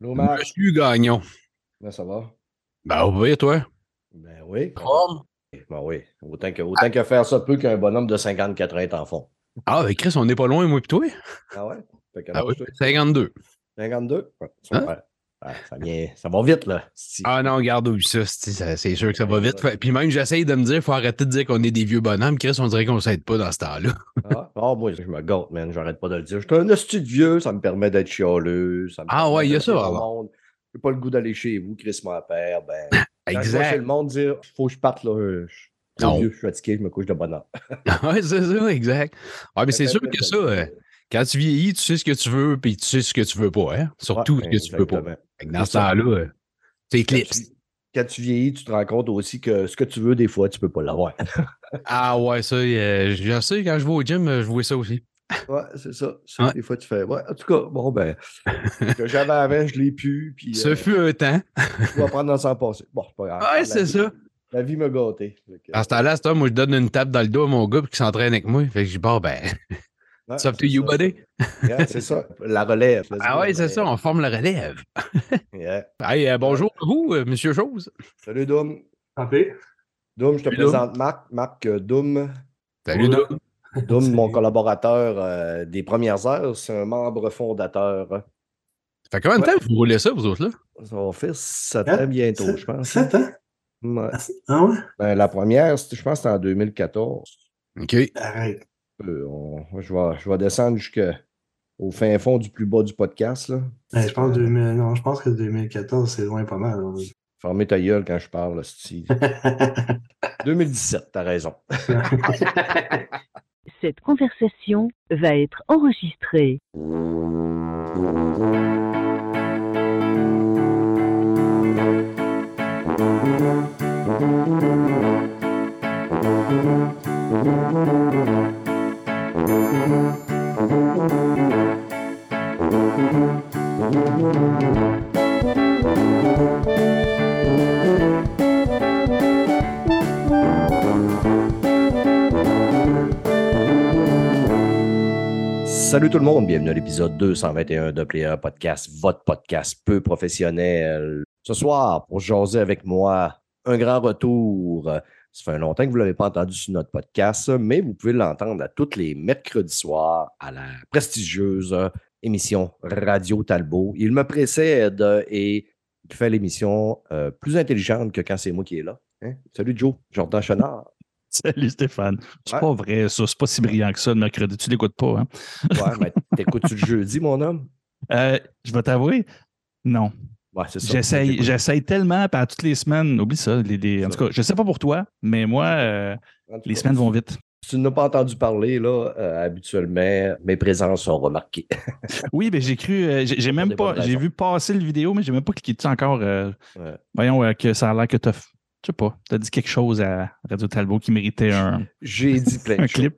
Monsieur Gagnon. Ben, ça va? Ben oui, toi. Ben oui. Forme. Ben oui. Autant que, autant que faire ça peut qu'un bonhomme de 54 ans est en fond. Ah, ben Chris, on n'est pas loin, moi et toi. Ah ouais? Ah oui, toi, 52. 52? Ouais, Hein? super. Ça, vient, ça va vite, là. Ah non, regarde où ça, c'est sûr que ça va vite. Puis même, j'essaye de me dire, faut arrêter de dire qu'on est des vieux bonhommes. Chris, on dirait qu'on s'aide pas dans ce temps-là. Ah, ah, moi, je me gâte, man. J'arrête pas de le dire. Je suis un hostie vieux, ça me permet d'être chialeux. ça me Ah ouais, il y a ça, J'ai pas le goût d'aller chez vous, Chris mon père. Ben, chez Exact. le monde dire, faut que je parte, là. Je Non. vieux, je suis fatigué, je me couche de bonne heure. ouais, c'est ça, exact. Ouais, mais c'est sûr que ça, euh, quand tu vieillis, tu sais ce que tu veux, puis tu sais ce que tu veux pas, hein. Surtout ce que tu veux pas. Dans ce temps-là, euh, tu Quand éclipses. tu, quand tu vieillis, tu te rends compte aussi que ce que tu veux, des fois, tu peux pas l'avoir. Ah ouais, ça, euh, je sais, quand je vais au gym, euh, je vois ça aussi. ouais, c'est ça. Ça, Ouais. Des fois, tu fais. Ouais, en tout cas, bon, ben, ce que j'avais avant, je l'ai plus. Puis, Ce euh, fut un temps. je vais apprendre à s'en passer. Bon, c'est pas grave. Ouais, c'est ça. La vie m'a gâté. Que, À ce temps-là, moi, je donne une tape dans le dos à mon gars puis qui s'entraîne avec moi. Fait que je dis, bon, ben, ouais, it's up to c'est you, ça. buddy. Yeah, c'est ça. La relève. Ah ouais, c'est ça, on forme la relève. relève. Yeah. Hey, euh, bonjour à vous, euh, monsieur Chose. Salut, Doom. Santé. Doom, je te Salut, Doom. présente Marc. Marc euh, Doom. Salut. Doug. Doom, mon collaborateur euh, des premières heures. C'est un membre fondateur. Ça fait combien de Ouais. temps que vous roulez ça, vous autres, là? Ça va faire 7 Hein? ans bientôt, je pense. Sept ans? Ouais. Ah, Ah ouais? Ben, la première, c'était- je pense que c'était en 2014. OK. Arrête. On- je, vais, je vais descendre jusqu'au fin fond du plus bas du podcast. Là. Ben, je pense 2000, non, je pense que 2014, c'est loin pas mal. oui. Fermez ta gueule quand je parle. hostie. 2017, t'as raison. Cette conversation va être enregistrée. Salut tout le monde, bienvenue à l'épisode 221 de Player Podcast, votre podcast peu professionnel. Ce soir, pour jaser avec moi, un grand retour. Ça fait longtemps que vous ne l'avez pas entendu sur notre podcast, mais vous pouvez l'entendre à tous les mercredis soirs à la prestigieuse émission Radio Talbot. Il me précède et il fait l'émission euh, plus intelligente que quand c'est moi qui est là. Hein? Salut Joe, Jordan Chenard. Salut Stéphane. C'est Ouais. pas vrai, ça. C'est pas si brillant que ça le mercredi. Tu l'écoutes pas, hein? Ouais, mais t'écoutes-tu le jeudi, mon homme? Euh, je vais t'avouer, non. Ouais. J'essaye, tellement, à toutes les semaines, oublie ça. les- les- en tout cas, je sais pas pour toi, mais moi, euh, les semaines vont vite. Si tu n'as pas entendu parler, là, euh, habituellement, mes présences sont remarquées. Oui, mais j'ai cru, euh, j'ai même pas, j'ai vu passer le vidéo, mais j'ai même pas cliqué dessus encore. euh, Ouais. Voyons que ça a l'air que t'as, f- je sais pas, t'as dit quelque chose à Radio Talbot qui méritait un. J'ai dit plein de Un choses. clip.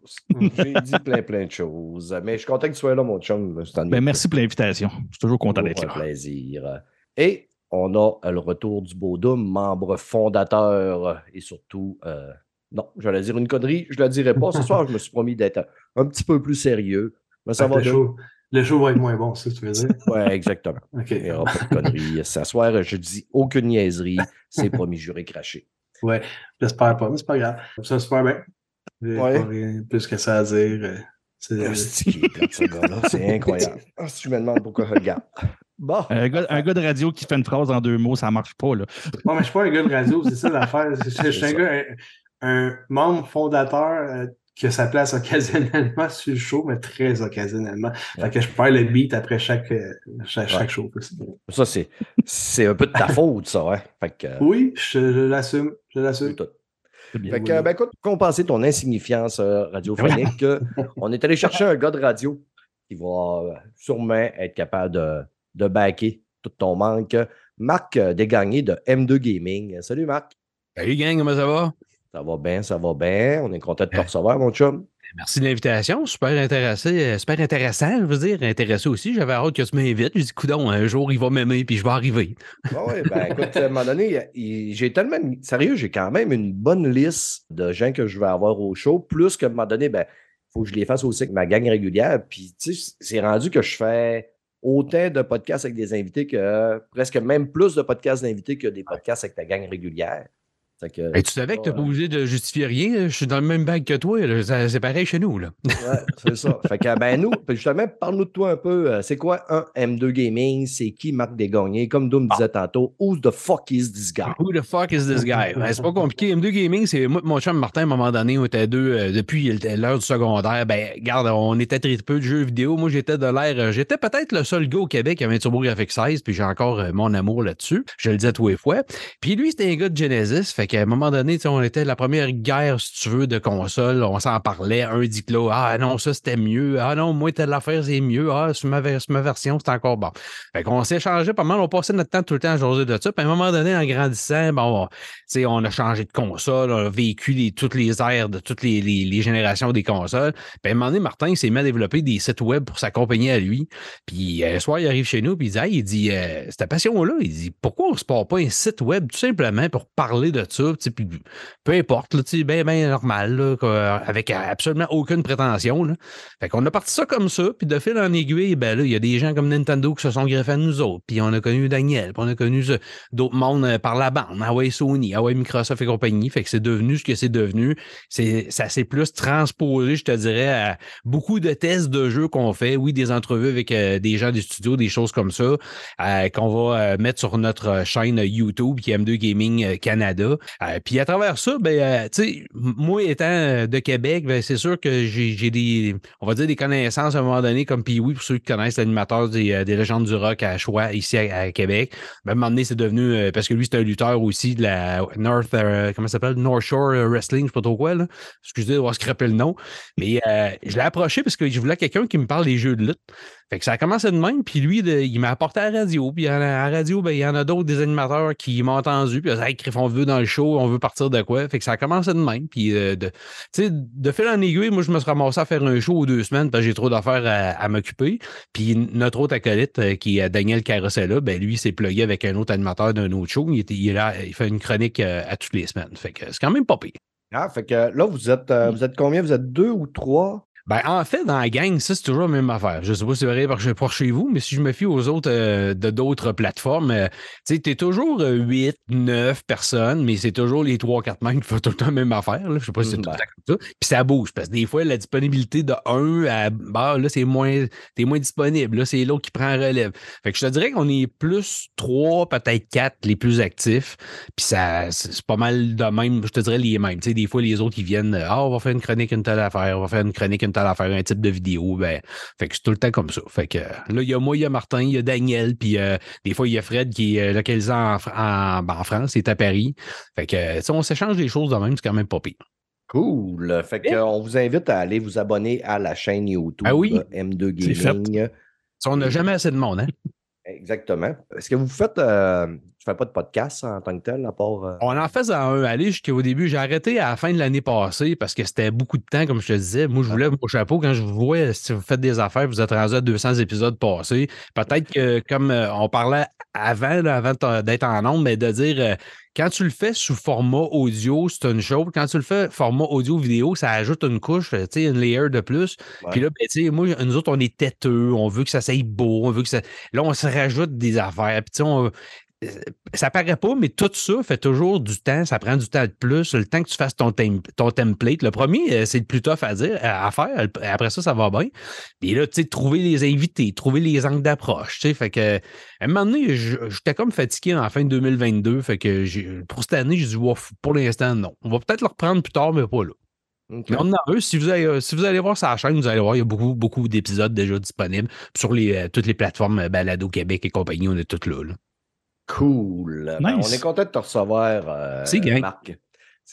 J'ai dit plein, plein de choses. Mais je suis content que tu sois là, mon chum. Un Ben, merci pour l'invitation. Je suis toujours content d'être un là. plaisir. Et on a le retour du Doom, membre fondateur et surtout, non, j'allais dire une connerie, je ne la dirai pas. Ce soir, je me suis promis d'être un, un petit peu plus sérieux. Mais ça Fait que va le, show, le show va être moins bon, c'est ce que tu veux dire? Ouais, exactement. OK. Il n'y aura pas de conneries. Ce soir, je dis aucune niaiserie. C'est promis, juré craché. Ouais, j'espère pas, mais c'est pas grave. Ça, super bien. J'ai Ouais. pas rien plus que ça à dire. euh, C'est ce gars-là. C'est incroyable. Ah, si tu me demandes pourquoi je le garde. Bon. Un gars, un gars de radio qui fait une phrase en deux mots, ça marche pas, là. Non, mais je suis pas un gars de radio, c'est ça l'affaire. Je, suis un gars, un, membre fondateur euh, qui a sa place occasionnellement sur le show, mais très occasionnellement. Fait que je perds le beat après chaque, euh, chaque, chaque Ouais. show. Ça, c'est, c'est un peu de ta faute, ça, hein? Fait que, Oui, je, je l'assume. Je l'assume. bien. Fait que, ben, écoute, pour compenser ton insignifiance euh, radiophonique, euh, on est allé chercher un gars de radio qui va euh, sûrement être capable de, de backer tout ton manque. Marc euh, Desgagnés de M2 Gaming. Salut, Marc. Salut, gang, comment ça va? Ça va bien, ça va bien. On est content de te recevoir, mon chum. Merci de l'invitation. Super intéressé, euh, super intéressant, je veux dire. Intéressé aussi. J'avais hâte que tu m'invites. J'ai dit, coudon, un jour, il va m'aimer, puis je vais arriver. Ah ouais, ben écoute, à un moment donné, j'ai tellement. Sérieux, j'ai quand même une bonne liste de gens que je vais avoir au show, plus qu'à un moment donné, ben, il faut que je les fasse aussi avec ma gang régulière. Puis, tu sais, c'est rendu que je fais autant de podcasts avec des invités que presque même plus de podcasts d'invités que des podcasts avec ta gang régulière. Fait que, Hey, tu savais que tu n'es pas obligé de justifier rien. Je suis dans le même bac que toi. C'est pareil chez nous. Là. Ouais, c'est ça. Fait que, ben, nous, justement, parle-nous de toi un peu. euh, C'est quoi un M2 Gaming? C'est qui Marc Desgagnés? Comme Doom disait tantôt, who the fuck is this guy? Who the fuck is this guy? Ben, c'est pas compliqué. M2 Gaming, c'est moi mon chum Martin, à un moment donné, on était deux euh, depuis l'heure du secondaire. Ben, regarde, on était très peu de jeux vidéo. Moi, j'étais de l'air. euh, J'étais peut-être le seul gars au Québec qui avait un TurboGrafx 16, puis j'ai encore euh, mon amour là-dessus. Je le disais tous les fois. Puis lui, c'était un gars de Genesis. Fait qu'à un moment donné, on était la première guerre, si tu veux, de console. On s'en parlait. Un dit que là, ah non, ça c'était mieux. Ah non, moi, telle affaire, c'est mieux. Ah, sur ma, version, c'est encore bon. Fait qu'on s'échangeait pas mal. On passait notre temps tout le temps à jaser de ça. Puis à un moment donné, en grandissant, bon, on a changé de console, on a vécu toutes les ères de toutes les, générations des consoles. Puis à un moment donné, Martin s'est mis à développer des sites web pour s'accompagner à lui. Puis euh, un soir, il arrive chez nous, puis il dit, Hey, il dit, euh, cette passion-là, il dit, pourquoi on se part pas un site web tout simplement pour parler de ça? Peu importe, là, bien, bien normal, avec absolument aucune prétention. Là. Fait qu'on a parti ça comme ça, puis de fil en aiguille, ben là, il y a des gens comme Nintendo qui se sont greffés à nous autres, puis on a connu Daniel, puis on a connu d'autres mondes euh, par la bande, Huawei Sony, Huawei Microsoft et compagnie, fait que c'est devenu ce que c'est devenu. Ça s'est plus transposé, je te dirais, à beaucoup de tests de jeux qu'on fait, oui, des entrevues avec euh, des gens des studios, des choses comme ça, euh, qu'on va mettre sur notre chaîne YouTube qui est M2 Gaming Canada. Euh, puis à travers ça, ben, euh, tu sais, moi étant euh, de Québec, ben, c'est sûr que j'ai des, on va dire des connaissances à un moment donné, comme puis oui, pour ceux qui connaissent l'animateur des, des légendes du rock à Choix, ici à, Québec. Ben, à un moment donné, c'est devenu, parce que lui, c'est un lutteur aussi de la North, comment s'appelle? North Shore Wrestling, je sais pas trop quoi, là. Excusez, va scraper le nom. Mais je l'ai approché parce que je voulais quelqu'un qui me parle des jeux de lutte. Fait que ça a commencé de même, puis lui, de- il m'a apporté à la radio. Puis à la radio, ben, il y en a d'autres des animateurs qui m'ont entendu. Puis ils ont dit, hey, Criff, on veut dans le show, on veut partir de quoi? Fait que ça a commencé de même. Puis euh, de, tu sais, de fil en aiguille, moi, je me suis ramassé à faire un show aux deux semaines parce que j'ai trop d'affaires à, à m'occuper. Puis notre autre acolyte, euh, qui est Daniel Carosella, ben lui, s'est plugué avec un autre animateur d'un autre show. Il, était, il, est là, il fait une chronique euh, à toutes les semaines. Fait que c'est quand même pas pire. Ah, fait que là, vous êtes, euh, vous êtes combien? Vous êtes deux ou trois? Ben, en fait, dans la gang, ça, c'est toujours la même affaire. Je sais pas si c'est vrai par chez, par chez vous, mais si je me fie aux autres euh, de d'autres plateformes, euh, tu sais, t'es toujours euh, 8, 9 personnes, mais c'est toujours les 3, 4 mêmes qui font tout le temps la même affaire. Là. Je sais pas si c'est Mm, tout le ben. temps comme ça. Puis ça bouge, parce que des fois, la disponibilité de un à bah, là, c'est moins, t'es moins disponible. Là, c'est l'autre qui prend relève. Fait que je te dirais qu'on est plus 3, peut-être 4 les plus actifs. Puis ça, c'est pas mal de même, je te dirais les mêmes. Tu sais, des fois, les autres, ils viennent, ah, on va faire une chronique, une telle affaire, on va faire une chronique, une telle affaire, un type de vidéo. Ben, fait que c'est tout le temps comme ça. Fait que là, il y a moi, il y a Martin, il y a Daniel, puis euh, des fois, il y a Fred qui est localisé en, en, ben, en France, il est à Paris. Fait que, on s'échange des choses de même, c'est quand même pas pire. Cool. Fait que, on vous invite à aller vous abonner à la chaîne YouTube Ah oui. euh, M2 C'est fait. Gaming. Ça, on n'a jamais assez de monde, hein? Exactement. Est-ce que vous faites. euh, fais pas de podcast en tant que tel, à part. euh, On en faisait un aller jusqu'au début. J'ai arrêté à la fin de l'année passée parce que c'était beaucoup de temps, comme je te disais. Moi, je voulais mon chapeau. Quand je vous vois, si vous faites des affaires, vous êtes rendu à 200 épisodes passés. Peut-être que, comme euh, on parlait avant, là, avant d'être en nombre, mais de dire euh, quand tu le fais sous format audio, c'est une chose. Quand tu le fais format audio-vidéo, ça ajoute une couche, tu sais, une layer de plus. Ouais. Puis là, ben, tu sais, moi, nous autres, on est têteux, on veut que ça soit beau, on veut que ça. Là, on se rajoute des affaires. Puis, tu sais, on- ça paraît pas, mais tout ça fait toujours du temps. Ça prend du temps de plus. Le temps que tu fasses ton, tem- ton template. Le premier, euh, c'est le plus tough à dire, à faire. Après ça, ça va bien. Puis là, tu sais, trouver les invités, trouver les angles d'approche. Tu sais, fait que, à un moment donné, j'étais comme fatigué en fin de 2022. Fait que pour cette année, j'ai dit, Ouf, pour l'instant, non. On va peut-être le reprendre plus tard, mais pas là. Mais on en un. Si vous, allez, euh, si vous allez voir sa chaîne, vous allez voir, il y a beaucoup, beaucoup d'épisodes déjà disponibles sur les, euh, toutes les plateformes euh, Balado Québec et compagnie. On est toutes là. là. Cool. Ben, Nice. on est content de te recevoir, euh. Marc.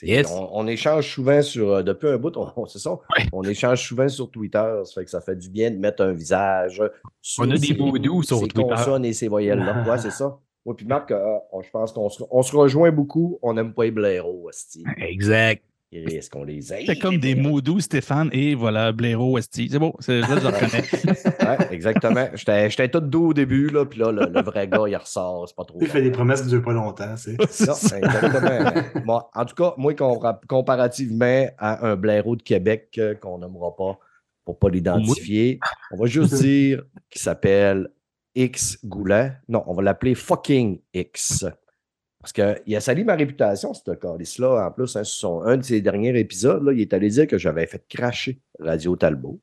Yes. On, on échange souvent sur. euh, depuis un bout, on, on- c'est ça. Ouais. On échange souvent sur Twitter. Ça fait que ça fait du bien de mettre un visage. sur On a des mots doux sur ces Twitter. consonnes et ces voyelles-là. Ouais, c'est ça. Moi, puis Marc, euh, je pense qu'on se, on se rejoint beaucoup. On n'aime pas les blaireaux. Exact. Risque qu'on les aille. C'est comme des mots doux, Stéphane, et voilà, Blaireau, Esti. C'est bon, c'est- là, je le reconnais. Ouais, exactement. J'étais j'étais tout doux au début, là, puis là, le, le vrai gars, il ressort. C'est pas trop. Il fait des promesses qui ne durent pas longtemps. c'est- Non, exactement. Bon, en tout cas, moi, compara- comparativement à un blaireau de Québec qu'on nommera pas pour pas l'identifier, on va juste dire qu'il s'appelle X Goulet. Non, on va l'appeler fucking X. Parce qu'il a sali ma réputation, ce calice-là. En plus, hein, son- un de ses derniers épisodes, là, il est allé dire que j'avais fait cracher Radio Talbot.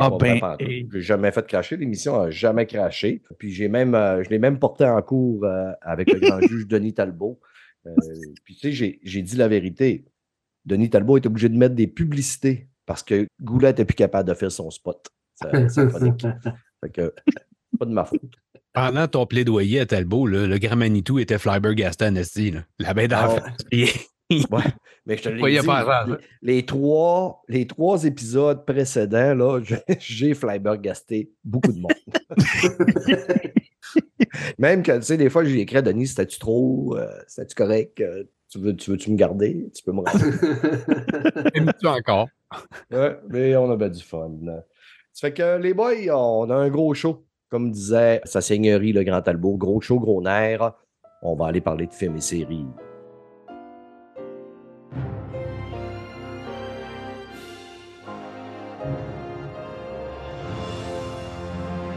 Ah ben, et- J'ai jamais fait cracher. L'émission n'a jamais craché. Puis j'ai même, euh, je l'ai même porté en cours euh, avec le grand juge Denis Talbot. Euh, puis tu sais, j'ai- dit la vérité. Denis Talbot est obligé de mettre des publicités parce que Goulet n'était plus capable de faire son spot. sa chronique. Fait que, pas de ma faute. Pendant ton plaidoyer à Talbot, là, le grand Manitou était Flyber Gaston Esti, là? La bête d'enfant. Ouais, mais je te l'ai dit, pas les, les trois, les trois épisodes précédents, là, j'ai Flyberg gasté beaucoup de monde. Même que, tu sais, des fois, j'ai écrit à Denis, c'était-tu trop, euh, c'était-tu correct, euh, tu veux, tu veux-tu me garder, tu peux me rendre. Aimes-tu encore? Ouais, mais on a bien du fun. Ça fait que les boys, on a un gros show. Comme disait sa seigneurie, le Grand Talbot, gros show, gros nerf. On va aller parler de films et séries.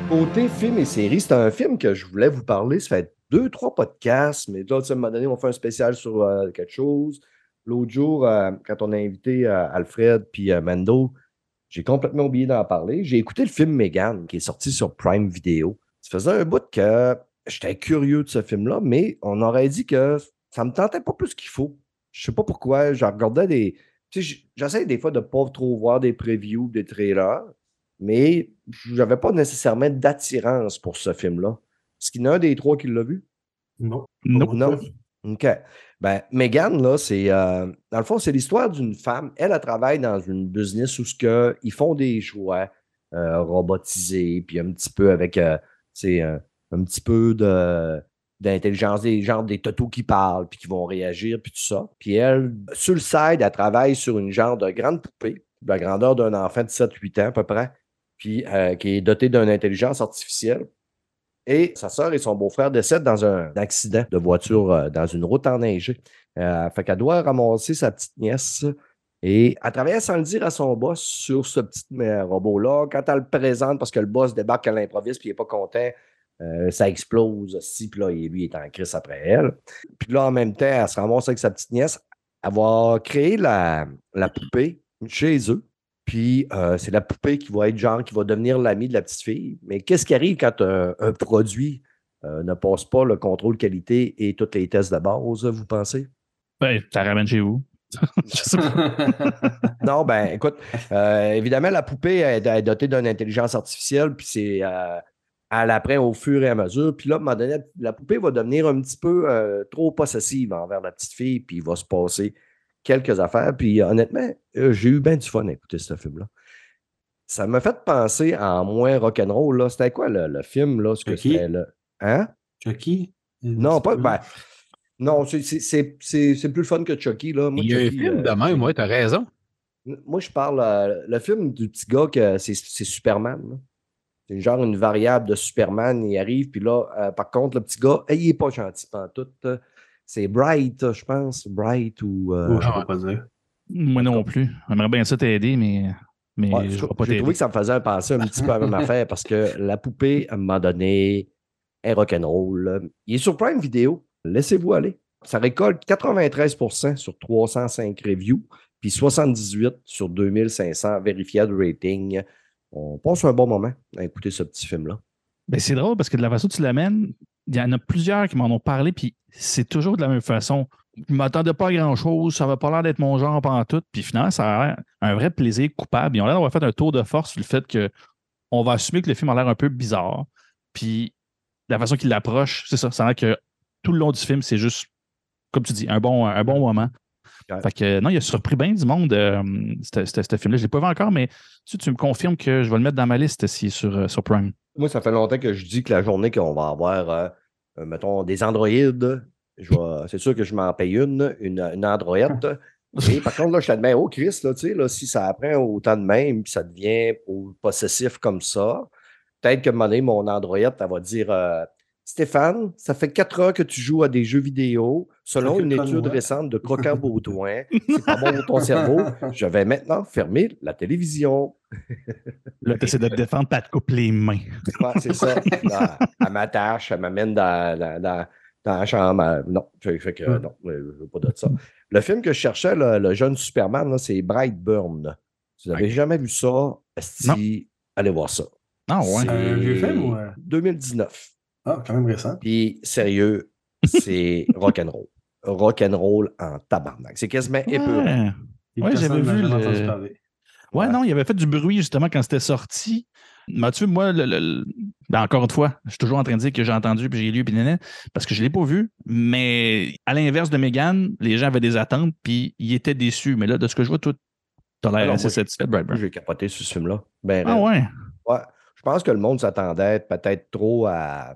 Côté film et séries, c'est un film que je voulais vous parler. Ça fait deux, trois podcasts, mais là, à un moment donné, on fait un spécial sur euh, quelque chose. L'autre jour, euh, quand on a invité euh, Alfred puis Mando, j'ai complètement oublié d'en parler. J'ai écouté le film Megan qui est sorti sur Prime Video. Ça faisait un bout que j'étais curieux de ce film-là, mais on aurait dit que ça me tentait pas plus qu'il faut. Je sais pas pourquoi. Je regardais des. Tu sais, j'essaie des fois de pas trop voir des previews, des trailers, mais j'avais pas nécessairement d'attirance pour ce film-là. Est-ce qu'il y en a un des trois qui l'a vu? non. Non. Non. OK. Ben, Megan, là, c'est. euh, dans le fond, c'est l'histoire d'une femme. Elle, elle travaille dans une business où ce que, ils font des choix euh, robotisés, puis un petit peu avec. euh, c'est un, petit peu de d'intelligence, des genre des totos qui parlent, puis qui vont réagir, puis tout ça. Puis elle, sur le side, elle travaille sur une genre de grande poupée, de la grandeur d'un enfant de 7-8 ans à peu près, puis euh, qui est dotée d'une intelligence artificielle. Et sa sœur et son beau-frère décèdent dans un accident de voiture euh, dans une route enneigée. Euh, fait qu'elle doit ramasser sa petite nièce. Et elle travaille sans le dire à son boss sur ce petit euh, robot-là. Quand elle le présente, parce que le boss débarque à l'improviste puis il n'est pas content, euh, ça explose aussi. Puis là, lui, est en crise après elle. Puis là, en même temps, elle se ramasse avec sa petite nièce. Va créer la, la poupée chez eux. Puis euh, c'est la poupée qui va être genre, qui va devenir l'ami de la petite fille. Mais qu'est-ce qui arrive quand un, un produit euh, ne passe pas le contrôle qualité et tous les tests de base, vous pensez? Ben, ça ramène chez vous. Non, ben écoute, euh, évidemment, la poupée est, est dotée d'une intelligence artificielle, puis c'est euh, elle apprend au fur et à mesure. Puis là, à un moment donné, la poupée va devenir un petit peu euh, trop possessive envers la petite fille, puis il va se passer quelques affaires. Puis honnêtement, euh, j'ai eu bien du fun à écouter ce film-là. Ça m'a fait penser en moins rock'n'roll. là. C'était quoi le, le film? Là, ce que Chucky? là? Hein? Chucky? Non, pas. Ben, non, c'est- c'est- c'est c'est- c'est plus fun que Chucky. Là. Moi, Il y a un film euh, de même, ouais, t'as raison. moi, je parle. euh, le film du petit gars, que c'est Superman. là. C'est genre une variable de Superman. Il arrive, puis là, euh, par contre, le petit gars, il n'est pas gentil tout. C'est Bright, je pense. Bright ou. euh, Oh, je Ah peux pas dire. Moi non plus. J'aimerais bien ça t'aider, mais, mais ouais, je J'ai trouvé que ça me faisait penser un petit peu à la même affaire parce que la poupée, à un moment donné, est rock'n'roll. Il est sur Prime Vidéo. Laissez-vous aller. Ça récolte 93% sur 305 reviews, puis 78 sur 2500 vérifiables rating. On passe un bon moment à écouter ce petit film-là. Ben, c'est drôle parce que de la façon dont tu l'amènes, il y en a plusieurs qui m'en ont parlé, puis c'est toujours de la même façon. Je ne m'attendais pas à grand-chose, ça va pas l'air d'être mon genre pendant tout, puis finalement, ça a l'air un vrai plaisir coupable. Ils ont l'air d'avoir fait un tour de force sur le fait que on va assumer que le film a l'air un peu bizarre, puis la façon qu'il l'approche, c'est ça. Ça a l'air que tout le long du film, c'est juste, comme tu dis, un bon, un bon moment. Ouais. Fait que non, il a surpris bien du monde, euh, ce film-là. Je ne l'ai pas vu encore, mais tu, tu me confirmes que je vais le mettre dans ma liste est sur, euh, sur Prime. Moi, ça fait longtemps que je dis que la journée qu'on va avoir, euh, euh, mettons, des androïdes, c'est sûr que je m'en paye une, une, une androïde. Et par contre, là, je t'admets, oh Chris, là, là, si ça apprend autant de même, puis ça devient possessif comme ça, peut-être que un moment donné, mon androïde, elle va dire, euh, Stéphane, ça fait quatre ans que tu joues à des jeux vidéo. Selon fait une pas étude moi. récente de Croquant Baudouin, c'est pas bon pour ton cerveau. Je vais maintenant fermer la télévision. Là, tu essaies de te défendre, elle te coupe les mains. Ouais, c'est ça. Là, elle m'attache, elle m'amène dans, dans- dans- dans la chambre. elle- Non, fait, fait que, non, euh, je veux pas de ça. Le film que je cherchais, là, le jeune Superman, c'est Brightburn. Si vous n'avez jamais vu ça, esti, allez voir ça. Ah ouais. C'est Un vieux film ou, euh? 2019. Ah, quand même récent. Puis, sérieux, c'est rock'n'roll. Rock'n'roll en tabarnak. C'est quasiment épeurant. Ouais. Et Ouais, personne j'avais vu le- entendu parler. Ouais, Ouais. non, il avait fait du bruit justement quand c'était sorti. Mais tu vois, moi, le- le- le- ben, encore une fois, je suis toujours en train de dire que j'ai entendu, puis j'ai lu, puis néné, parce que je ne l'ai pas vu. Mais à l'inverse de Megan, les gens avaient des attentes, puis ils étaient déçus. Mais là, de ce que je vois, tout, tu as l'air assez satisfait, Brightburn. j'ai capoté sur ce film-là. Ben, Ah ouais? Ouais. Je pense que le monde s'attendait peut-être trop à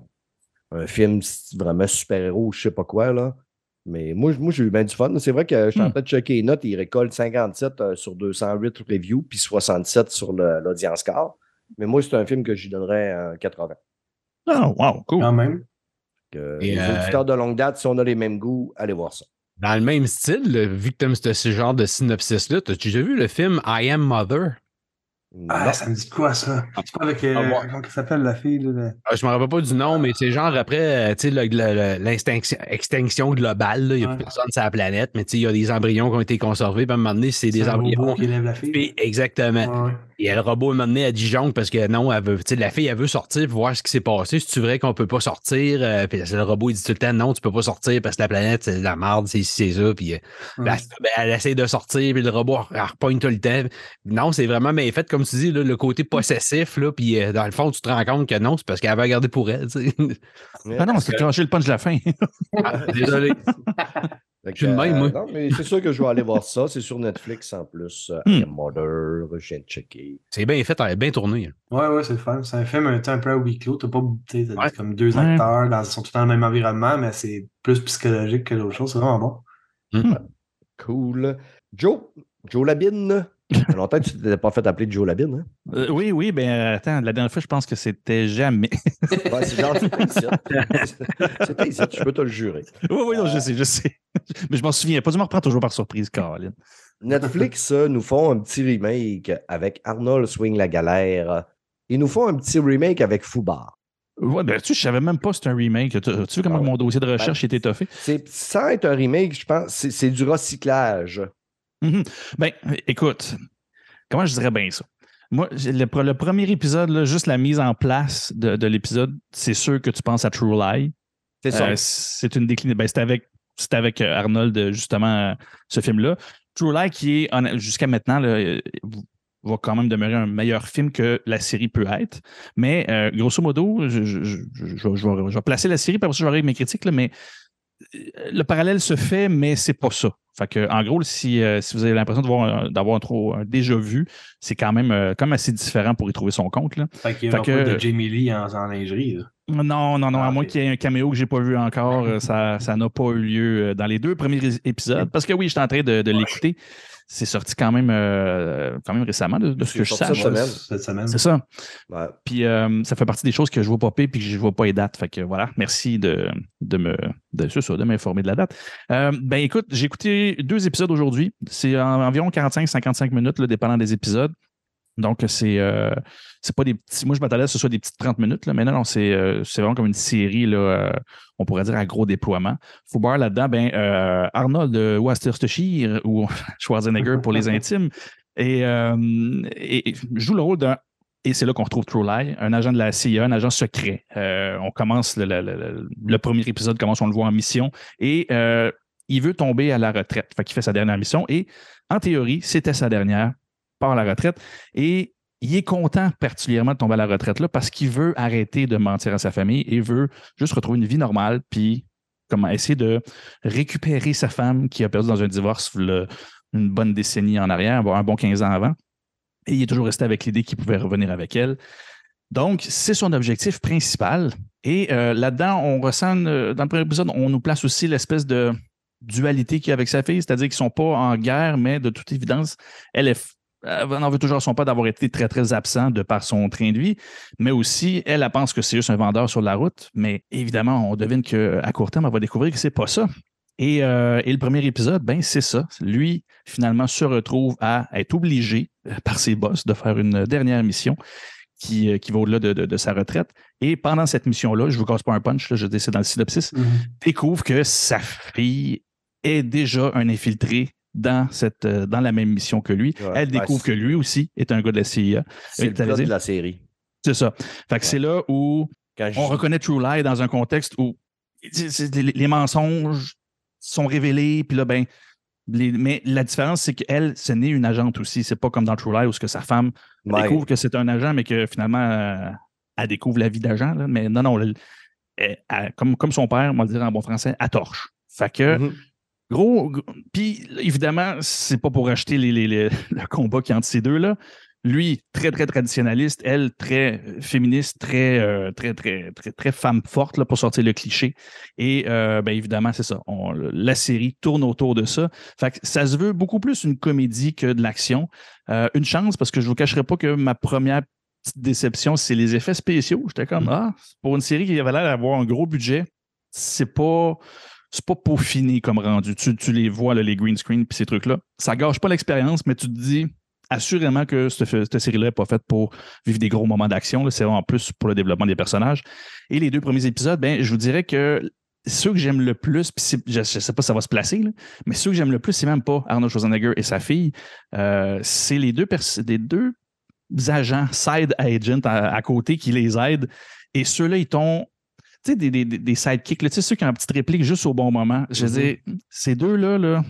un film vraiment super-héros ou je sais pas quoi, là. Mais moi, moi j'ai eu bien du fun. C'est vrai que je suis en Hmm. train de checker les notes. Il récolte 57 euh, sur 208 reviews, puis 67 sur le- l'audience score. Mais moi, c'est un film que j'y donnerais un 80. Ah, wow, cool. Quand même. Que Et, les euh, auditeurs de longue date, si on a les mêmes goûts, allez voir ça. Dans le même style, vu que tu aimes ce, ce genre de synopsis-là, as-tu déjà vu le film I Am Mother? Ah, Non. ça me dit quoi, ça? C'est pas avec. euh, Ah. Comment s'appelle, la fille? Là, Ah, je me rappelle pas du nom, mais c'est genre après, euh, tu l'extinction extinction globale, il n'y a Ouais. plus personne sur la planète, mais tu sais, il y a des embryons qui ont été conservés, puis à un moment donné, c'est des un embryons. robot qui élève la fille. Puis, exactement. Ouais. Et le robot, à un moment donné, elle disjoncte parce que non, elle veut, tu la fille, elle veut sortir pour voir ce qui s'est passé. C'est-tu vrai qu'on peut pas sortir? Euh, puis le robot, il dit tout le temps, non, tu peux pas sortir parce que la planète, c'est de la merde, c'est ici, c'est ça. Puis euh, Ouais. ben, elle essaie de sortir, puis le robot, elle repogne tout le temps. Non, c'est vraiment bien fait, comme tu dis, là, le côté possessif, là, puis euh, dans le fond, tu te rends compte que non, c'est parce qu'elle avait regardé pour elle. Ah non, c'est cracher le punch de la fin. Ah, désolé. Fait que, Je suis le même, moi. Non, mais c'est sûr que je vais aller voir ça. C'est sur Netflix en plus. Euh, Hmm. I Am Mother, je viens de checker. C'est bien fait, elle est bien tournée. Ouais, ouais, c'est le fun. C'est un film un, un peu à huis clos. T'as pas t'as Ouais. comme deux Ouais. acteurs, dans, ils sont tout dans le même environnement, mais c'est plus psychologique que l'autre chose. C'est vraiment bon. Cool. Joe, Joe Labine. Ça fait longtemps que tu t'étais pas fait appeler Joe Labine. Hein? Euh, oui, oui, ben euh, attends, la dernière fois, je pense que c'était jamais. Ouais, c'est genre, c'était ici. C'était ici, je peux te le jurer. oui, oui, non, je sais, je sais. Mais je m'en souviens pas. Tu me reprends toujours par surprise, Caroline. Netflix euh, nous font un petit remake avec Arnold Swing la galère. Ils nous font un petit remake avec Foubar. Ouais, ben, tu je savais même pas que c'était un remake. Tu, tu sais comment Ah ouais. mon dossier de recherche était étoffé? C'est sans être un remake, je pense, c'est c'est du recyclage. Mhm. Ben, écoute, comment je dirais bien ça? Moi, le, pre- le premier épisode, là, juste la mise en place de, de l'épisode, c'est sûr que tu penses à True Lie. C'est ça. Euh, c'est une déclinaison. Ben, c'était avec, euh, Arnold, euh, justement, ce film-là. True Lie, qui est jusqu'à maintenant, là, va quand même demeurer un meilleur film que la série peut être. Mais euh, grosso modo, je, je- je- je- je vais, placer la série, après ça, je vais mes critiques, là, mais le parallèle se fait, mais c'est pas ça. Fait que, en gros, si, euh, si vous avez l'impression d'avoir un, trop un déjà vu, c'est quand même, euh, assez différent pour y trouver son compte. Là. Fait qu'il y Fait a un que- peu de Jamie Lee en, en lingerie. Là. Non, non, non, Ah, à moins ok. qu'il y ait un caméo que j'ai pas vu encore, euh, ça ça n'a pas eu lieu euh, dans les deux premiers épisodes. Parce que oui, j'étais en train de, de l'écouter. C'est sorti quand même, euh, quand même récemment, de, de ce que je sache. cette semaine. Cette semaine. C'est ça. Ouais. Puis euh, ça fait partie des choses que je vois popper puis que je vois pas les dates. Fait que voilà, merci de, de me de, ça, de m'informer de la date. Euh, ben écoute, j'ai écouté deux épisodes aujourd'hui. C'est en- environ 45-55 minutes, là, dépendant des épisodes. Donc, c'est euh, c'est pas des petits. Moi, je m'attendais à ce soit des petites 30 minutes, là, mais non, non, c'est euh, vraiment comme une série, euh, on pourrait dire à gros déploiement. Faut voir là-dedans, ben, Arnold euh, Wasterstechir ou Schwarzenegger pour les intimes. Et, joue le rôle d'un. Et c'est là qu'on retrouve True Lie, un agent de la CIA, un agent secret. On commence, le, premier épisode commence, on le voit en mission. Et il veut tomber à la retraite. Fait qu'il fait sa dernière mission. Et en théorie, c'était sa dernière, part à la retraite. Et il est content particulièrement de tomber à la retraite là parce qu'il veut arrêter de mentir à sa famille et veut juste retrouver une vie normale, puis comment essayer de récupérer sa femme qui a perdu dans un divorce une bonne décennie en arrière, un bon 15 ans avant. Et il est toujours resté avec l'idée qu'il pouvait revenir avec elle. Donc, c'est son objectif principal. Et euh, là-dedans, on ressent, euh, dans le premier épisode, on nous place aussi l'espèce de dualité qu'il y a avec sa fille, c'est-à-dire qu'ils ne sont pas en guerre, mais de toute évidence, elle est elle en veut toujours à son pas d'avoir été très, très absent de par son train de vie, mais aussi, elle, elle pense que c'est juste un vendeur sur la route, mais évidemment, on devine qu'à court terme, elle va découvrir que c'est pas ça. Et, euh, et, le premier épisode, ben, c'est ça. Lui, finalement, se retrouve à être obligé euh, par ses boss de faire une dernière mission qui, euh, qui va au-delà de, de, de, sa retraite. Et pendant cette mission-là, je ne vous casse pas un punch, là, je décide dans le synopsis, Mhm. découvre que sa fille est déjà un infiltré dans, cette, euh, dans la même mission que lui. Ouais, Elle découvre que lui aussi est un gars de la CIA. C'est le plot de la série. C'est ça. Fait que c'est là où Quand je- on reconnaît True Lie dans un contexte où les, mensonges sont révélés, puis là, ben, les- mais la différence, c'est qu'elle, ce n'est une agente aussi. C'est pas comme dans True Lie où ce que sa femme Ouais. découvre que c'est un agent, mais que finalement, euh, elle découvre la vie d'agent. Mais non, non, elle- elle- elle- comme, comme son père, on va le dire en bon français, à torche. Fait que, Mhm. Gros, gros- puis évidemment, c'est pas pour acheter les, les- les- le combat qui est entre ces deux-là. Lui, très, très traditionnaliste, elle, très euh, féministe, très, euh, très, très, très, très femme forte, là, pour sortir le cliché. Et euh, ben, évidemment, c'est ça. On- la série tourne autour de ça. Fait que ça se veut beaucoup plus une comédie que de l'action. Euh, une chance, parce que je ne vous cacherai pas que ma première petite déception, c'est les effets spéciaux. J'étais comme, Mm. ah, pour une série qui avait l'air d'avoir un gros budget, c'est pas. C'est pas peaufiné comme rendu. Tu, tu les vois, là, les green screen puis ces trucs-là. Ça gâche pas l'expérience, mais tu te dis assurément que cette, série-là n'est pas faite pour vivre des gros moments d'action. C'est vraiment plus pour le développement des personnages. Et les deux premiers épisodes, ben, je vous dirais que ceux que j'aime le plus, je ne sais pas si ça va se placer, mais ceux que j'aime le plus, c'est même pas Arnold Schwarzenegger et sa fille. Euh, c'est les deux, agents, side agents à, à côté qui les aident. Et ceux-là, ils t'ont. Tu sais, des, des, des sidekicks, tu sais, ceux qui ont une petite réplique juste au bon moment. Je veux Mhm. dire, ces deux-là, là,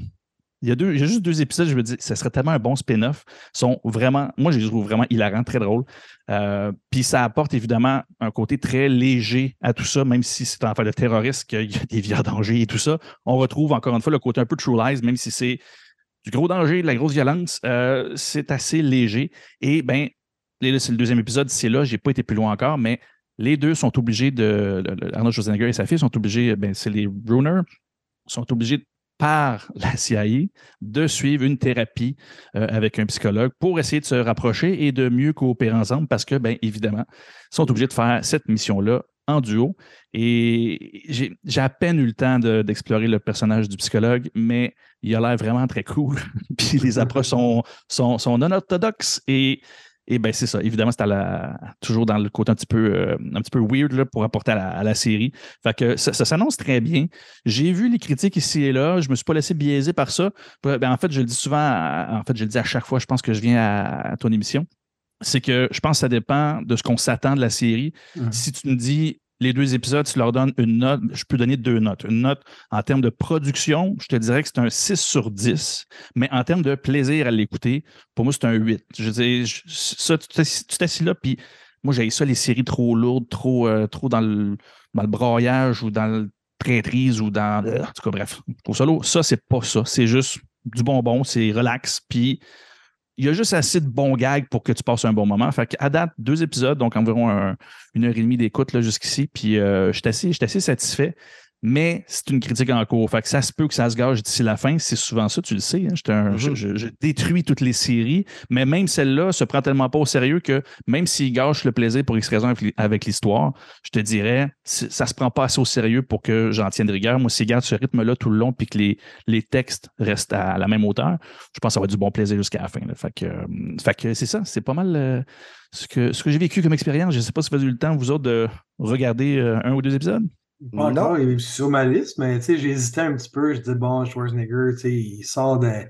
il y, a deux, juste deux épisodes, je me dis, ça serait tellement un bon spin-off. Sont vraiment, moi, je les trouve vraiment hilarants, très drôles. Euh, Puis ça apporte évidemment un côté très léger à tout ça, même si c'est en fait de terroriste, qu'il y a des vies en danger et tout ça. On retrouve encore une fois le côté un peu True Lies, même si c'est du gros danger, de la grosse violence, euh, c'est assez léger. Et ben, c'est le deuxième épisode, c'est là, j'ai pas été plus loin encore, mais les deux sont obligés de. Arnold Schwarzenegger et sa fille sont obligés, ben, c'est les Brunner, sont obligés par la CIA de suivre une thérapie euh, avec un psychologue pour essayer de se rapprocher et de mieux coopérer ensemble parce que, bien évidemment, ils sont obligés de faire cette mission-là en duo. Et j'ai à peine eu le temps de- d'explorer le personnage du psychologue, mais il a l'air vraiment très cool. Puis les approches sont, sont, sont non orthodoxes et et ben c'est ça. Évidemment, c'est toujours dans le côté un petit peu, euh, un petit peu weird là, pour apporter à la, à la série. Fait que ça, ça s'annonce très bien. J'ai vu les critiques ici et là. Je me suis pas laissé biaiser par ça. Ben, en fait, je le dis souvent, à- en fait, je le dis à chaque fois, je pense que je viens à, à ton émission. C'est que je pense que ça dépend de ce qu'on s'attend de la série. Si tu me dis les deux épisodes, tu leur donnes une note, je peux donner deux notes. Une note en termes de production, je te dirais que c'est un 6 sur 10, mais en termes de plaisir à l'écouter, pour moi, c'est un 8. Je je- ça, tu t'assis là, puis moi, j'ai ça, les séries trop lourdes, trop, euh, trop dans, le, dans le broyage ou dans le traîtrise ou dans. En tout cas, bref, ça lourd. Ça, c'est pas ça. C'est juste du bonbon, c'est relax, puis il y a juste assez de bons gags pour que tu passes un bon moment. Fait qu'à date, deux épisodes, donc environ un- une heure et demie d'écoute jusqu'ici, puis euh, je suis assez satisfait. Mais c'est une critique en cours. Fait que ça se peut que ça se gage d'ici la fin. C'est souvent ça, tu le sais. hein. Mhm. je, je- je détruis toutes les séries, mais même celle-là se prend tellement pas au sérieux que même s'il gâche le plaisir pour X raison avec- l'histoire, je te dirais, ça se prend pas assez au sérieux pour que j'en tienne rigueur. Moi, s'il garde ce rythme-là tout le long puis que les, les textes restent à la même hauteur, je pense que ça va être du bon plaisir jusqu'à la fin. là. Fait que, euh, fait que c'est ça. C'est pas mal euh, ce que, ce que j'ai vécu comme expérience. Je sais pas si vous avez eu le temps, vous autres, de regarder euh, un ou deux épisodes. Pas Non. encore, il est sur ma liste, mais tu sais, j'ai hésité un petit peu. Je dis, bon, Schwarzenegger, tu sais, il sort de-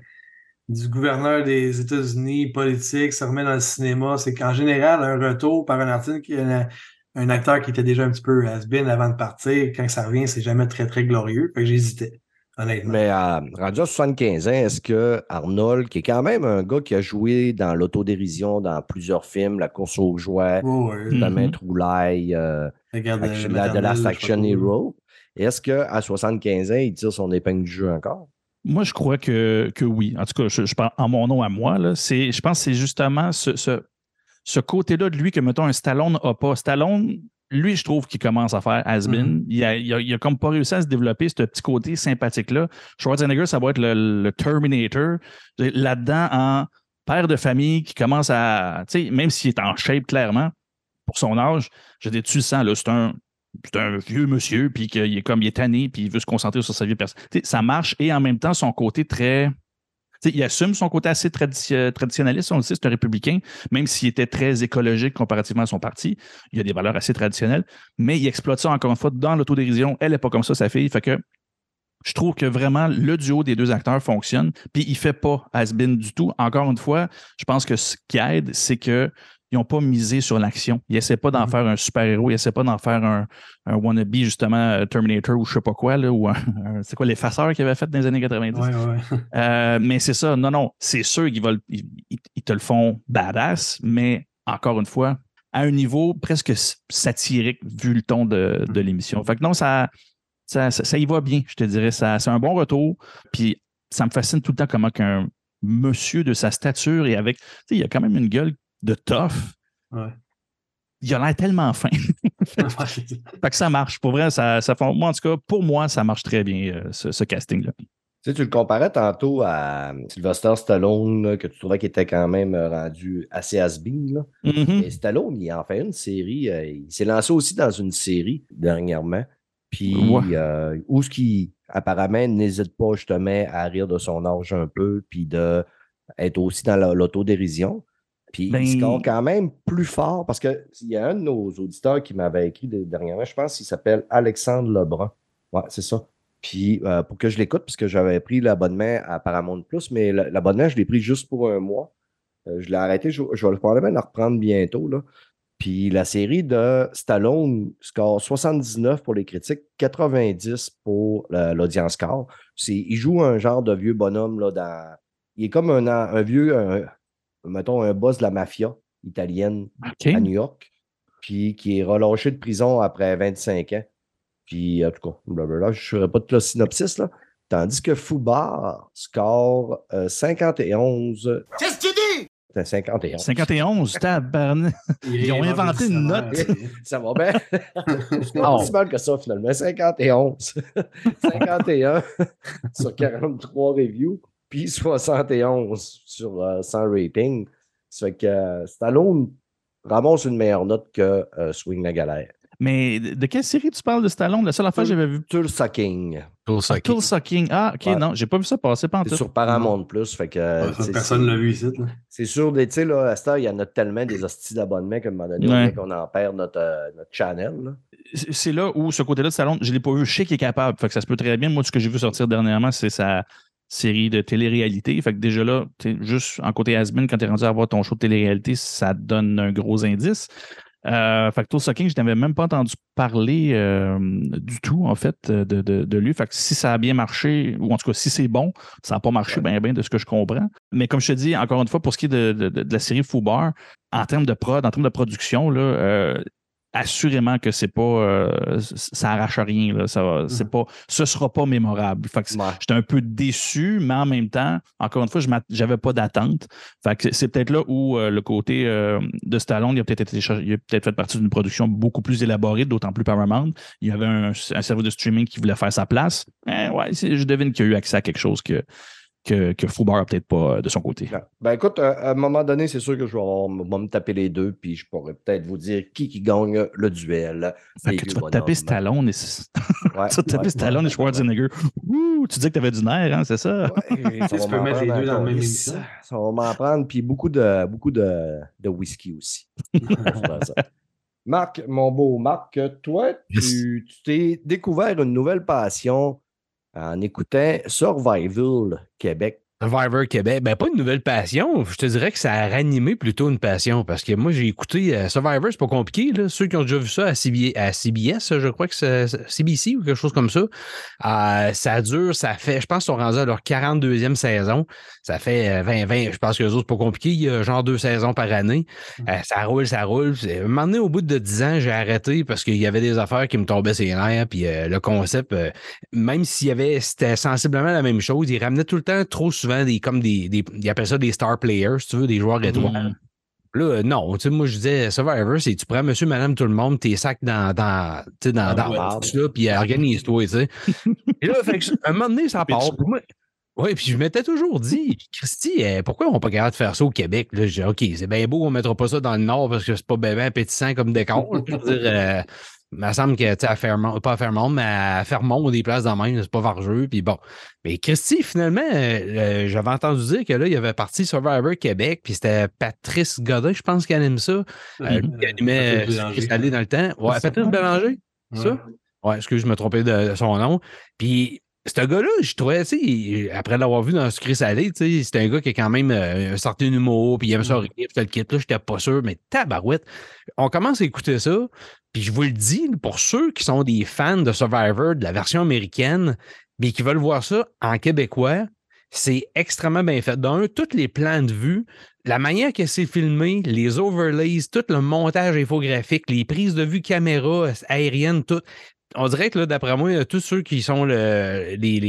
du gouverneur des États-Unis, politique, se remet dans le cinéma. C'est qu'en général, un retour par un artiste qui un, un acteur qui était déjà un petit peu has-been avant de partir, quand ça revient, c'est jamais très, très glorieux. Fait que j'hésitais, honnêtement. Mais euh, rendu à 75 ans, est-ce que Arnold, qui est quand même un gars qui a joué dans l'autodérision dans plusieurs films, La course aux jouets. Mm. Notamment Mhm. True Lie, euh, Action- la, Last Action quoi. Hero, est-ce qu'à 75 ans, il tire son épingle du jeu encore? Moi, je crois que, que oui. En tout cas, je, je parle en mon nom à moi. Là, c'est, je pense que c'est justement ce, ce, ce côté-là de lui que, mettons, un Stallone n'a pas. Stallone, lui, je trouve qu'il commence à faire has-been. Mhm. il, a, il, a, il a comme pas réussi à se développer ce petit côté sympathique-là. Schwarzenegger, ça va être le, le Terminator. Là-dedans, en père de famille qui commence à, tu sais, même s'il est en shape clairement, pour son âge, je dis, tu le sens, là, c'est un, c'est un vieux monsieur, puis qu'il est comme, il est tanné, puis il veut se concentrer sur sa vie personnelle. Ça marche, et en même temps, son côté très, il assume son côté assez tradition- traditionnaliste, on le sait, c'est un républicain, même s'il était très écologique comparativement à son parti. Il a des valeurs assez traditionnelles, mais il exploite ça encore une fois dans l'autodérision. Elle n'est pas comme ça, sa fille. Fait que je trouve que vraiment le duo des deux acteurs fonctionne, puis il fait pas has-been du tout. Encore une fois, je pense que ce qui aide, c'est que ils n'ont pas misé sur l'action. Ils essaient pas d'en Mhm. faire un super-héros, ils essaient pas d'en faire un, un wannabe, justement, euh, Terminator ou je sais pas quoi, là, ou c'est quoi, l'effaceur qu'ils avaient fait dans les années 90. Ouais, ouais. Euh, mais c'est ça, non, non, c'est sûr qu'ils veulent, ils, te le font badass, mais encore une fois, à un niveau presque satirique vu le ton de, de l'émission. Fait que non, ça, ça, ça, ça y va bien, je te dirais. Ça, c'est un bon retour. Puis ça me fascine tout le temps comment qu'un monsieur de sa stature et avec, tu sais, il a quand même une gueule de tough. Ouais. Il a l'air tellement fin. fait que ça marche. Pour vrai, ça, ça fait- moi, en tout cas, pour moi, ça marche très bien, euh, ce, ce casting-là. Tu sais, tu le comparais tantôt à Sylvester Stallone, là, que tu trouvais qu'il était quand même rendu assez has-been. Mhm. Mais Stallone, il en fait une série. euh, il s'est lancé aussi dans une série dernièrement. Puis, Ouais. euh, où ce qui, apparemment, n'hésite pas justement à rire de son âge un peu, puis de être aussi dans la- l'autodérision. Puis, Ben- il score quand même plus fort parce qu'il y a un de nos auditeurs qui m'avait écrit de- dernièrement, je pense qu'il s'appelle Alexandre Lebrun. Ouais, c'est ça. Puis, euh, pour que je l'écoute, parce que j'avais pris l'abonnement à Paramount Plus, mais l'abonnement, je l'ai pris juste pour un mois. Euh, je l'ai arrêté, je, je vais probablement le reprendre bientôt. Là. Puis la série de Stallone score 79 pour les critiques, 90 pour la- l'audience score. Il joue un genre de vieux bonhomme là, dans. Il est comme un, un vieux, un- mettons, un boss de la mafia italienne à New York, puis qui est relâché de prison après 25 ans. Puis, en tout cas, blablabla, je ne ferai pas tout le synopsis, là. Tandis que Foubar score euh, 51. Qu'est-ce que tu dis? C'est 51. 51, tabarnak. Ils ont inventé une note. Ça va bien. C'est pas si mal que ça, finalement. 51. 51 sur 43 reviews, puis 71 sur euh, 100 ratings. Ça fait que euh, Stallone ramasse une meilleure note que euh, Swing la galère. Mais de quelle série tu parles de Stallone? La seule affaire que j'avais vu. Tool Sucking. Pour ça Ah, Sucking. Ah, OK, Ouais. non, j'ai pas vu ça passer pas en C'est sur Paramount Plus. Fait que, euh, Ouais, personne l'a vu ici. C'est sûr, des- tu sais, là, à cette heure, il y en a tellement des hosties d'abonnements qu'à un moment donné, on Ouais. qu'on en perd notre, euh, notre channel. c'est là où ce côté-là de Stallone, je l'ai pas vu. Je sais qu'il est capable. Fait que ça se peut très bien. Moi, ce que j'ai vu sortir dernièrement, c'est sa série de télé-réalité. Fait que déjà là, juste en côté Asmin, quand tu es rendu à voir ton show de télé-réalité, ça donne un gros indice. Euh, fait que Sucking, je n'avais même pas entendu parler euh, du tout, en fait, de, de, de lui. Fait que si ça a bien marché, ou en tout cas, si c'est bon, ça n'a pas marché bien, bien de ce que je comprends. Mais comme je te dis, encore une fois, pour ce qui est de- de la série Foubar, en termes de prod, en termes de production, là, euh, assurément que c'est pas euh, ça arrache rien là, ça va- c'est pas ce sera pas mémorable. Fait que Ouais. j'étais un peu déçu mais en même temps encore une fois je j'avais pas d'attente. Fait que c'est peut-être là où euh, le côté euh, de Stallone il a peut-être été il a peut-être fait partie d'une production beaucoup plus élaborée d'autant plus Paramount. Il y avait un, un service de streaming qui voulait faire sa place. Eh, ouais je devine qu'il a eu accès à quelque chose que que, que Foubar a peut-être pas euh, de son côté. Ben écoute, à à un moment donné, c'est sûr que je vais, avoir- vais me taper les deux, puis je pourrais peut-être vous dire qui qui gagne le duel. fait que tu vas te taper. Stallone et Ouais, Tu vas te taper ouais, Stallone ouais, et Schwarzenegger. Ouh, tu disais que tu avais du nerf, hein, c'est ça? ouais. Ça Tu va peux mettre les deux dans encore. même émission. Ça va m'en prendre, puis beaucoup de, beaucoup de, de whisky aussi. Marc, mon beau Marc, toi, tu tu t'es découvert une nouvelle passion en écoutant Survival Québec. Survivor Québec, ben pas une nouvelle passion. Je te dirais que ça a ranimé plutôt une passion parce que moi, j'ai écouté euh, Survivor, c'est pas compliqué. Là. Ceux qui ont déjà vu ça à, CB à CBS, je crois que c'est CBC ou quelque chose comme ça. Euh, ça dure, ça fait, je pense qu'ils sont rendus à leur 42e saison. Ça fait euh, 20, 20, je pense que les autres, c'est pas compliqué. Il y a genre deux saisons par année. Euh, ça roule, ça roule. À un moment donné, au bout de 10 ans, j'ai arrêté parce qu'il y avait des affaires qui me tombaient sur les nerfs. Puis euh, le concept, euh, même s'il y avait, c'était sensiblement la même chose, il ramenait tout le temps trop souvent des, comme des, des ils appellent ça des star players, si tu veux, des joueurs étoiles. Là, non, tu sais, moi, je disais, Survivor, c'est tu prends monsieur, madame, tout le monde, tes sacs dans, dans, tu sais, dans, Dans ça, puis organise-toi, tu sais. Et là, fait que, un moment donné, ça part. Oui, puis je m'étais toujours dit, Christy, euh, pourquoi on n'est pas capable de faire ça au Québec? Là, je dis, OK, c'est bien beau, on ne mettra pas ça dans le Nord parce que c'est pas bien appétissant comme décor. je veux dire, euh, il me semble que, tu sais, à Fairmont, pas à Fairmont, mais à Fermont, des places dans même, c'est pas vargeux, puis bon. Mais Christy, finalement, euh, j'avais entendu dire que là, il y avait parti Survivor Québec, puis c'était Patrice Godin, je pense qu'elle aime ça. Euh, lui qui animait Bélanger. dans le temps. Ouais, Patrice Bélanger, ça? Ouais, excuse, je me trompais de son nom. Puis, ce gars-là, je trouvais, tu sais, après l'avoir vu dans Sucré Salé, tu sais, c'était un gars qui a quand même euh, un certain humour, puis il aimait ça rire, puis le kit. Là, j'étais pas sûr, mais tabarouette. On commence à écouter ça, puis je vous le dis, pour ceux qui sont des fans de Survivor, de la version américaine, mais qui veulent voir ça en québécois, c'est extrêmement bien fait. D'un, tous les plans de vue, la manière que c'est filmé, les overlays, tout le montage infographique, les prises de vue caméra aériennes, tout. On dirait que là, d'après moi, tous ceux qui sont ben, les,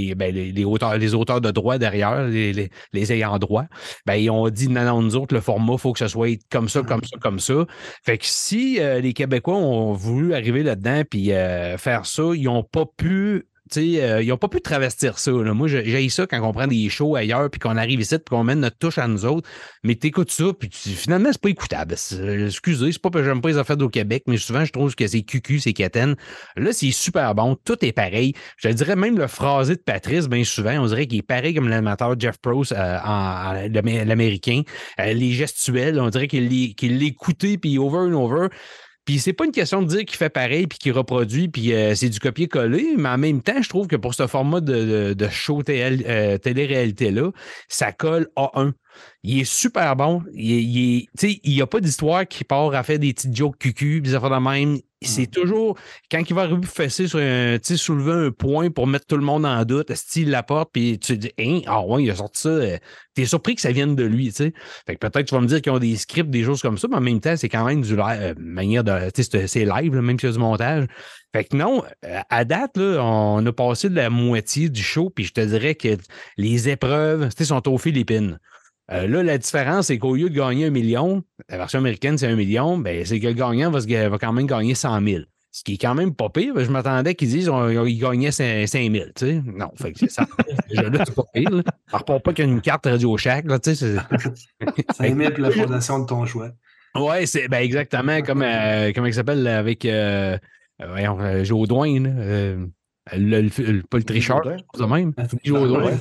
les auteurs, les auteurs de droit derrière, les, les, les ayants droit, ben, ils ont dit non, non, nous autres, le format, il faut que ce soit comme ça, comme ça, comme ça. Fait que si euh, les Québécois ont voulu arriver là-dedans puis euh, faire ça, ils n'ont pas pu. Euh, ils n'ont pas pu travestir ça. Moi, j'ai ça quand on prend des shows ailleurs, puis qu'on arrive ici, puis qu'on mène notre touche à nous autres. Mais tu écoutes ça, puis tu- finalement, c'est pas écoutable. C'est- Excusez, c'est pas que j'aime pas les affaires au Québec, mais souvent, je trouve que c'est cucu, c'est quétaine. Là, c'est super bon. Tout est pareil. Je te dirais même le phrasé de Patrice, bien souvent, on dirait qu'il est pareil comme l'animateur Jeff Prose euh, en, en- l'Amé- l'américain. Euh, les gestuels, on dirait qu'il l'é- qu'il l'écoutait, puis over and over. Puis c'est pas une question de dire qu'il fait pareil puis qu'il reproduit puis euh, c'est du copier-coller, mais en même temps, je trouve que pour ce format de, de, show TL, euh, télé-réalité-là, ça colle à un. Il est super bon. Il, est- il n'y a pas d'histoire qui part à faire des petites jokes cucu, des affaires de même. C'est toujours, quand il va arriver sur un, tu soulever un point pour mettre tout le monde en doute, style la porte, puis tu te dis, hein, ah ouais, il a sorti ça. euh, T'es surpris que ça vienne de lui, tu sais. Fait que peut-être tu vas me dire qu'ils ont des scripts, des choses comme ça, mais en même temps, c'est quand même du euh, manière de. Tu sais, c'est- live, là, même s'il y a du montage. Fait que non, euh, à date, là, on a passé de la moitié du show, puis je te dirais que les épreuves, tu sais, sont aux Philippines. Euh, là, la différence, c'est qu'au lieu de gagner un million, la version américaine, c'est un million, ben, c'est que le gagnant va, se va quand même gagner 100 000. Ce qui est quand même pas pire. Je m'attendais qu'ils disent qu'ils gagnaient 5 000. Tu sais. Non, fait que c'est ça. Déjà là, c'est pas pire. Là. On repart pas qu'il y a une carte Radio Shack. Là, tu sais, c'est- 5 000 pour la fondation de ton choix. Ouais, c'est ben exactement comme euh, comment il s'appelle avec euh, euh, voyons, euh, euh, le, le- le- pas le tricheur, ça même. Ouais.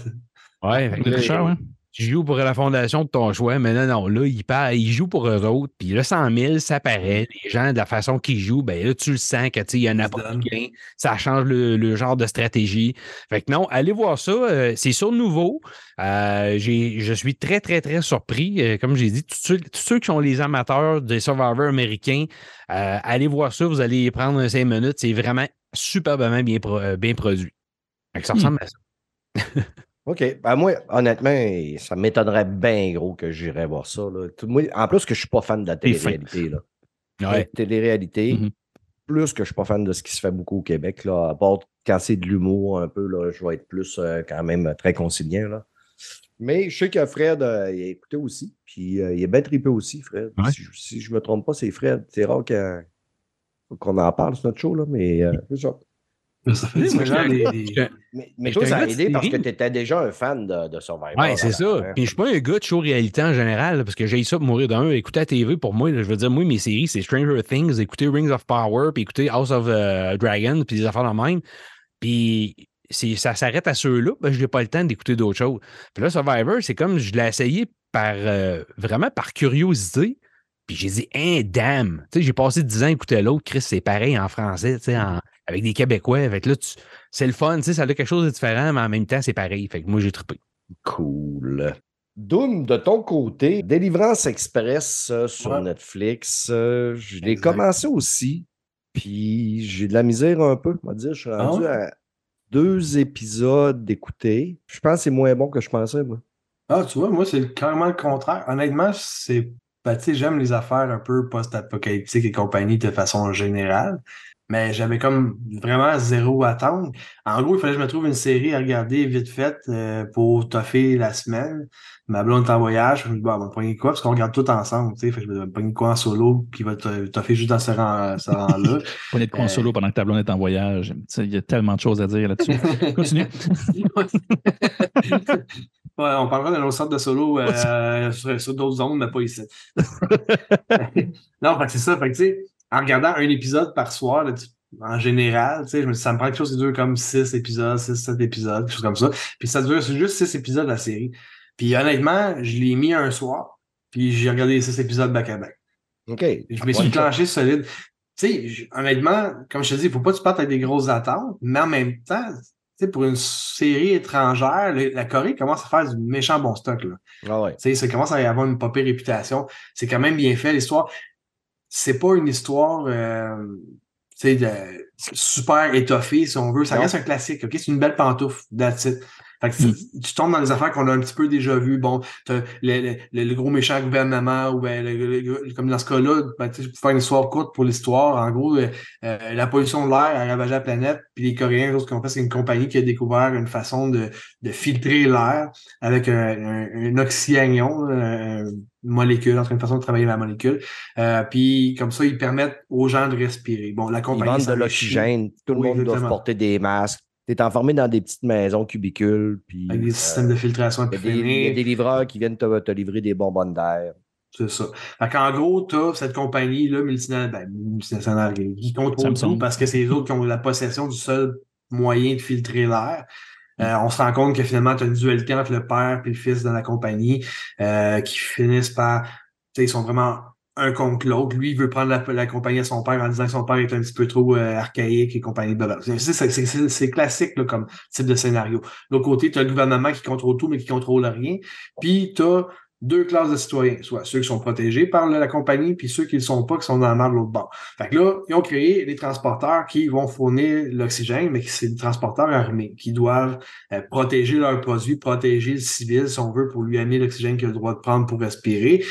Ouais, Le là, tricheur, hein? Tu joues pour la fondation de ton choix, mais non, non, là, il, part, il joue pour eux autres, puis là, 100 000, ça paraît. Les gens, de la façon qu'ils jouent, ben là, tu le sens que, il y en a pas de gain. Ça change le, le genre de stratégie. Fait que non, allez voir ça. euh, c'est sur nouveau. Euh, j'ai- je suis très, très, très surpris. Euh, comme j'ai dit, tous ceux, qui sont les amateurs des Survivors américains, allez voir ça. Vous allez prendre cinq minutes. C'est vraiment superbement bien, pro- bien produit. Fait que ça Hmm. ressemble à ça. OK. Ben moi, honnêtement, ça m'étonnerait bien gros que j'irais voir ça. là. Moi, en plus que je suis pas fan de la télé-réalité. Là. Ouais. La télé-réalité, Mhm. plus que je suis pas fan de ce qui se fait beaucoup au Québec. Là, à part quand c'est de l'humour un peu, là, je vais être plus euh, quand même très conciliant. Là. Mais je sais que Fred, euh, il a écouté aussi. Puis euh, il est bien trippé aussi, Fred. Ouais. Si, je- si je me trompe pas, c'est Fred. C'est rare qu'on en parle sur notre show, là, mais euh, c'est ça. Ça fait Oui, moi, différent j'étais- des- des- j'étais- Mais, mais J'étais toi, ça a aidé parce que tu étais déjà un fan de, de Survivor. Ouais, c'est ça. hein. Puis je suis pas un gars de show réalité en général, parce que j'ai ça pour mourir d'un. Écouter la TV, pour moi, là, je veux dire, moi, mes séries, c'est Stranger Things, écouter Rings of Power, puis écouter House of euh, Dragon, puis des affaires de même. Puis c'est- ça s'arrête à ceux-là, ben, je n'ai pas le temps d'écouter d'autres choses. Puis là, Survivor, c'est comme je l'ai essayé par euh, vraiment par curiosité. Puis j'ai dit, hein, damn. Tu sais, j'ai passé 10 ans à écouter l'autre. Chris, c'est pareil en français, tu sais, en- avec des Québécois. Fait que là, tu- c'est le fun, tu sais, ça a quelque chose de différent, mais en même temps, c'est pareil. Fait que moi, j'ai trippé. Cool. Doom, de ton côté, Délivrance Express euh, sur Ouais. Netflix, euh, je l'ai commencé aussi, puis j'ai de la misère un peu, on va dire. Je suis Ah rendu ouais? à deux épisodes d'écouter. Je pense que c'est moins bon que je pensais, moi. Ah, tu vois, moi, c'est carrément le contraire. Honnêtement, c'est. Ben, tu sais, j'aime les affaires un peu post-apocalyptiques et compagnie de façon générale. Mais j'avais comme vraiment zéro attente. En gros, il fallait que je me trouve une série à regarder vite faite euh, pour toffer la semaine. Ma blonde est en voyage. Je me dis, bon, on va prendre quoi? Parce qu'on regarde tout ensemble. Tu sais, fait que je me prendre quoi en solo qui va te- toffer juste dans ce rang- rang-là. Prenez de quoi en Euh, solo pendant que ta blonde est en voyage. Il y a tellement de choses à dire là-dessus. Continue. Ouais, on parlera d'une autre sorte de solo euh, sur, sur d'autres zones, mais pas ici. non, fait que c'est ça. Fait que, tu sais, en regardant un épisode par soir, là, tu- en général, tu sais, je me dis, ça me prend quelque chose qui dure comme six épisodes, six, sept épisodes, quelque chose comme ça. Puis ça dure, c'est juste six épisodes la série. Puis honnêtement, je l'ai mis un soir, puis j'ai regardé les six épisodes back-à-back. OK. Je me suis clenché solide. Tu sais, honnêtement, comme je te dis, il faut pas que tu partes avec des grosses attentes, mais en même temps, tu sais, pour une série étrangère, le- la Corée commence à faire du méchant bon stock. Là. Ah ouais. Tu sais, ça commence à y avoir une pire réputation. C'est quand même bien fait, l'histoire. C'est pas une histoire euh, tu sais, de- super étoffée, si on veut. Ça Non. reste un classique, OK? C'est une belle pantoufle, that's it. Fait que c'est- tu tombes dans des affaires qu'on a un petit peu déjà vues. Bon, t'as le, le, le- gros méchant gouvernement, ou ben, le- comme dans ce cas-là, ben, tu pour faire une histoire courte pour l'histoire, en gros, euh, euh, la pollution de l'air a ravagé la planète, puis les Coréens, ce qu'ils ont fait, c'est une compagnie qui a découvert une façon de, de filtrer l'air avec un, un, un oxyanion, euh, une molécule, en train une façon de travailler la molécule. Euh, puis comme ça, ils permettent aux gens de respirer. Bon, la Ils compagnie. vendent ça de l'oxygène. Tout le Oui, monde doit porter des masques. Tu es enfermé dans des petites maisons cubicules. Puis, Avec des euh, systèmes de filtration il y, a des, il y a imprimés. des livreurs qui viennent te, te livrer des bonbonnes d'air. C'est ça. Fait qu'en gros, t'as cette compagnie-là, multinationale, ben, multinationale, qui contrôle tout parce que c'est les autres qui ont la possession du seul moyen de filtrer l'air. Euh, on se rend compte que finalement, tu as une dualité entre le père et le fils dans la compagnie euh, qui finissent par. Tu sais, ils sont vraiment un contre l'autre. Lui, il veut prendre la, compagnie à son père en disant que son père est un petit peu trop euh, archaïque et compagnie. C'est- classique là, comme type de scénario. L'autre côté, tu as le gouvernement qui contrôle tout, mais qui contrôle rien. Puis tu as deux classes de citoyens, soit ceux qui sont protégés par la, la compagnie, puis ceux qui ne le sont pas, qui sont dans la main de l'autre bord. Fait que là, ils ont créé des transporteurs qui vont fournir l'oxygène, mais c'est des transporteurs armés, qui doivent euh, protéger leurs produits, protéger le civil, si on veut, pour lui amener l'oxygène qu'il a le droit de prendre pour respirer.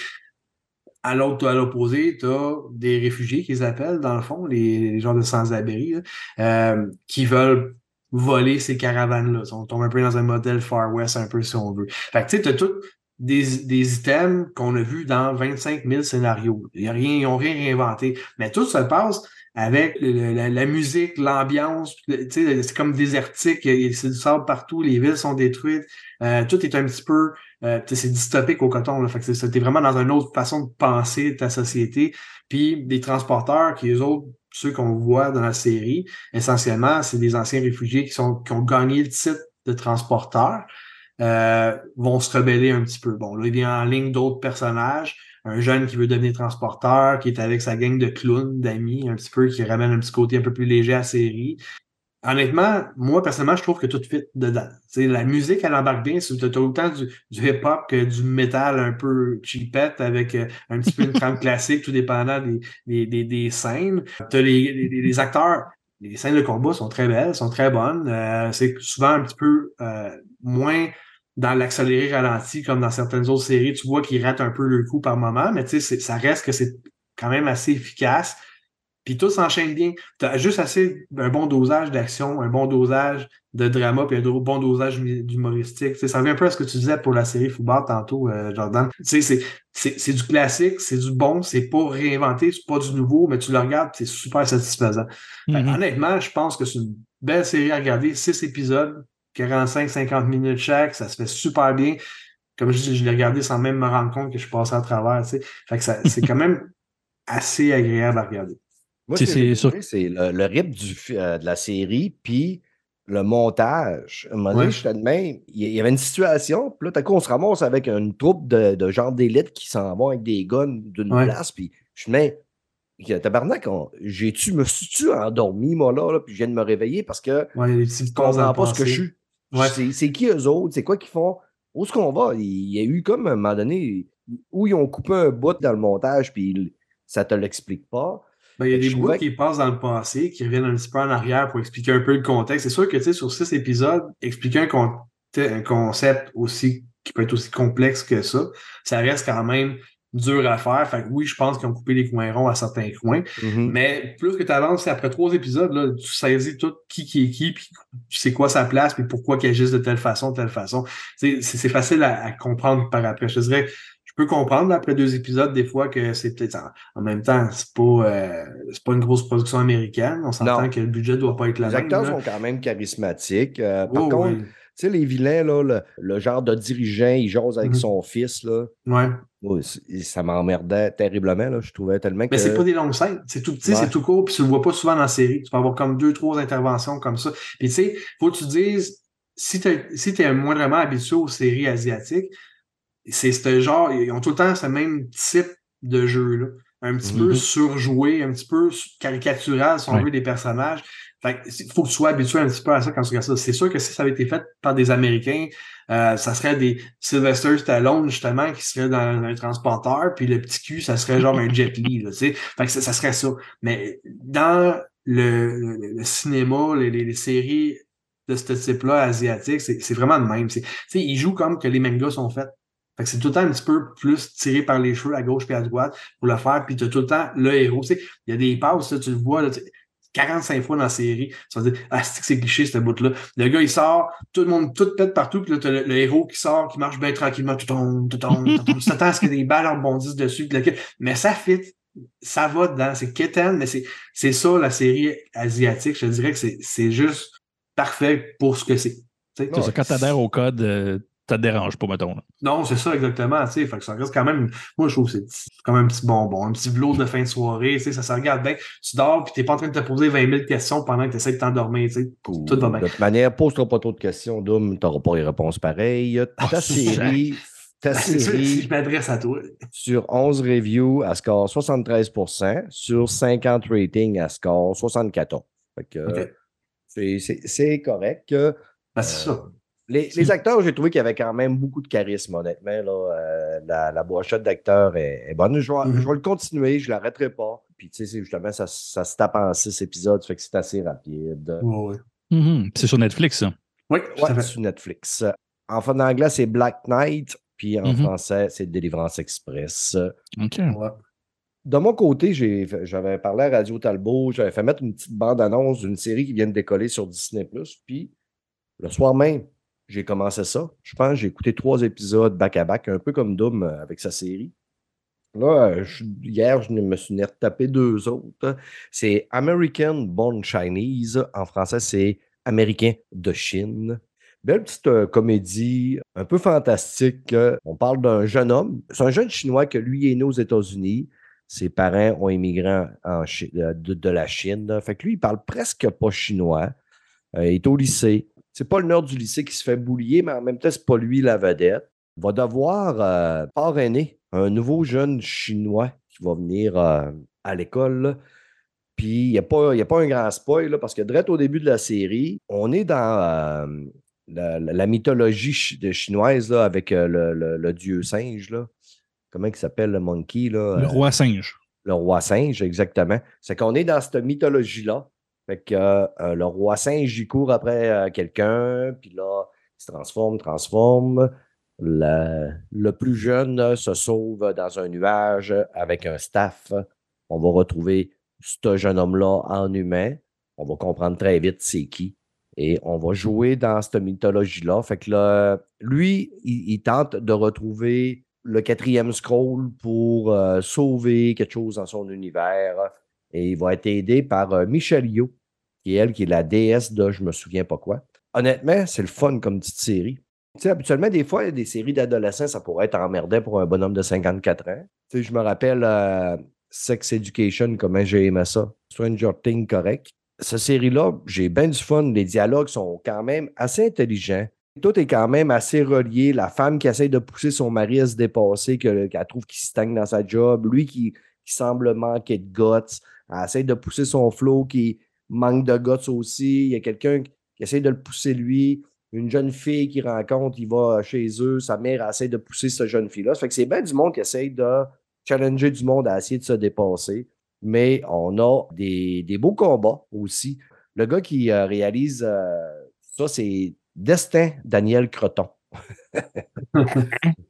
À l'autre, à l'opposé, tu as des réfugiés qu'ils appellent, dans le fond, les, gens de sans-abri, euh, qui veulent voler ces caravanes-là. On tombe un peu dans un modèle Far West, un peu si on veut. Fait que tu sais, t'as tout des, des items qu'on a vus dans 25 000 scénarios. Rien, ils n'ont rien réinventé. Mais tout se passe avec le- la, la musique, l'ambiance. C'est comme désertique, c'est du sable partout, les villes sont détruites. Euh, tout est un petit peu, euh, c'est dystopique au coton. Là. Fait que t'es vraiment dans une autre façon de penser ta société. Puis des transporteurs qui, eux autres, ceux qu'on voit dans la série, essentiellement, c'est des anciens réfugiés qui, sont, qui ont gagné le titre de transporteur, euh, vont se rebeller un petit peu. Bon, là, il a en ligne d'autres personnages. Un jeune qui veut devenir transporteur, qui est avec sa gang de clowns, d'amis, un petit peu, qui ramène un petit côté un peu plus léger à la série. Honnêtement, moi, personnellement, je trouve que tout fit dedans. Tu sais, la musique, elle embarque bien. Tu as autant du, du hip-hop que du métal un peu cheapette avec euh, un petit peu une trame classique, tout dépendant des, des, des, des scènes. Tu as les, les, les acteurs, les scènes de combat sont très belles, sont très bonnes. Euh, c'est souvent un petit peu euh, moins dans l'accéléré ralenti comme dans certaines autres séries. Tu vois qu'ils ratent un peu le coup par moment, mais tu sais, ça reste que c'est quand même assez efficace. Puis tout s'enchaîne bien. Tu as juste assez un bon dosage d'action, un bon dosage de drama, puis un bon dosage d'humoristique. Ça revient un peu à ce que tu disais pour la série Football tantôt, euh, Jordan. Tu sais, c'est- du classique, c'est du bon, c'est pas réinventé, c'est pas du nouveau, mais tu le regardes, c'est super satisfaisant. Mhm. Honnêtement, je pense que c'est une belle série à regarder. Six épisodes, 45-50 minutes chaque, ça se fait super bien. Comme je dis, je l'ai regardé sans même me rendre compte que je passais à travers. tu sais. Fait que ça- c'est quand même assez agréable à regarder. Moi, C'est- c'est sûr. trouvé, c'est le, le rythme du, euh, de la série, puis le montage. À un moment donné, je même, il y- il y avait une situation, puis là, tout à coup, on se ramasse avec une troupe de, de gens d'élite qui s'en vont avec des guns d'une place, puis je me mets, tabarnak, on- j'ai-tu, me suis-tu endormi, moi, là, là, puis je viens de me réveiller parce que Ouais, il y a des je comprends pas ce que je suis. Ouais. C'est, qui eux autres? C'est quoi qu'ils font? Où est-ce qu'on va? Il y a eu comme, à un moment donné, où ils ont coupé un bout dans le montage, puis ça te l'explique pas. Ben, il y a Fait des bouts qui passent dans le passé, qui reviennent un petit peu en arrière pour expliquer un peu le contexte. C'est sûr que, tu sais, sur six épisodes, expliquer un, con- un concept aussi qui peut être aussi complexe que ça, ça reste quand même dur à faire. Fait que oui, je pense qu'ils ont coupé les coins ronds à certains coins. Mhm. Mais plus que tu avances, après trois épisodes, là, tu saisis tout qui qui est qui, puis tu sais quoi sa place, puis pourquoi qu'ils agissent de telle façon, de telle façon. C'est c'est facile à, à comprendre par après. Je dirais, je peux comprendre après deux épisodes des fois que c'est peut-être en, en même temps, c'est pas euh, c'est pas une grosse production américaine. On s'entend que le budget doit pas être la Les même. acteurs là. sont quand même charismatiques. Euh, par Oh, contre, oui. Tu sais, les vilains, là, le, le genre de dirigeant, il jase avec Mhm. son fils, là. Ouais. Ça m'emmerdait terriblement, là. Je trouvais tellement que. Mais c'est pas des longues scènes. C'est tout petit, Ouais. c'est tout court, puis tu le vois pas souvent dans la série. Tu peux avoir comme deux, trois interventions comme ça. Puis tu sais, faut que tu te dises, si tu si es moindrement habitué aux séries asiatiques, c'est ce genre, ils ont tout le temps ce même type de jeu-là. Un petit peu Mhm. surjoué, un petit peu caricatural, si on Ouais. veut, des personnages. Fait que il faut que tu sois habitué un petit peu à ça quand tu regardes ça. C'est sûr que si ça avait été fait par des Américains, euh, ça serait des Sylvester Stallone, justement, qui serait dans un transporteur, puis le petit cul, ça serait genre un Jet Li, là, tu sais. Fait que ça, ça serait ça. Mais dans le, le- le cinéma, les, les- les séries de ce type-là, asiatiques, c'est vraiment le même. Tu sais, ils jouent comme que les mangas sont faits. Fait que c'est tout le temps un petit peu plus tiré par les cheveux à gauche puis à droite pour le faire, puis tu as tout le temps le héros. Tu sais, il y a des passes, là, tu le vois, là, tu sais, 45 fois dans la série. Tu vas dire, ah, c'est que c'est cliché, ce bout-là. Le gars, il sort, tout le monde, tout pète partout, puis là, t'as le, le héros qui sort, qui marche bien tranquillement, tout tombe, tout tombe, tout tombe. Tu t'attends à ce que des balles rebondissent dessus, mais ça fit. Ça va dedans. C'est quétaine, mais c'est, ça, la série asiatique. Je dirais que c'est, juste parfait pour ce que c'est. Quand tu adhères au code, euh, ça te dérange pas, mettons. là. non, c'est ça exactement, tu sais. Fait que ça reste quand même, moi je trouve que c'est comme un petit bonbon, un petit velours de fin de soirée, tu ça se regarde bien. Tu dors puis t'es pas en train de te poser 20 000 questions pendant que tu essaies de t'endormir, tu. Tout va bien. De toute manière, pose-toi pas trop de questions, Doom, tu n'auras pas les réponses pareilles. Ta Ah, c'est série, ta C'est sûr, si série je m'adresse à toi. sur 11 reviews, elle score 73% Sur 50 ratings, elle score 74 Fait que, Ok. c'est- correct. Euh, Ben, c'est ça. Les, les acteurs, j'ai trouvé qu'il y avait quand même beaucoup de charisme, honnêtement. Là. Euh, la, la brochette d'acteurs est, est bonne. Je vais, Mhm. je vais le continuer, je ne l'arrêterai pas. Puis, tu sais, c'est justement, ça, ça se tape en six épisodes, fait que c'est assez rapide. Ouais. Mhm. Puis C'est sur Netflix, ça. Oui, Ouais, sur Netflix. En en anglais, c'est Black Knight, puis en Mhm. français, c'est Délivrance Express. OK. Ouais. De mon côté, j'avais parlé à Radio Talbot, j'avais fait mettre une petite bande-annonce d'une série qui vient de décoller sur Disney+. Puis, le soir même, j'ai commencé ça. Je pense que j'ai écouté trois épisodes back-à-back, un peu comme Doom euh, avec sa série. Là, euh, je- hier, je me suis retapé deux autres. C'est American Born Chinese. En français, c'est Américain de Chine. Belle petite euh, comédie, un peu fantastique. On parle d'un jeune homme. C'est un jeune Chinois que lui est né aux États-Unis. Ses parents ont immigré de, la Chine. Fait que lui, il parle presque pas chinois. Il est au lycée. C'est pas le nord du lycée qui se fait boulier, mais en même temps, c'est pas lui la vedette. Il va devoir euh, parrainer un nouveau jeune chinois qui va venir euh, à l'école. Puis il n'y a, pas- il y a pas un grand spoil, là, parce que direct au début de la série, on est dans euh, la, mythologie de chinoise là, avec le, le- le dieu singe. Là. Comment il s'appelle le monkey? Là? Le roi singe. le roi singe, exactement. C'est qu'on est dans cette mythologie-là. Fait que euh, le roi singe, il court après euh, quelqu'un, puis là, il se transforme, transforme. Le, plus jeune euh, se sauve dans un nuage avec un staff. On va retrouver ce jeune homme-là en humain. On va comprendre très vite c'est qui. Et on va jouer dans cette mythologie-là. Fait que là, lui, il, tente de retrouver le quatrième scroll pour sauver quelque chose dans son univers. Et il va être aidé par euh, Michelle Yeoh, qui est elle, qui est la déesse de je me souviens pas quoi. Honnêtement, c'est le fun comme petite série. Tu sais, habituellement, des fois, des séries d'adolescents, ça pourrait être emmerdant pour un bonhomme de 54 ans. Tu sais, je me rappelle euh, Sex Education, comment j'ai aimé ça. Stranger Things, correct. Cette série-là, j'ai bien du fun. Les dialogues sont quand même assez intelligents. Tout est quand même assez relié. La femme qui essaie de pousser son mari à se dépasser, que- qu'elle trouve qu'il stagne dans sa job. Lui qui, qui semble manquer de guts. Elle essaie de pousser son flow qui manque de guts aussi. Il y a quelqu'un qui essaie de le pousser lui. Une jeune fille qui rencontre, il va chez eux. Sa mère essaie de pousser cette jeune fille-là. Ça fait que c'est bien du monde qui essaie de challenger du monde à essayer de se dépasser. Mais on a des, des beaux combats aussi. Le gars qui euh, réalise euh, ça, c'est Destin Daniel Croton.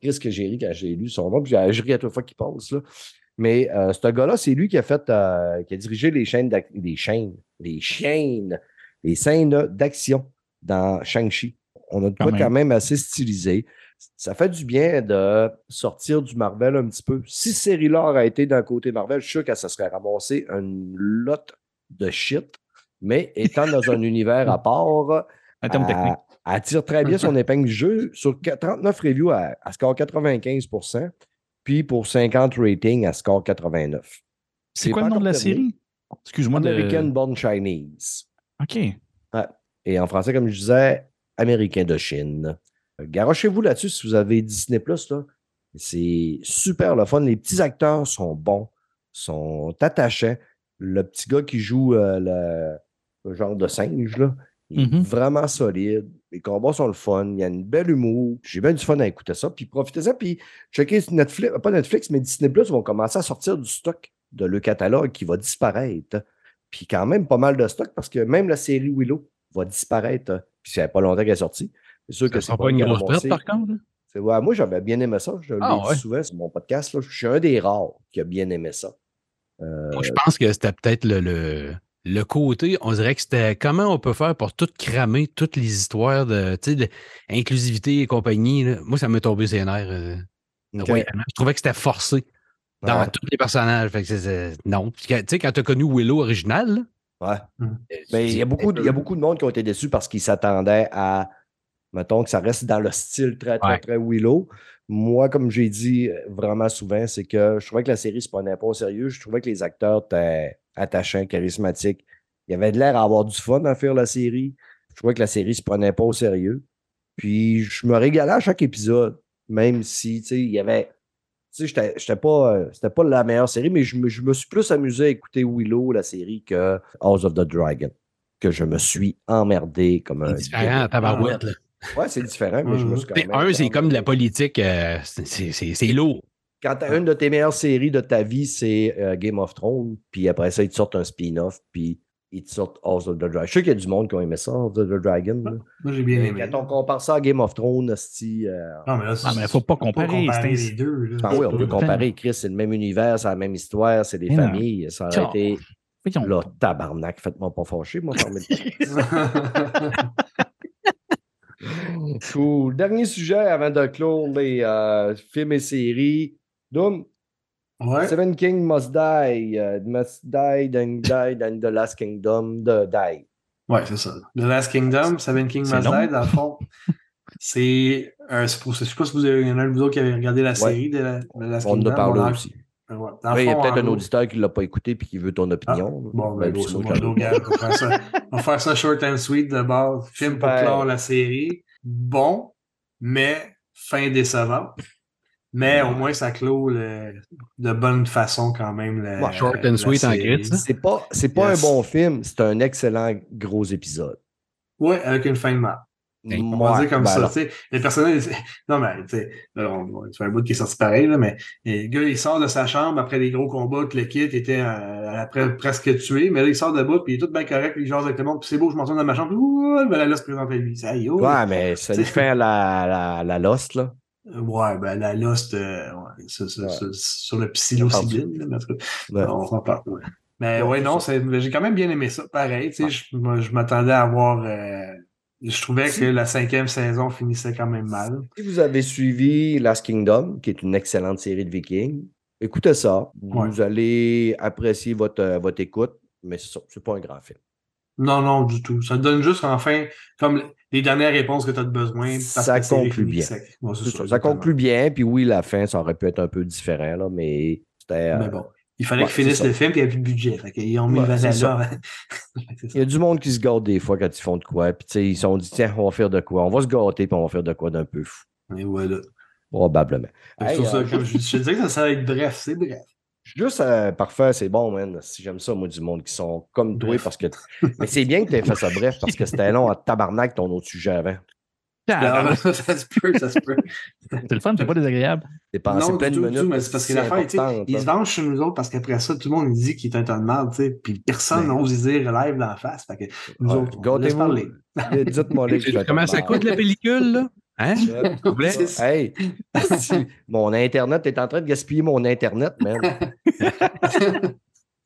Qu'est-ce que j'ai ri quand j'ai lu son nom, puis ri à toute fois qu'il passe. Là. Mais euh, ce gars-là, c'est lui qui a fait, euh, qui a dirigé les chaînes, les chaînes, les chaînes, les scènes d'action dans Shang-Chi. On a de Quand quoi même. quand même assez stylisé. Ça fait du bien de sortir du Marvel un petit peu. Si série-là aurait été d'un côté Marvel, je suis sûr qu'elle se serait ramassée une lot de shit. Mais étant dans un univers à part, elle, tire très bien son épingle du jeu. Sur 39 reviews, elle, elle score 95 puis pour 50 ratings, elle score 89. C'est quoi le nom de la série? Excuse-moi de. American Born Chinese. OK. Et en français, comme je disais, Américain de Chine. Euh, Garochez-vous là-dessus si vous avez Disney Plus. C'est super le fun. Les petits acteurs sont bons, sont attachants. Le petit gars qui joue euh, le, le genre de singe, là, il est Mhm. vraiment solide. Les combats sont le fun. Il y a une belle humour. J'ai bien du fun à écouter ça. Puis profitez-en. Puis checkez Netflix, pas Netflix, mais Disney Plus vont commencer à sortir du stock de le catalogue qui va disparaître. Puis quand même pas mal de stock parce que même la série Willow va disparaître. Puis ça fait pas longtemps qu'elle est sortie. C'est sûr Ça que sera c'est pas une le grosse perte, par contre. ouais, moi, j'avais bien aimé ça. Je l'ai Ah, dit ouais? souvent sur mon podcast. là. Je suis un des rares qui a bien aimé ça. Euh, Moi, je pense que c'était peut-être le, le, le côté, on dirait que c'était comment on peut faire pour tout cramer, toutes les histoires de, tu sais, de inclusivité et compagnie. là. Moi, ça m'est tombé ses nerfs. euh. Je trouvais que c'était forcé dans Ouais. tous les personnages. Fait que non. Tu sais, quand tu as connu Willow original, là, Ouais. Mm. Mais il y, a beaucoup, de- il y a beaucoup de monde qui ont été déçus parce qu'ils s'attendaient à, mettons, que ça reste dans le style très, très, Ouais. très Willow. Moi, comme j'ai dit euh, vraiment souvent, c'est que je trouvais que la série se prenait pas au sérieux. Je trouvais que les acteurs étaient attachants, charismatiques. Il y avait de l'air à avoir du fun à faire la série. Je trouvais que la série se prenait pas au sérieux. Puis je me régalais à chaque épisode, même si, tu sais, il y avait. Tu sais, j'étais- j'étais pas. euh, C'était pas la meilleure série, mais je me, je me suis plus amusé à écouter Willow, la série, que House of the Dragon. Que je me suis emmerdé comme un. c'est différent à tabarouette. là. Ouais, c'est différent, mais je me suis quand même. un, c'est comme de la politique, euh, c'est- c'est c'est- c'est lourd. Quand t'as une de tes meilleures séries de ta vie, c'est euh, Game of Thrones, puis après ça, ils te sortent un spin-off, puis ils te sortent House of the Dragon. Je sais qu'il y a du monde qui a aimé ça, House of the Dragon. là. Moi, j'ai bien Mais aimé. quand on compare ça à Game of Thrones, hostie, euh, Non, mais là, Ah, mais faut pas comparer, comparer c'est- les deux. là. Ah oui, on peut comparer, Chris, c'est le même univers, c'est la même histoire, c'est des Mais non. familles. Ça aurait été. Voyons. Là, tabarnak, faites-moi pas fâcher, moi, fermez le Cool. Dernier sujet avant de clore les euh, films et séries. Doom, ouais. Seven King Must Die. euh, must Die, then die, then the last kingdom, the die. Ouais, c'est ça. The Last Kingdom, Seven King Must long. Die, dans le fond. C'est un. pour- Je sais pas si vous avez, il y en a un de vous autres qui avez regardé la série de, la, de Last On en Kingdom. a parlé Bon, dans- aussi. Ouais, il y a peut-être en un gros- auditeur qui ne l'a pas écouté et qui veut ton opinion. Bon, ben, gros. On va faire ça- on va faire ça short and sweet de base. Film pour clore la série. Bon, mais fin décevante. Mais au moins, ça clôt le- de bonne façon quand même. la- Ouais, short and la sweet en. C'est pas, c'est pas Yes. un bon film, c'est un excellent gros épisode. Ouais, avec une fin de mal. On va Ouais, dire comme ben ça. alors, tu sais. Les personnages. Non, mais tu sais, là, on, on- c'est un bout qui est sorti pareil, là, mais le gars, il sort de sa chambre après les gros combats que le kit était euh, après, presque tué, mais là, il sort de bout, puis il est tout bien correct, puis il jase avec le monde, puis c'est beau, je m'en dans ma chambre, puis ouh, ben là, là, se présente à lui. Ça y est, oh. Ouais, mais ça lui fait la, la, la Lost, là. Ouais, ben la Lost, euh, ouais, sur le psilocybine, Ouais. on s'en parle. Mais Ouais, non, j'ai quand même bien aimé ça. Pareil, tu sais, je, m'attendais à avoir. euh, je trouvais Si. que la cinquième saison finissait quand même mal. Si vous avez suivi Last Kingdom, qui est une excellente série de Vikings, écoutez ça. Vous allez apprécier votre, euh, votre écoute, mais c'est pas un grand film. Non, non, du tout. Ça te donne juste, enfin, comme les dernières réponses que tu as besoin. Parce Ça que conclut bien. Ouais, ça, ça, conclut bien, puis oui, la fin, ça aurait pu être un peu différent, là, mais c'était. euh, Mais bon, il fallait ouais, qu'ils finissent le film, puis il n'y avait plus de budget. Fait qu'ils ont mis Ouais, le. Il y a du monde qui se gâte des fois quand ils font de quoi, puis tu sais, ils se sont dit, tiens, on va faire de quoi, on va se gâter, puis on va faire de quoi d'un peu fou. Et voilà. Probablement. Hey, ça, euh, comme je, je te disais que ça, ça va être bref, c'est bref. Juste euh, parfait, c'est bon, man. Si j'aime ça, moi, du monde qui sont comme toi, parce que. Mais c'est bien que tu aies fait ça bref, parce que c'était long à tabarnak ton autre sujet avant. Ah, ça, se peut, ça se peut. C'est le fun, c'est pas désagréable. T'es passé non, plein tout, tout, mais c'est parce que l'affaire, tu sais, ils là. se vengent sur nous autres parce qu'après ça, tout le monde dit qu'il est un de mal, tu sais, puis personne Mais- n'ose y dire live d'en face. Fait que nous Ouais, autres, on laisse parler. Dites-moi Comment pas ça coûte la pellicule, là? Hein? Hey, mon Internet est en train de gaspiller mon Internet, man.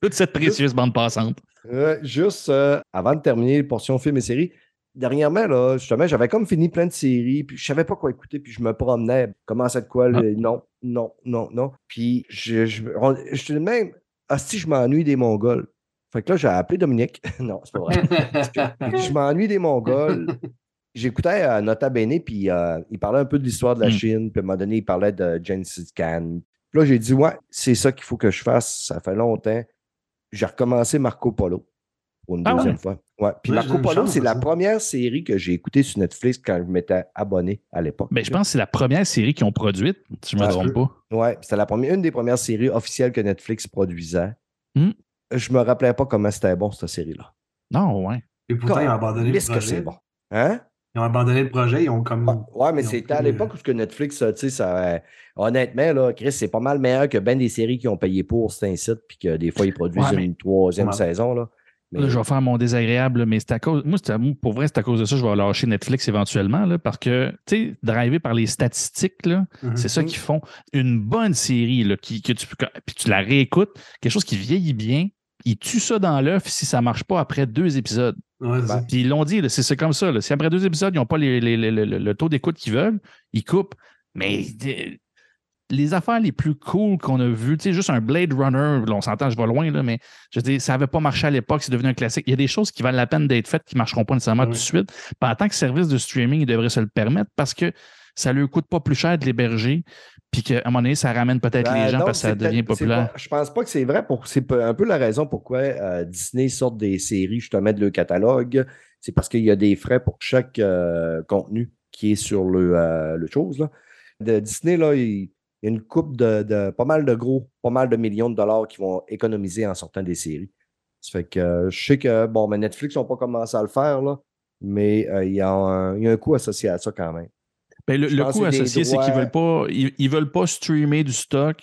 Toute cette précieuse bande passante. Euh, juste euh, avant de terminer les portions films et séries, dernièrement, là, justement, j'avais comme fini plein de séries, puis je savais pas quoi écouter, puis je me promenais, comment ça de quoi, le- non, non, non, non. Puis je, je, on- je suis même, ah si, je m'ennuie des Mongols. Fait que là, j'ai appelé Dominique. non, c'est pas vrai. je m'ennuie des Mongols. J'écoutais euh, Nota Bene, puis euh, il parlait un peu de l'histoire de la Mm. Chine, puis à un moment donné, il parlait de Gengis Khan. Puis là, j'ai dit, ouais, c'est ça qu'il faut que je fasse. Ça fait longtemps. J'ai recommencé Marco Polo pour une Ah deuxième ouais? fois. Ouais. Puis Ouais, Marco Polo, c'est la première série que j'ai écoutée sur Netflix quand je m'étais abonné à l'époque. Ben, je pense que c'est la première série qu'ils ont produite, si je ne me trompe pas. Ouais, c'était la première, une des premières séries officielles que Netflix produisait. Hmm. Je me rappelais pas comment c'était bon, cette série-là. Non, ouais. Et pourtant, ils ont abandonné le Qu'est-ce que projet. c'est bon? Hein? Ils ont abandonné le projet, ils ont comme. Ouais, ouais, mais c'était à l'époque où ce que Netflix, tu sais, ça. euh, honnêtement, là, Chris, c'est pas mal meilleur que ben des séries qui ont payé pour c'est un site, puis que des fois, ils produisent Ouais, mais- une troisième Ouais. saison, là. Mais- Là, je vais faire mon désagréable, là, mais c'est à cause. Moi, pour vrai, c'est à cause de ça que je vais lâcher Netflix éventuellement, là, parce que, tu sais, drivé par les statistiques, là, Mhm. c'est ça qu'ils font. Une bonne série, là, qui, que tu, peux- puis tu la réécoutes, quelque chose qui vieillit bien, ils tuent ça dans l'œuf si ça marche pas après deux épisodes. Ouais, ça. Puis ils l'ont dit, c'est comme ça. là. Si après deux épisodes, ils n'ont pas les- les- les- le, le taux d'écoute qu'ils veulent, ils coupent. Mais les affaires les plus cool qu'on a vues, tu sais, juste un Blade Runner, là, on s'entend, je vais loin, là, mais je dire, ça n'avait pas marché à l'époque, c'est devenu un classique. Il y a des choses qui valent la peine d'être faites qui ne marcheront pas nécessairement Oui. tout de suite. Puis en tant que service de streaming, ils devraient se le permettre parce que ça ne leur coûte pas plus cher de l'héberger, puis qu'à un moment donné, ça ramène peut-être Ben les gens non, parce que ça devient populaire. pas- je pense pas que c'est vrai. Pour, c'est un peu la raison pourquoi euh, Disney sort des séries justement de leur catalogue. C'est parce qu'il y a des frais pour chaque euh, contenu qui est sur le, euh, le chose. Là. De Disney, là, il, il y a une coupe de, de pas mal de gros, pas mal de millions de dollars qui vont économiser en sortant des séries. Ça fait que je sais que bon, mais Netflix n'ont pas commencé à le faire, là, mais il, y a un, il y a un coût associé à ça quand même. Ben, le, le coût c'est associé, c'est qu'ils droits- veulent pas, ils, ils veulent pas streamer du stock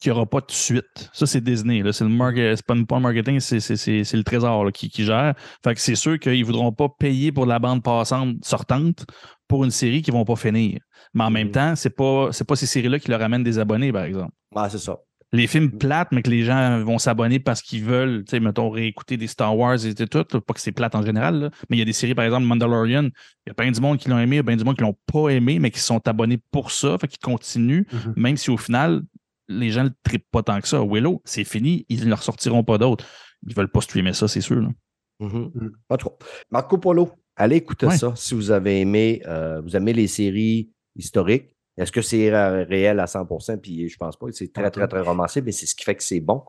qu'il n'y aura pas de suite. Ça, c'est Disney. C'est le market, c'est pas, pas le marketing, c'est, le trésor là, qui, qui gère. Fait que c'est sûr qu'ils ne voudront pas payer pour la bande passante sortante pour une série qu'ils ne vont pas finir. Mais en même Mhm. temps, c'est pas, c'est pas ces séries-là qui leur amènent des abonnés, par exemple. Ah, c'est ça. Les films plates, mais que les gens vont s'abonner parce qu'ils veulent, tu sais, mettons, réécouter des Star Wars et tout, là. pas que c'est plate en général, là. mais il y a des séries, par exemple, Mandalorian, il y a plein du monde qui l'ont aimé, il y a plein du monde qui l'ont pas aimé, mais qui sont abonnés pour ça, fait qu'ils continuent, Mhm. même si au final, les gens ne le trippent pas tant que ça. Willow, c'est fini, ils ne leur sortiront pas d'autres. Ils veulent pas streamer ça, c'est sûr. là. Mhm. Mm. Pas trop. Marco Polo, allez écouter Ouais. ça si vous avez aimé, euh, vous aimez les séries historiques. Est-ce que c'est ré- réel à 100%? Puis je pense pas que c'est très, très, très romancé, mais c'est ce qui fait que c'est bon.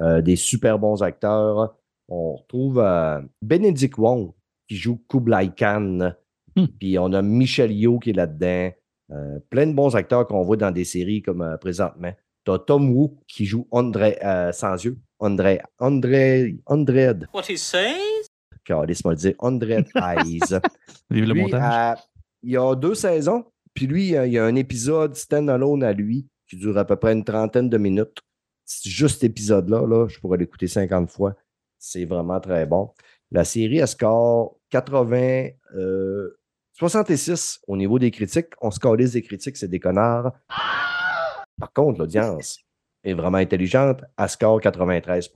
Euh, des super bons acteurs. On retrouve euh, Benedict Wong qui joue Kublai Khan. Hmm. Puis on a Michel Yeoh qui est là-dedans. Euh, plein de bons acteurs qu'on voit dans des séries comme euh, présentement. T'as Tom Wu qui joue André euh, sans yeux. André, André, Andred. What he says? Laisse-moi le dire. Andred Eyes. Le Lui, montage. euh, il y a deux saisons, puis lui, il y a un épisode stand-alone à lui qui dure à peu près une trentaine de minutes. C'est Juste cet épisode-là, là, je pourrais l'écouter 50 fois. C'est vraiment très bon. La série, elle score 80, euh, 66 au niveau des critiques. On scorelise des critiques, c'est des connards. Par contre, l'audience est vraiment intelligente. Elle score 93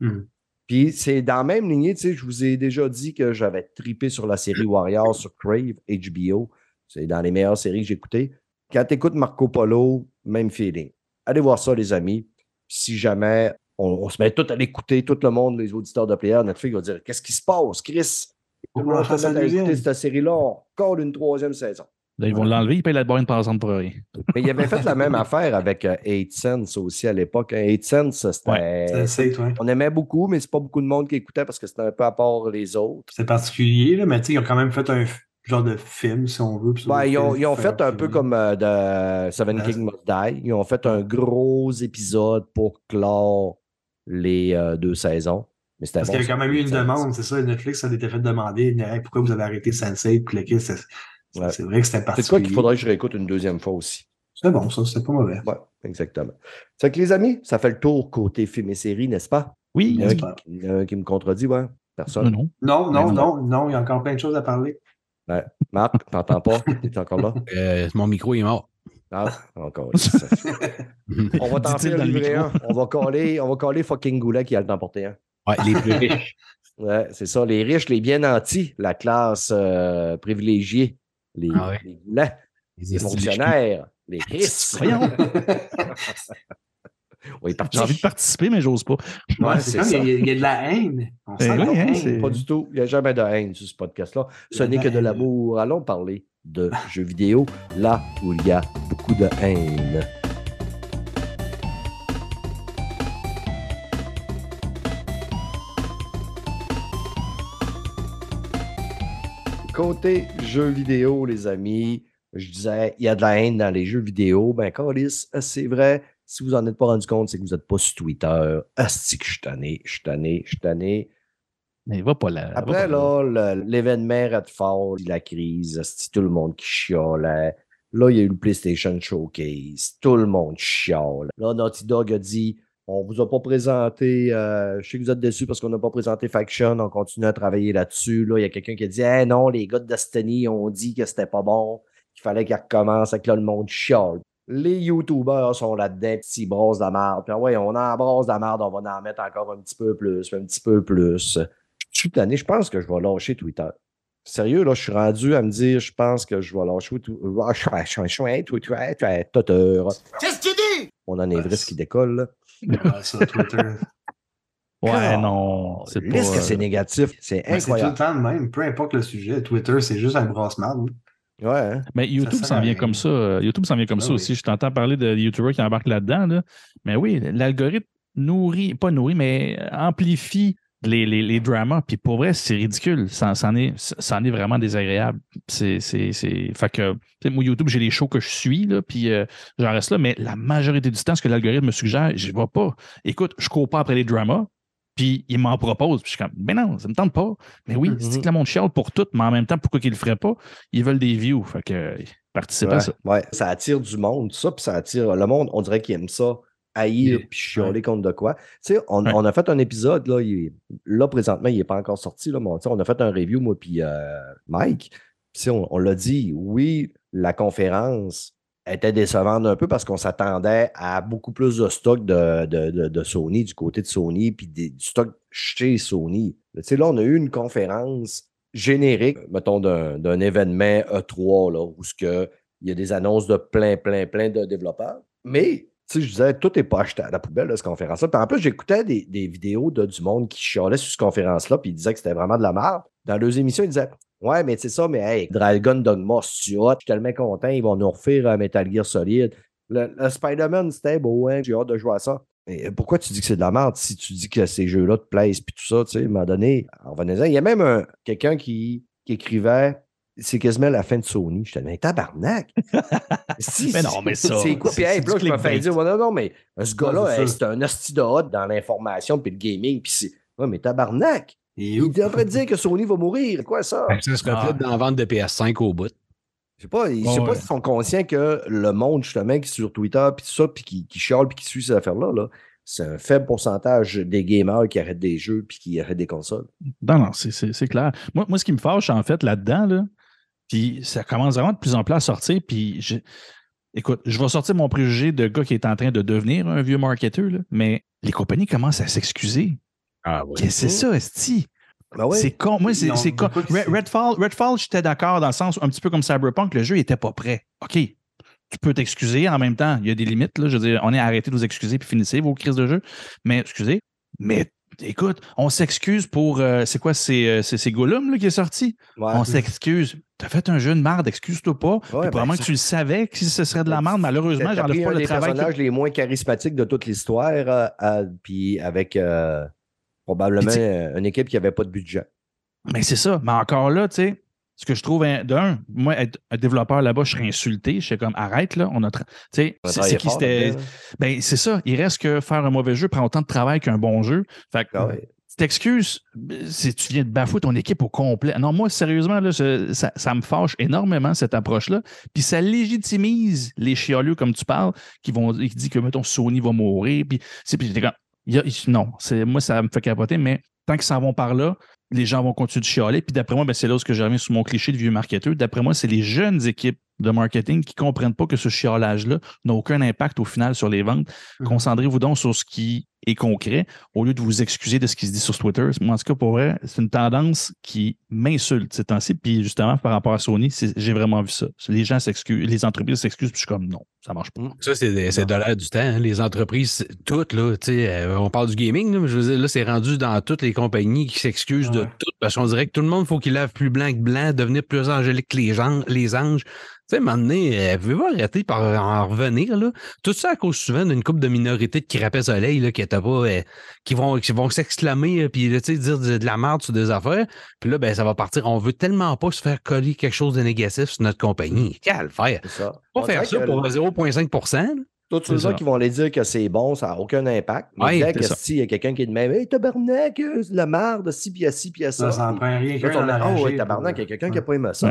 Mhm. puis c'est dans la même lignée, tu sais, je vous ai déjà dit que j'avais tripé sur la série Warriors sur Crave, HBO. C'est dans les meilleures séries que j'ai écoutées. Quand tu écoutes Marco Polo, même feeling. Allez voir ça, les amis. Si jamais on, on se met tout à l'écouter, tout le monde, les auditeurs de Player, notre fille va dire Qu'est-ce qui se passe, Chris? Tout le monde à écouter cette série-là, on colle une troisième saison. Là, ils vont l'enlever, ils payent la bonne passante pour rien. Mais il avait fait la même affaire avec euh, 8 Sense aussi à l'époque. 8 Sense, c'était. C'est c'est, ouais. On aimait beaucoup, mais c'est pas beaucoup de monde qui écoutait parce que c'était un peu à part les autres. C'est particulier, là, mais tu sais, ils ont quand même fait un genre de film, si on veut. Ouais, doit ils, ont, ils fait un peu comme euh, de Seven Ouais. King Must Die. Ils ont fait un gros épisode pour clore les euh, deux saisons. Mais c'était Parce bon, qu'il y a ça. quand même eu une demande, c'est ça. Netflix, ça a été fait demander Hey, pourquoi vous avez arrêté Sensei puis le kit, c'est c'est- Ouais. c'est vrai que c'était C'est particulier. quoi qu'il faudrait que je réécoute une deuxième fois aussi. C'est bon, ça, c'était pas mauvais. Ouais, exactement. C'est que les amis, ça fait le tour côté film et série, n'est-ce pas? Oui, Il y en a N'est-ce qui, pas? il y en a qui me contredit, ouais. Personne. non. Non, non, non, non, il y a encore plein de choses à parler. Marc, t'entends pas? T'es encore là? Euh, mon micro est mort. Ah, encore. On va t'en faire livrer un. On va coller, on va coller fucking Goulet qui a le temps porter un. Ouais, les plus riches. Ouais, c'est ça. Les riches, les bien nantis, la classe euh, privilégiée, les, Ah ouais. les Goulets, Les fonctionnaires, les. Voyons, Parti. j'ai envie de participer, mais j'ose pas. Ouais, c'est comme, il y, a- il y a de la haine. On Eh sent oui, la hein, haine. Pas du tout. Il n'y a jamais de haine sur ce podcast-là. Ce n'est que de l'amour. Allons parler de jeux vidéo, là où il y a beaucoup de haine. Côté jeux vidéo, les amis, je disais, il y a de la haine dans les jeux vidéo. Ben, Carlis, c'est vrai. Si vous n'en êtes pas rendu compte, c'est que vous n'êtes pas sur Twitter. Asti que je suis tanné, je suis tanné, je suis tanné. Mais va pas là. Après, là, l'événement Redfall, la crise, c'est tout le monde qui chialait. Là, il y a eu le PlayStation Showcase. Tout le monde chiale. Là, Naughty Dog a dit on vous a pas présenté, euh, je sais que vous êtes déçus parce qu'on n'a pas présenté Faction, on continue à travailler là-dessus. Là, il y a quelqu'un qui a dit Eh non, les gars de Destiny ont dit que c'était pas bon, qu'il fallait qu'ils recommencent, et que là, le monde chiale. Les YouTubers sont là-dedans, petits brosses de la merde. Puis, ah ouais, on en brasse de la merde, on va en mettre encore un petit peu plus, un petit peu plus. Je suis tanné, je pense que je vais lâcher Twitter. Sérieux, là, je suis rendu à me dire, je pense que je vais lâcher Twitter. Twitter. Qu'est-ce que tu dis? On en est vrai ce qui décolle. là. Ouais, ça, Twitter. Ouais, non. C'est pas. Que c'est négatif. C'est Mais c'est tout le incroyable. temps même. Peu importe le sujet. Twitter, c'est juste un brasse-marde. Ouais, hein? Mais YouTube sert s'en vient comme ça. euh, YouTube s'en vient comme Ah ça oui. aussi. Je t'entends parler de YouTubers qui embarquent là-dedans. là. Mais oui, l'algorithme nourrit, pas nourrit, mais amplifie les, les, les dramas. Puis pour vrai, c'est ridicule. Ça, ça en est, ça en est vraiment désagréable. C'est, c'est, c'est... Fait que, moi, YouTube, j'ai les shows que je suis, là, puis euh, j'en reste là. Mais la majorité du temps, ce que l'algorithme me suggère, je ne vois pas. Écoute, je cours pas après les dramas. Puis il m'en propose. Puis je suis comme, ben non, ça me tente pas. Mais oui, c'est que le monde chiale pour tout, mais en même temps, pourquoi qu'ils le feraient pas? Ils veulent des views. Fait que euh, participe à Ouais, ça. ouais. Ça attire du monde, ça, puis ça attire le monde. On dirait qu'il aime ça, haïr, puis chialer contre de quoi. Tu sais, on, Ouais. on a fait un épisode, là, il est- là présentement, il n'est pas encore sorti, là, mais on, tu sais, on a fait un review, moi, puis euh, Mike. Puis, on l'a dit, oui, la conférence était décevante un peu parce qu'on s'attendait à beaucoup plus de stock de, de- Sony, du côté de Sony, puis des- du stock chez Sony. Là, on a eu une conférence générique, mettons, d'un événement E3, là, où il y a des annonces de plein, plein, plein de développeurs. Mais, je disais, tout n'est pas acheté à la poubelle, là, cette conférence-là. Puis en plus, j'écoutais des, des vidéos de, du monde qui chialait sur cette conférence-là, puis ils disaient que c'était vraiment de la merde. Dans leurs émissions, ils disaient, ouais, mais c'est ça, mais hey, Dragon Dogma, c'est hot, je suis tellement content, ils vont nous refaire un Metal Gear Solid. Le, le Spider-Man, c'était beau, hein, j'ai hâte de jouer à ça. Et pourquoi tu dis que c'est de la merde si tu dis que ces jeux-là te plaisent, puis tout ça, tu sais, à un moment donné, en il y a même un- quelqu'un qui, qui écrivait c'est quasiment la fin de Sony. Je te dis, mais tabarnak! Si, Mais non, mais ça, C'est quoi? Puis, hey, là, je me fais dire, non, non, mais ce gars-là, c'est hey, ça. c'est un hostie de hot dans l'information, puis le gaming, puis c'est. Ouais, mais tabarnak! Et Il est en train de dire que Sony va mourir. Quoi, ça? Ça se Ah. reflète dans la vente de PS5 au bout. Je sais pas, je sais pas ouais. s'ils sont conscients que le monde, justement, qui est sur Twitter, puis tout ça, puis qui, qui chiale, puis qui suit ces affaires-là, là, c'est un faible pourcentage des gamers qui arrêtent des jeux, puis qui arrêtent des consoles. Non, non, c'est- c'est c'est clair. Moi, moi, ce qui me fâche, en fait, là-dedans, là, puis ça commence vraiment de plus en plus à sortir, puis je- écoute, je vais sortir mon préjugé de gars qui est en train de devenir un vieux marketeur, là, mais les compagnies commencent à s'excuser. Ah oui. Qu'est-ce que c'est ça, Esti? Ben ouais. C'est con. Moi, c'est con. Red- Redfall, Redfall j'étais d'accord dans le sens, un petit peu comme Cyberpunk, le jeu n'était pas prêt. OK. Tu peux t'excuser en même temps. Il y a des limites. Là. Je veux dire, on est arrêté de vous excuser puis finissez vos crises de jeu. Mais, excusez. Mais écoute, on s'excuse pour. euh, c'est quoi? C'est euh, c'est- Gollum là, qui est sorti? Ouais. On s'excuse. T'as fait un jeu de merde, excuse-toi pas. Puis ben, probablement que tu le savais que ce serait de la merde. Malheureusement, j'enlève pas un le des travail. personnages les moins charismatiques de toute l'histoire, euh, puis avec euh, probablement euh, une équipe qui n'avait pas de budget. Mais c'est ça. Mais encore là, tu sais, ce que je trouve, d'un, moi, être un développeur là-bas, je serais insulté. Je serais comme, arrête, là, on a. Tu sais, c'est qui c'était. Ben, c'est ça. Il reste que faire un mauvais jeu prend autant de travail qu'un bon jeu. Fait que, Ah ouais. t'excuses, si tu viens de bafouer ton équipe au complet. Non, moi, sérieusement, là, je- ça, ça me fâche énormément, cette approche-là. Puis ça légitimise les chialeux, comme tu parles, qui vont qui disent que, mettons, Sony va mourir. Puis, c'est- puis t'es comme, y a- non, c'est, moi, ça me fait capoter, mais tant qu'ils s'en vont par là, les gens vont continuer de chialer. Puis d'après moi, ben, c'est là où je reviens sur mon cliché de vieux marketeur. D'après moi, c'est les jeunes équipes de marketing qui ne comprennent pas que ce chiolage-là n'a aucun impact au final sur les ventes. Mhm. Concentrez-vous donc sur ce qui est concret au lieu de vous excuser de ce qui se dit sur Twitter. Moi, en tout cas, pour vrai, c'est une tendance qui m'insulte ces temps-ci. Puis justement, par rapport à Sony, j'ai vraiment vu ça. Les gens s'excusent, les entreprises s'excusent, puis je suis comme non, ça marche pas. Ça, c'est de l'air du temps. hein. Les entreprises, toutes, là, euh, on parle du gaming, là, mais je veux dire, là, c'est rendu dans toutes les compagnies qui s'excusent de tout. Parce qu'on dirait que tout le monde, faut qu'il lave plus blanc que blanc, devenir plus angélique que les, gens, les anges. Tu sais, à un moment donné, euh, pouvez-vous arrêter par en revenir, là? Tout ça à cause souvent d'une couple de minorités de crapets soleil, là, qui étaient pas, euh, qui vont, qui vont s'exclamer, euh, puis, là, tu sais, dire de, de la merde sur des affaires. Puis là, ben, ça va partir. On veut tellement pas se faire coller quelque chose de négatif sur notre compagnie. Qu'à le faire. Ça. Pas On faire ça pour 0,5 là. Tous C'est ceux ça. qui vont aller dire que c'est bon, ça n'a aucun impact. Mais Ouais, que s'il y a quelqu'un qui est de même, hey, tabarnak, euh, la merde, si, puis ci, puis ça. Ça, prend rien là, oh, ouais, tabarnak, il y a quelqu'un qui n'a Ouais. pas aimé ça.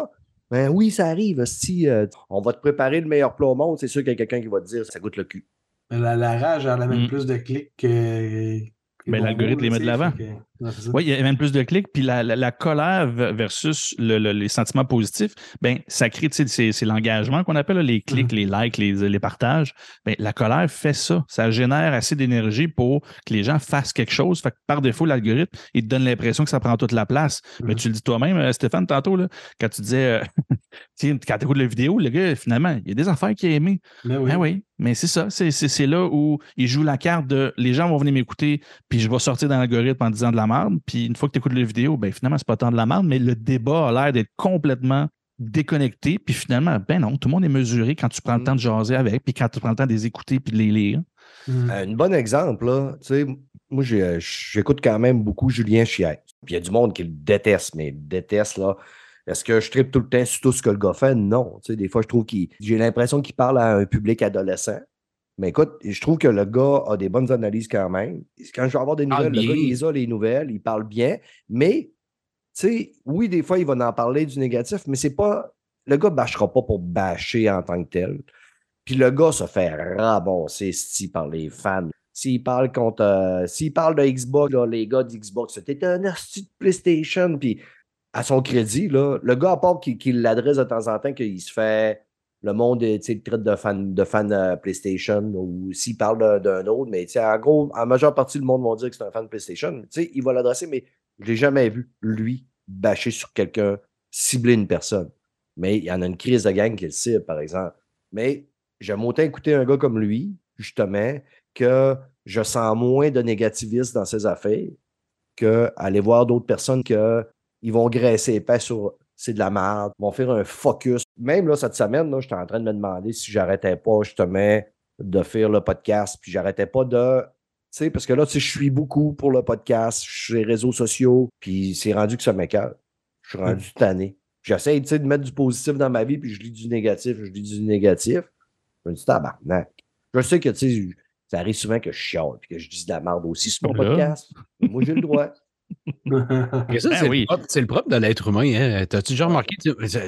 Ben oui, ça arrive. Si euh, on va te préparer le meilleur plat au monde, c'est sûr qu'il y a quelqu'un qui va te dire ça goûte le cul. Mais La, la rage, elle amène Mm. plus de clics que. que Ben, bon l'algorithme les met de l'avant. que- ouais. Oui, il y a même plus de clics. Puis la, la- la colère versus le- le- les sentiments positifs, ben, ça crée, c'est, l'engagement qu'on appelle là, les clics, les likes, les, les partages. Ben, la colère fait ça. Ça génère assez d'énergie pour que les gens fassent quelque chose. Fait que par défaut, l'algorithme, il te donne l'impression que ça prend toute la place. Mais Mhm. tu le dis toi-même, euh, Stéphane, tantôt, là, quand tu disais, euh, quand tu écoutes la vidéo, le gars, finalement, il y a des affaires qu'il a aimées. Mais oui. Ben oui, mais c'est ça. C'est, c'est- c'est là où il joue la carte de les gens vont venir m'écouter, puis je vais sortir dans l'algorithme en disant de la merde. Puis une fois que tu écoutes la vidéo, ben finalement, c'est pas tant de la merde, mais le débat a l'air d'être complètement déconnecté. Puis finalement, ben non, tout le monde est mesuré quand tu prends le Mm. temps de jaser avec, puis quand tu prends le temps de les écouter, puis de les lire. Mm. Un bon exemple, là, tu sais, moi, j'ai- j'écoute quand même beaucoup Julien Chier. Puis il y a du monde qui le déteste, mais déteste, là. Est-ce que je tripe tout le temps sur tout ce que le gars fait? Non. Tu sais, des fois, je trouve qu'il. J'ai l'impression qu'il parle à un public adolescent. Mais écoute, je trouve que le gars a des bonnes analyses quand même. Quand je vais avoir des Parle nouvelles, le gars, il les a, les nouvelles, il parle bien. Mais, tu sais, oui, des fois, il va en parler du négatif, mais c'est pas. Le gars ne bâchera pas pour bâcher en tant que tel. Puis le gars se fait raboncer sti, par les fans. S'il parle contre. euh, S'il parle de Xbox, là, les gars d'Xbox, c'était un de PlayStation. Puis à son crédit, là, le gars, à part qu'il qu'il l'adresse de temps en temps, qu'il se fait. Le monde traite de fan, de fan euh, PlayStation ou s'il parle d'un- autre, mais en gros, en majeure partie, le monde va dire que c'est un fan de PlayStation. Il va l'adresser, mais je l'ai jamais vu, lui, bâcher sur quelqu'un, cibler une personne. Mais il y en a une crise de gang qui le cible, par exemple. Mais j'aime autant écouter un gars comme lui, justement, que je sens moins de négativisme dans ses affaires que aller voir d'autres personnes que ils vont graisser épais sur c'est de la merde, ils vont faire un focus. Même là, cette semaine, là, j'étais en train de me demander si j'arrêtais pas justement de faire le podcast, puis j'arrêtais pas de. Tu sais, parce que là, tu sais, je suis beaucoup pour le podcast, je suis sur les réseaux sociaux, puis c'est rendu que ça m'écoeure. Je suis rendu tanné. J'essaie, tu sais, de mettre du positif dans ma vie, puis je lis du négatif, je lis du négatif. Je me dis, tabarnak. Je sais que, tu sais, ça arrive souvent que je chiale, puis que je dis de la merde aussi sur mon podcast. Moi, j'ai le droit. Ça, Ben c'est, oui. le propre, c'est le propre de l'être humain. Hein. T'as-tu déjà remarqué,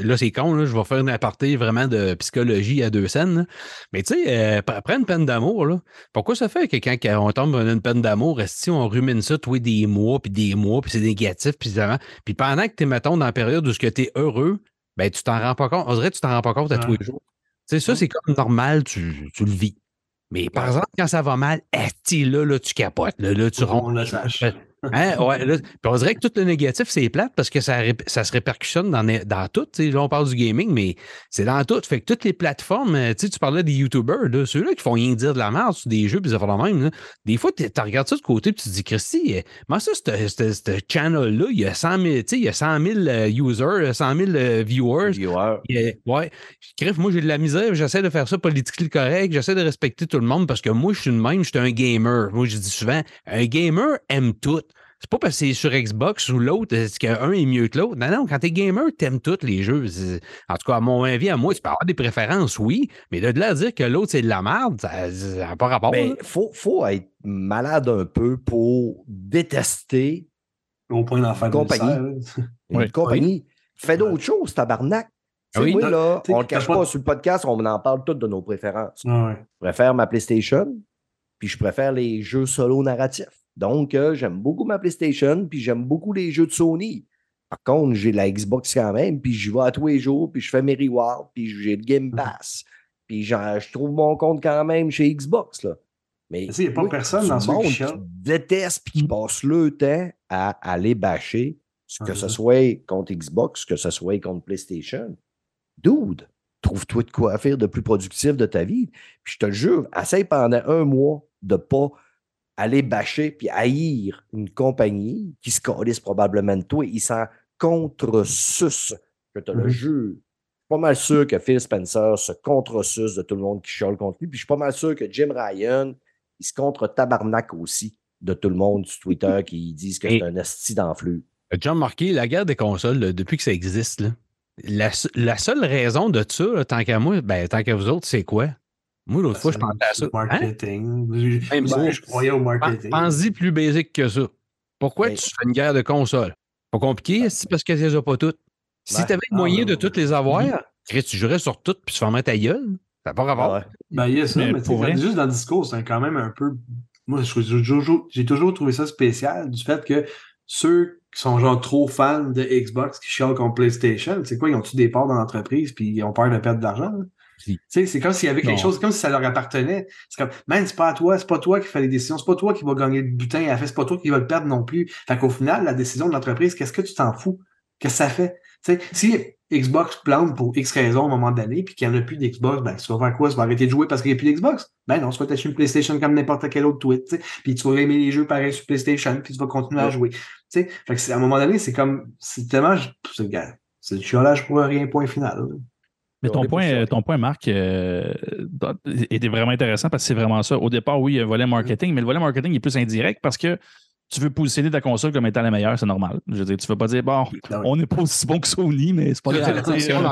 là, c'est con, là, je vais faire une aparté vraiment de psychologie à deux scènes. là. Mais tu sais, euh, p- après une peine d'amour, pourquoi ça fait que quand on tombe dans une peine d'amour, si on rumine ça, toi, des mois, puis des mois, puis c'est négatif, puis pendant que tu es, mettons, dans la période où tu es heureux, ben, tu t'en rends pas compte. On dirait que tu t'en rends pas compte à tous les jours. Tu sais, ça, c'est comme normal, tu, tu le vis. Mais par exemple, quand ça va mal, là, là, tu capotes. Là, là, tu sache. Hein, ouais, là, puis on dirait que tout le négatif, c'est plate parce que ça, ça se répercussionne dans, dans tout. Là, on parle du gaming, mais c'est dans tout. Fait que toutes les plateformes, euh, tu parlais des YouTubers, là, ceux-là qui font rien dire de la merde sur des jeux, puis ça fait la même. là. Des fois, tu regardes ça de côté, puis tu te dis, Christy, euh, moi, ça, ce channel-là, il y a 100 000, tu sais, il y a 100 000 euh, users, 100 000 euh, viewers. Viewer. Ouais. Moi, j'ai de la misère. J'essaie de faire ça politiquement correct. J'essaie de respecter tout le monde parce que moi, je suis une même. Je suis un gamer. Moi, je dis souvent, un gamer aime tout. C'est pas parce que c'est sur Xbox ou l'autre, est-ce qu'un est mieux que l'autre. Non, non, quand t'es gamer, t'aimes tous les jeux. En tout cas, à mon avis, à moi, tu peux avoir des préférences, oui, mais de là à dire que l'autre, c'est de la merde, ça n'a pas rapport. Mais il faut, faut être malade un peu pour détester Au point Une compagnie. une Oui. compagnie. Fais d'autres choses, tabarnak. Tu sais, Oui. moi, là, on le cache pas- pas sur le podcast, on en parle toutes de nos préférences. Ouais. Je préfère ma PlayStation, puis je préfère les jeux solo narratifs. Donc, euh, j'aime beaucoup ma PlayStation, puis j'aime beaucoup les jeux de Sony. Par contre, j'ai la Xbox quand même, puis je vais à tous les jours, puis je fais mes rewards, puis j'ai le Game Pass. Puis je trouve mon compte quand même chez Xbox. Là. Mais il n'y a pas personne dans ce monde qui déteste puis qui passe le temps à aller bâcher, que Ouais, ce soit contre Xbox, que ce soit contre PlayStation. Dude, trouve-toi de quoi faire de plus productif de ta vie. Puis je te le jure, essaye pendant un mois de ne pas aller bâcher puis haïr une compagnie qui se calisse probablement de toi. Il s'en contre-suce, je te le jure. Je suis pas mal sûr que Phil Spencer se contre-suce de tout le monde qui chiale contre lui. Puis je suis pas mal sûr que Jim Ryan, il se contre-tabarnak aussi de tout le monde sur Twitter qui disent que c'est un esti d'enflure. John Marquis, la guerre des consoles, là, depuis que ça existe, là, la, se- la seule raison de ça, là, tant qu'à moi, ben, tant qu'à vous autres, c'est quoi? Moi, l'autre fois, je pensais à ça. Hein? Marketing. Je- Même je- croyais au marketing. Pense-y plus basique que ça. Pourquoi Mais- tu fais une guerre de consoles? Pas compliqué, c'est parce que tu les as pas toutes. Si Ben, tu avais le moyen ben, de toutes les avoir, Chris, tu jouerais sur toutes puis tu fermais ta gueule. Ça n'a pas rapport. Ah ouais. Ben, il y a ça, Mais mais, pour juste dans le discours, c'est quand même un peu. Moi, je- j'ai toujours, j'ai toujours trouvé ça spécial du fait que ceux qui sont genre trop fans de Xbox qui chialent contre PlayStation, c'est quoi, ils ont-tu des parts dans l'entreprise puis ils ont peur de perdre de l'argent? C'est comme s'il y avait quelque Non. chose, comme si ça leur appartenait. C'est comme, man, c'est pas à toi, c'est pas toi qui fais les décisions, c'est pas toi qui va gagner le butin à la fin, c'est pas toi qui va le perdre non plus. Fait qu'au final, la décision de l'entreprise, qu'est-ce que tu t'en fous? Qu'est-ce que ça fait? Tu sais, si Xbox plante pour X raisons à un moment donné, puis qu'il n'y en a plus d'Xbox, ben, tu vas faire quoi? Tu vas arrêter de jouer parce qu'il n'y a plus d'Xbox? Ben non, tu vas t'acheter une PlayStation comme n'importe quel autre tweet, tu sais. Puis tu vas aimer les jeux pareils sur PlayStation, puis tu vas continuer à jouer. Tu sais, fait que à un moment donné, c'est comme, c'est tellement, c'est, du chiolage pour rien, point final. là. Mais On ton point, ton point, Marc, euh, était vraiment intéressant parce que c'est vraiment ça. Au départ, oui, il y a un volet marketing, mais le volet marketing est plus indirect parce que tu veux positionner ta console comme étant la meilleure, c'est normal. Je veux dire, tu ne veux pas dire, bon, Ben on n'est pas aussi bon que Sony, mais c'est pas grave. c'est la position de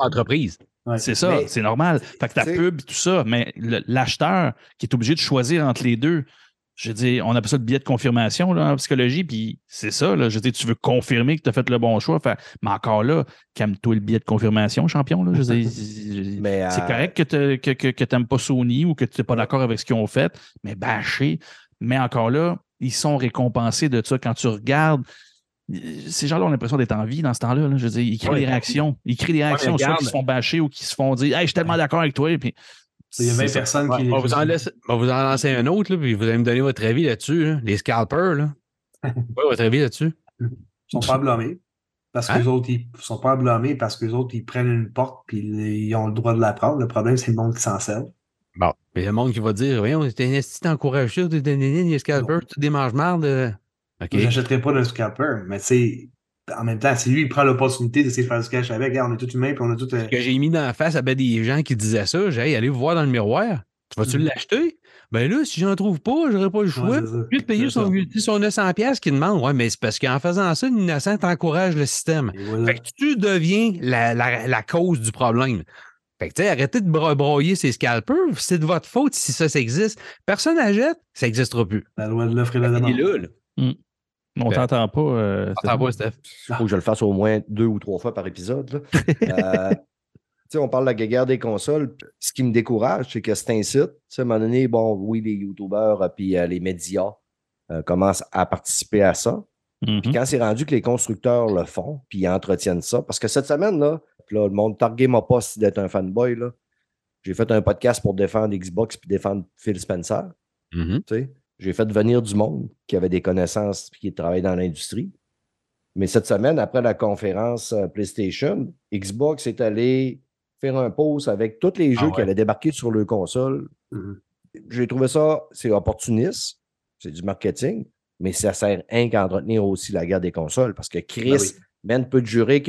l'entreprise. Ouais. C'est ça, c'est normal. Fait que ta pub, tout ça, mais l'acheteur qui est obligé de choisir entre les deux, je veux dire, on appelle ça le biais de confirmation là, en psychologie, puis c'est ça, là, je veux dire, tu veux confirmer que tu as fait le bon choix. Fait- mais encore là, calme-toi le biais de confirmation, champion. Là, je dire, c'est euh, correct que tu que, que, que t'aimes pas Sony ou que tu n'es pas d'accord avec ce qu'ils ont fait, mais bâcher. Mais encore là, ils sont récompensés de ça. Quand tu regardes, euh, ces gens-là ont l'impression d'être en vie dans ce temps-là. là. Je veux dire, ils créent Ouais. des réactions. Ils créent des réactions, soit regarde. qui se font bâcher ou qui se font dire Hey, je suis tellement d'accord avec toi. Puis, Il y a 20 c'est ça. personnes Ouais, qui. on, va vous en on vous en lancer un autre, là, puis vous allez me donner votre avis là-dessus. là. Les scalpers, là. Ouais, votre avis là-dessus? Ils sont pas blâmés. Parce que Hein? les autres, ils sont pas blâmés parce que les autres, ils prennent une porte puis ils ont le droit de la prendre. Le problème, c'est le monde qui s'en sert. Bon. Il y a le monde qui va dire Voyons, t'es un esti d'encouragé, t'es les scalpers, tu des mange-marde. euh. OK. Moi, j'achèterais pas de scalper, mais tu sais, en même temps, si lui, il prend l'opportunité d'essayer de faire du cash avec, on est tous humains puis on a tout. euh, que j'ai mis dans la face à ben des gens qui disaient ça. J'ai Hey, allez vous voir dans le miroir. Tu vas-tu Mhm. l'acheter? Ben là, si j'en trouve pas, j'aurais pas le choix. Puis de payer son, son 900$ piastres qu'il demande. Ouais, mais c'est parce qu'en faisant ça, l'innocent encourage le système. Voilà. Fait que tu deviens la, la- la cause du problème. Fait que, tu sais, arrêtez de bro- broyer ces scalpers. C'est de votre faute si ça, ça existe. Personne n'achète, ça n'existera plus. La loi de l'offre et la Il est demande. Là, là. on Ben, t'entend pas. euh, T'entends pas, Steph? Il faut que je le fasse au moins deux ou trois fois par épisode. là. Euh, tu sais, on parle de la guerre des consoles. Ce qui me décourage, c'est que c'est un site. À un moment donné, bon, oui, les YouTubers et puis euh, les médias euh, commencent à participer à ça. Mhm. Puis quand c'est rendu que les constructeurs le font, puis ils entretiennent ça, parce que cette semaine, là, là le monde targué m'a pas si d'être un fanboy. Là. J'ai fait un podcast pour défendre Xbox puis défendre Phil Spencer. Mhm. sais? J'ai fait venir du monde qui avait des connaissances et qui travaillait dans l'industrie. Mais cette semaine, après la conférence euh, PlayStation, Xbox est allé faire un pause avec tous les Ah jeux ouais. qui allaient débarquer sur le console. Mhm. J'ai trouvé ça, c'est opportuniste, c'est du marketing, mais ça sert rien qu'à entretenir aussi la guerre des consoles parce que Chris, Ben oui. Ben peut te jurer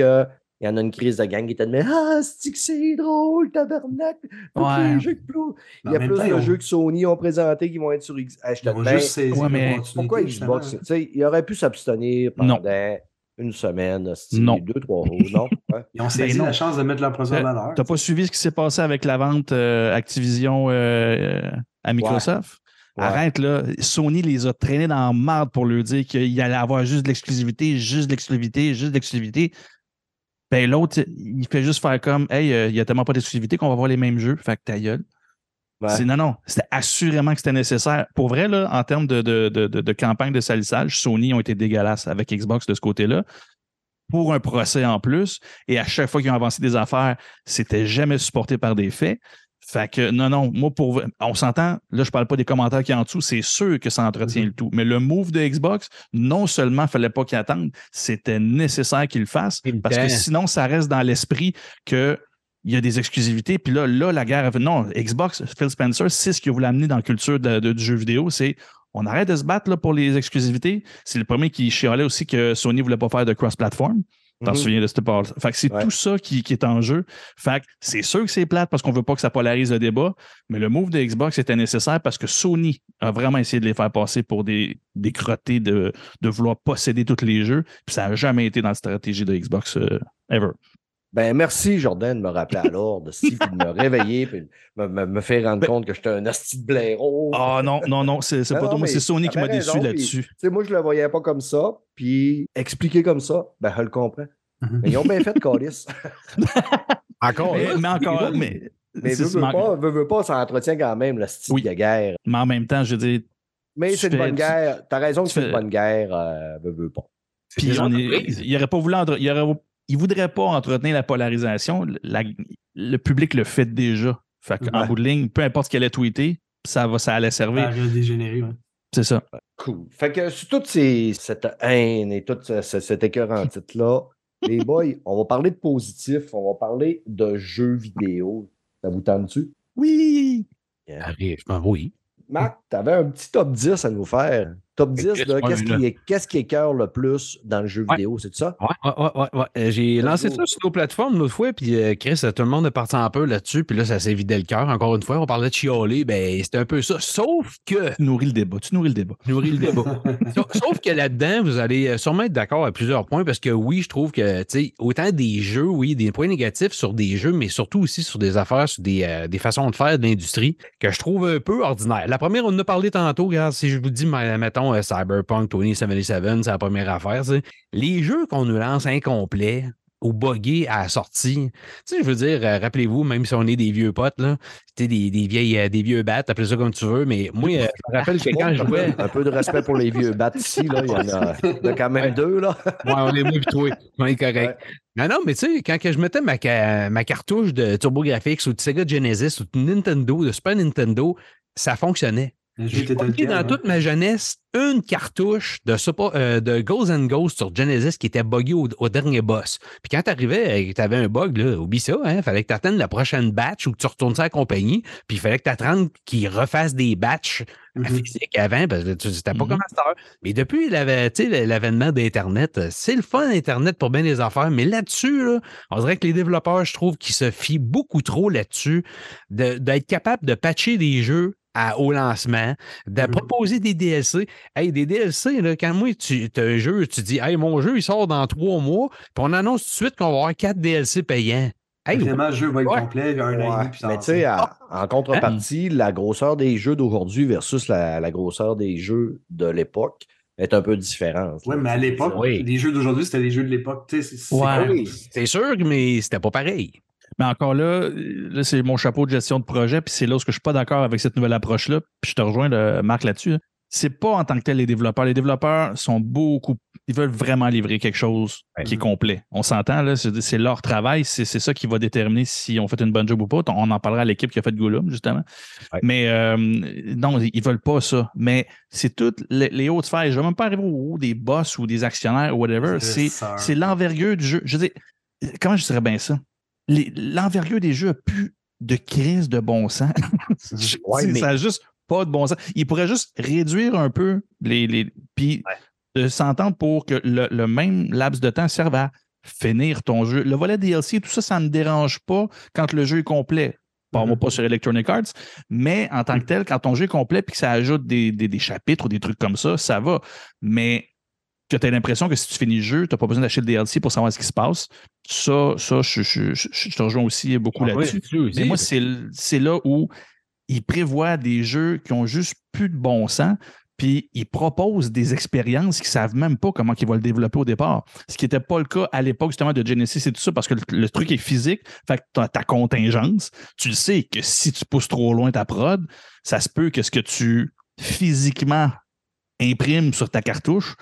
qu'il y en a une crise de gang qui était de Ah, c'est que c'est drôle, tabarnak! Tous Ouais. les jeux que plus- Il y a plus temps, de jeux que Sony ont présentés qui vont être sur Xbox. Juste saisi Ouais, mais Pourquoi. Xbox? Tu sais, il aurait pu s'abstenir Non. pendant une semaine, Non. deux, trois jours, non? Ils ont saisi Ben la chance de mettre leur en Euh, valeur. T'as pas suivi ce qui s'est passé avec la vente euh, Activision euh, à Microsoft? Ouais. Arrête, là. Sony les a traînés dans la marde pour leur dire qu'il allait avoir juste de l'exclusivité, juste de l'exclusivité, juste de l'exclusivité. Ben, l'autre, il fait juste faire comme, hey, euh, il y a tellement pas d'exclusivité qu'on va avoir les mêmes jeux. Fait que ta gueule. Ouais. Non, non, c'était assurément que c'était nécessaire. Pour vrai, là, en termes de, de, de, de- de campagne de salissage, Sony ont été dégueulasses avec Xbox de ce côté-là. Pour un procès en plus, et à chaque fois qu'ils ont avancé des affaires, c'était jamais supporté par des faits. Fait que non, non, moi pour on s'entend, là, je parle pas des commentaires qui en dessous, c'est sûr que ça entretient Mhm. le tout. Mais le move de Xbox, non seulement fallait pas qu'il attende, c'était nécessaire qu'il le fasse. Parce que sinon, ça reste dans l'esprit que il y a des exclusivités. Puis là, là, la guerre. a fait- Non, Xbox, Phil Spencer, c'est ce qu'il voulait amener dans la culture de- de- du jeu vidéo. C'est on arrête de se battre là, pour les exclusivités. C'est le premier qui chialait aussi que Sony voulait pas faire de cross-platform. T'en Mhm. souviens de cette part Fait que c'est Ouais. tout ça qui, qui est en jeu. Fait que c'est sûr que c'est plate parce qu'on veut pas que ça polarise le débat, mais le move de Xbox était nécessaire parce que Sony a vraiment essayé de les faire passer pour des, des crottés de, de vouloir posséder tous les jeux. Puis ça n'a jamais été dans la stratégie de Xbox euh, ever. Ben, merci, Jordan, de me rappeler à l'ordre, puis de me réveiller, puis de me, me, me faire rendre Ben- compte que j'étais un asti de blaireau. Ah non, non, non, c'est pas non, toi, moi, c'est Sony qui m'a déçu là-dessus. Tu sais, moi, je le voyais pas comme ça, puis expliquer comme ça, ben, je le comprends. Mhm. Mais ils ont bien fait, Calis. Encore Mais, encore, mais, Mais pas, veux, veux pas, ça entretient quand même le style Oui. de guerre. mais en même temps, je veux dire, Mais c'est une bonne tu- guerre. T'as raison que c'est fais- une bonne guerre, euh, veux, veux pas. Puis on est, il aurait pas voulu il aurait, il voudrait pas entretenir la polarisation. La- le public le fait déjà. Fait qu'en Ouais. bout de ligne, peu importe ce qu'elle a tweeté, ça va, ça allait Ça servir. a dégénéré. ouais. C'est ça. Cool. Fait que sur toute ces, cette haine et tout ce- ce- cet écœurant titre-là, les boys, on va parler de positif, on va parler de jeux vidéo. Ça vous tente-tu? Oui! Arrive, oui. Marc, tu avais un petit top 10 à nous faire. Top 10 Qu'est-ce qui, est- qui écœure le plus dans le jeu Ouais. vidéo, c'est ça? Ouais, ouais, ouais. Euh, J'ai lancé ça sur nos plateformes l'autre fois, puis euh, Chris, tout le monde est parti un peu là-dessus, puis là, ça s'est vidé le cœur. Encore une fois, on parlait de chialer, ben c'était un peu ça. Sauf que, Tu nourris le débat. Tu nourris le débat. nourrit le débat. Sauf que là-dedans, vous allez euh, sûrement être d'accord à plusieurs points, parce que oui, je trouve que, tu sais, autant des jeux, oui, des points négatifs sur des jeux, mais surtout aussi sur des affaires, sur des, euh, des façons de faire de l'industrie que je trouve un peu ordinaire. La première, on en a parlé tantôt, regarde, si je vous dis, ma- mettons, euh, Cyberpunk 2077, c'est la première affaire. Les jeux qu'on nous lance incomplets, ou buggés à la sortie. Tu sais, je veux dire, euh, rappelez-vous, même si on est des vieux potes, là, des, des, vieilles, euh, des vieux battes, appelez ça comme tu veux, mais moi, euh, je me rappelle que quand je jouais. Un peu de respect pour les vieux bats ici, là. Il y en a, il y en a quand même Ouais. deux, là. Ouais, on est moi et toi. On est correct. Non, non, mais tu sais, quand je mettais ma, ca- ma cartouche de TurboGrafx ou de Sega Genesis ou de Nintendo, de Super Nintendo, ça fonctionnait. J'ai dans toute ma jeunesse une cartouche de, Super- euh, de Ghosts and Ghosts sur Genesis qui était buggée au, au dernier boss. Puis quand t'arrivais et que t'avais un bug, là, oublie ça, hein, fallait que t'attendes la prochaine batch ou que tu retournes ça à la compagnie, puis il fallait que t'attendes qu'ils refassent des batchs physiques avant, parce que tu c'était pas Mhm. comme à cette heure. Mais depuis l'ave- tu sais, l'avènement d'Internet, euh, c'est le fun Internet pour bien des affaires, mais là-dessus, là, on dirait que les développeurs, je trouve, qu'ils se fient beaucoup trop là-dessus, de- d'être capable de patcher des jeux à- au lancement, de Mhm. proposer des DLC. Hey, des DLC, là, quand moi, tu as un jeu, tu dis, hey, mon jeu, il sort dans trois mois, puis on annonce tout de suite qu'on va avoir quatre DLC payants. Hey, Finalement, le jeu va être Ouais. complet, il y a un an et demi, mais tu sais, sortir. en, contrepartie, la grosseur des jeux d'aujourd'hui versus la, la grosseur des jeux de l'époque est un peu différente. Ouais, là. mais à l'époque, Oui. les jeux d'aujourd'hui, c'était les jeux de l'époque. Oui. c'est sûr, mais c'était pas pareil. Mais encore là, là c'est mon chapeau de gestion de projet, puis c'est là où je ne suis pas d'accord avec cette nouvelle approche-là. Puis je te rejoins, le- Marc, là-dessus. là. C'est pas en tant que tel les développeurs. Les développeurs sont beaucoup. Ils veulent vraiment livrer quelque chose Ouais. qui est complet. On s'entend, là, c'est leur travail, c'est ça qui va déterminer si on fait une bonne job ou pas. On en parlera à l'équipe qui a fait Gollum, justement. Ouais. Mais euh, non, ils veulent pas ça. Mais c'est toutes les, hautes sphères. Je ne vais même pas arriver au haut des boss ou des actionnaires ou whatever. C'est l'envergure du jeu. Je veux dire, comment je dirais bien ça? L'envergure des jeux a plus de crise de bon sens. Ouais, C'est- mais- Ça n'a juste pas de bon sens. Il pourrait juste réduire un peu les. les puis de s'entendre pour que le, le même laps de temps serve à finir ton jeu. Le volet DLC, tout ça, ça ne me dérange pas quand le jeu est complet. Moi Mhm. pas sur Electronic Arts, mais en tant que tel, quand ton jeu est complet puis que ça ajoute des, des- des chapitres ou des trucs comme ça, ça va. Mais que tu as l'impression que si tu finis le jeu, tu n'as pas besoin d'acheter le DLC pour savoir ce qui se passe. Ça, ça je, je- je- je te rejoins aussi beaucoup là-dessus. Mais moi, c'est là où ils prévoient des jeux qui ont juste plus de bon sens puis ils proposent des expériences qu'ils ne savent même pas comment ils vont le développer au départ. Ce qui n'était pas le cas à l'époque justement de Genesis et tout ça, parce que le, le truc est physique, fait que tu as ta contingence. Tu le sais que si tu pousses trop loin ta prod, ça se peut que ce que tu physiquement imprimes sur ta cartouche,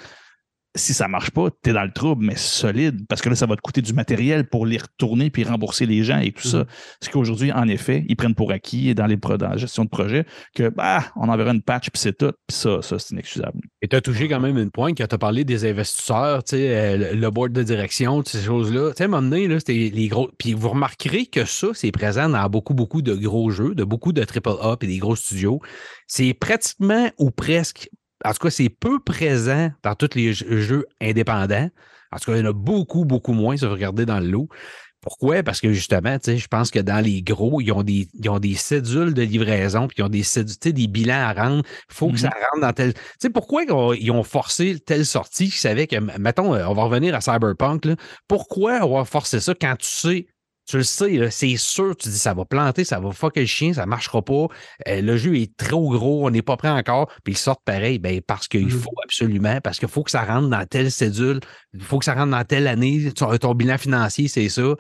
si ça marche pas, tu es dans le trouble, mais solide, parce que là, ça va te coûter du matériel pour les retourner puis rembourser les gens et tout ça. Ce qu'aujourd'hui, en effet, ils prennent pour acquis dans, les, dans la gestion de projet que, bah, on enverra une patch puis c'est tout. Puis ça, ça, c'est inexcusable. Et tu as touché quand même une pointe quand tu as parlé des investisseurs, euh, le board de direction, toutes ces choses-là. Tu sais, à un moment donné, là, c'était les gros. Puis vous remarquerez que ça, c'est présent dans beaucoup, beaucoup de gros jeux, de beaucoup de AAA et des gros studios. C'est pratiquement ou presque, en tout cas, c'est peu présent dans tous les jeux- indépendants. En tout cas, il y en a beaucoup, beaucoup moins si vous regardez dans le lot. Pourquoi? Parce que justement, tu sais, je pense que dans les gros, ils ont des, ils ont des cédules de livraison, puis ils ont des, cédules, tu sais, des bilans à rendre. Il faut que ça rentre dans tel. Tu sais, pourquoi ils ont forcé telle sortie? Ils savaient que, mettons, euh, on va revenir à Cyberpunk. Là. Pourquoi on va forcer ça quand tu sais, tu le sais, c'est sûr, tu dis ça va planter, ça va fucker le chien, ça marchera pas. euh, le jeu est trop gros, on n'est pas prêt encore, puis ils sortent pareil, ben, parce qu'il Mhm. faut absolument, parce qu'il faut que ça rentre dans telle cédule, il faut que ça rentre dans telle année, ton, ton bilan financier, c'est ça.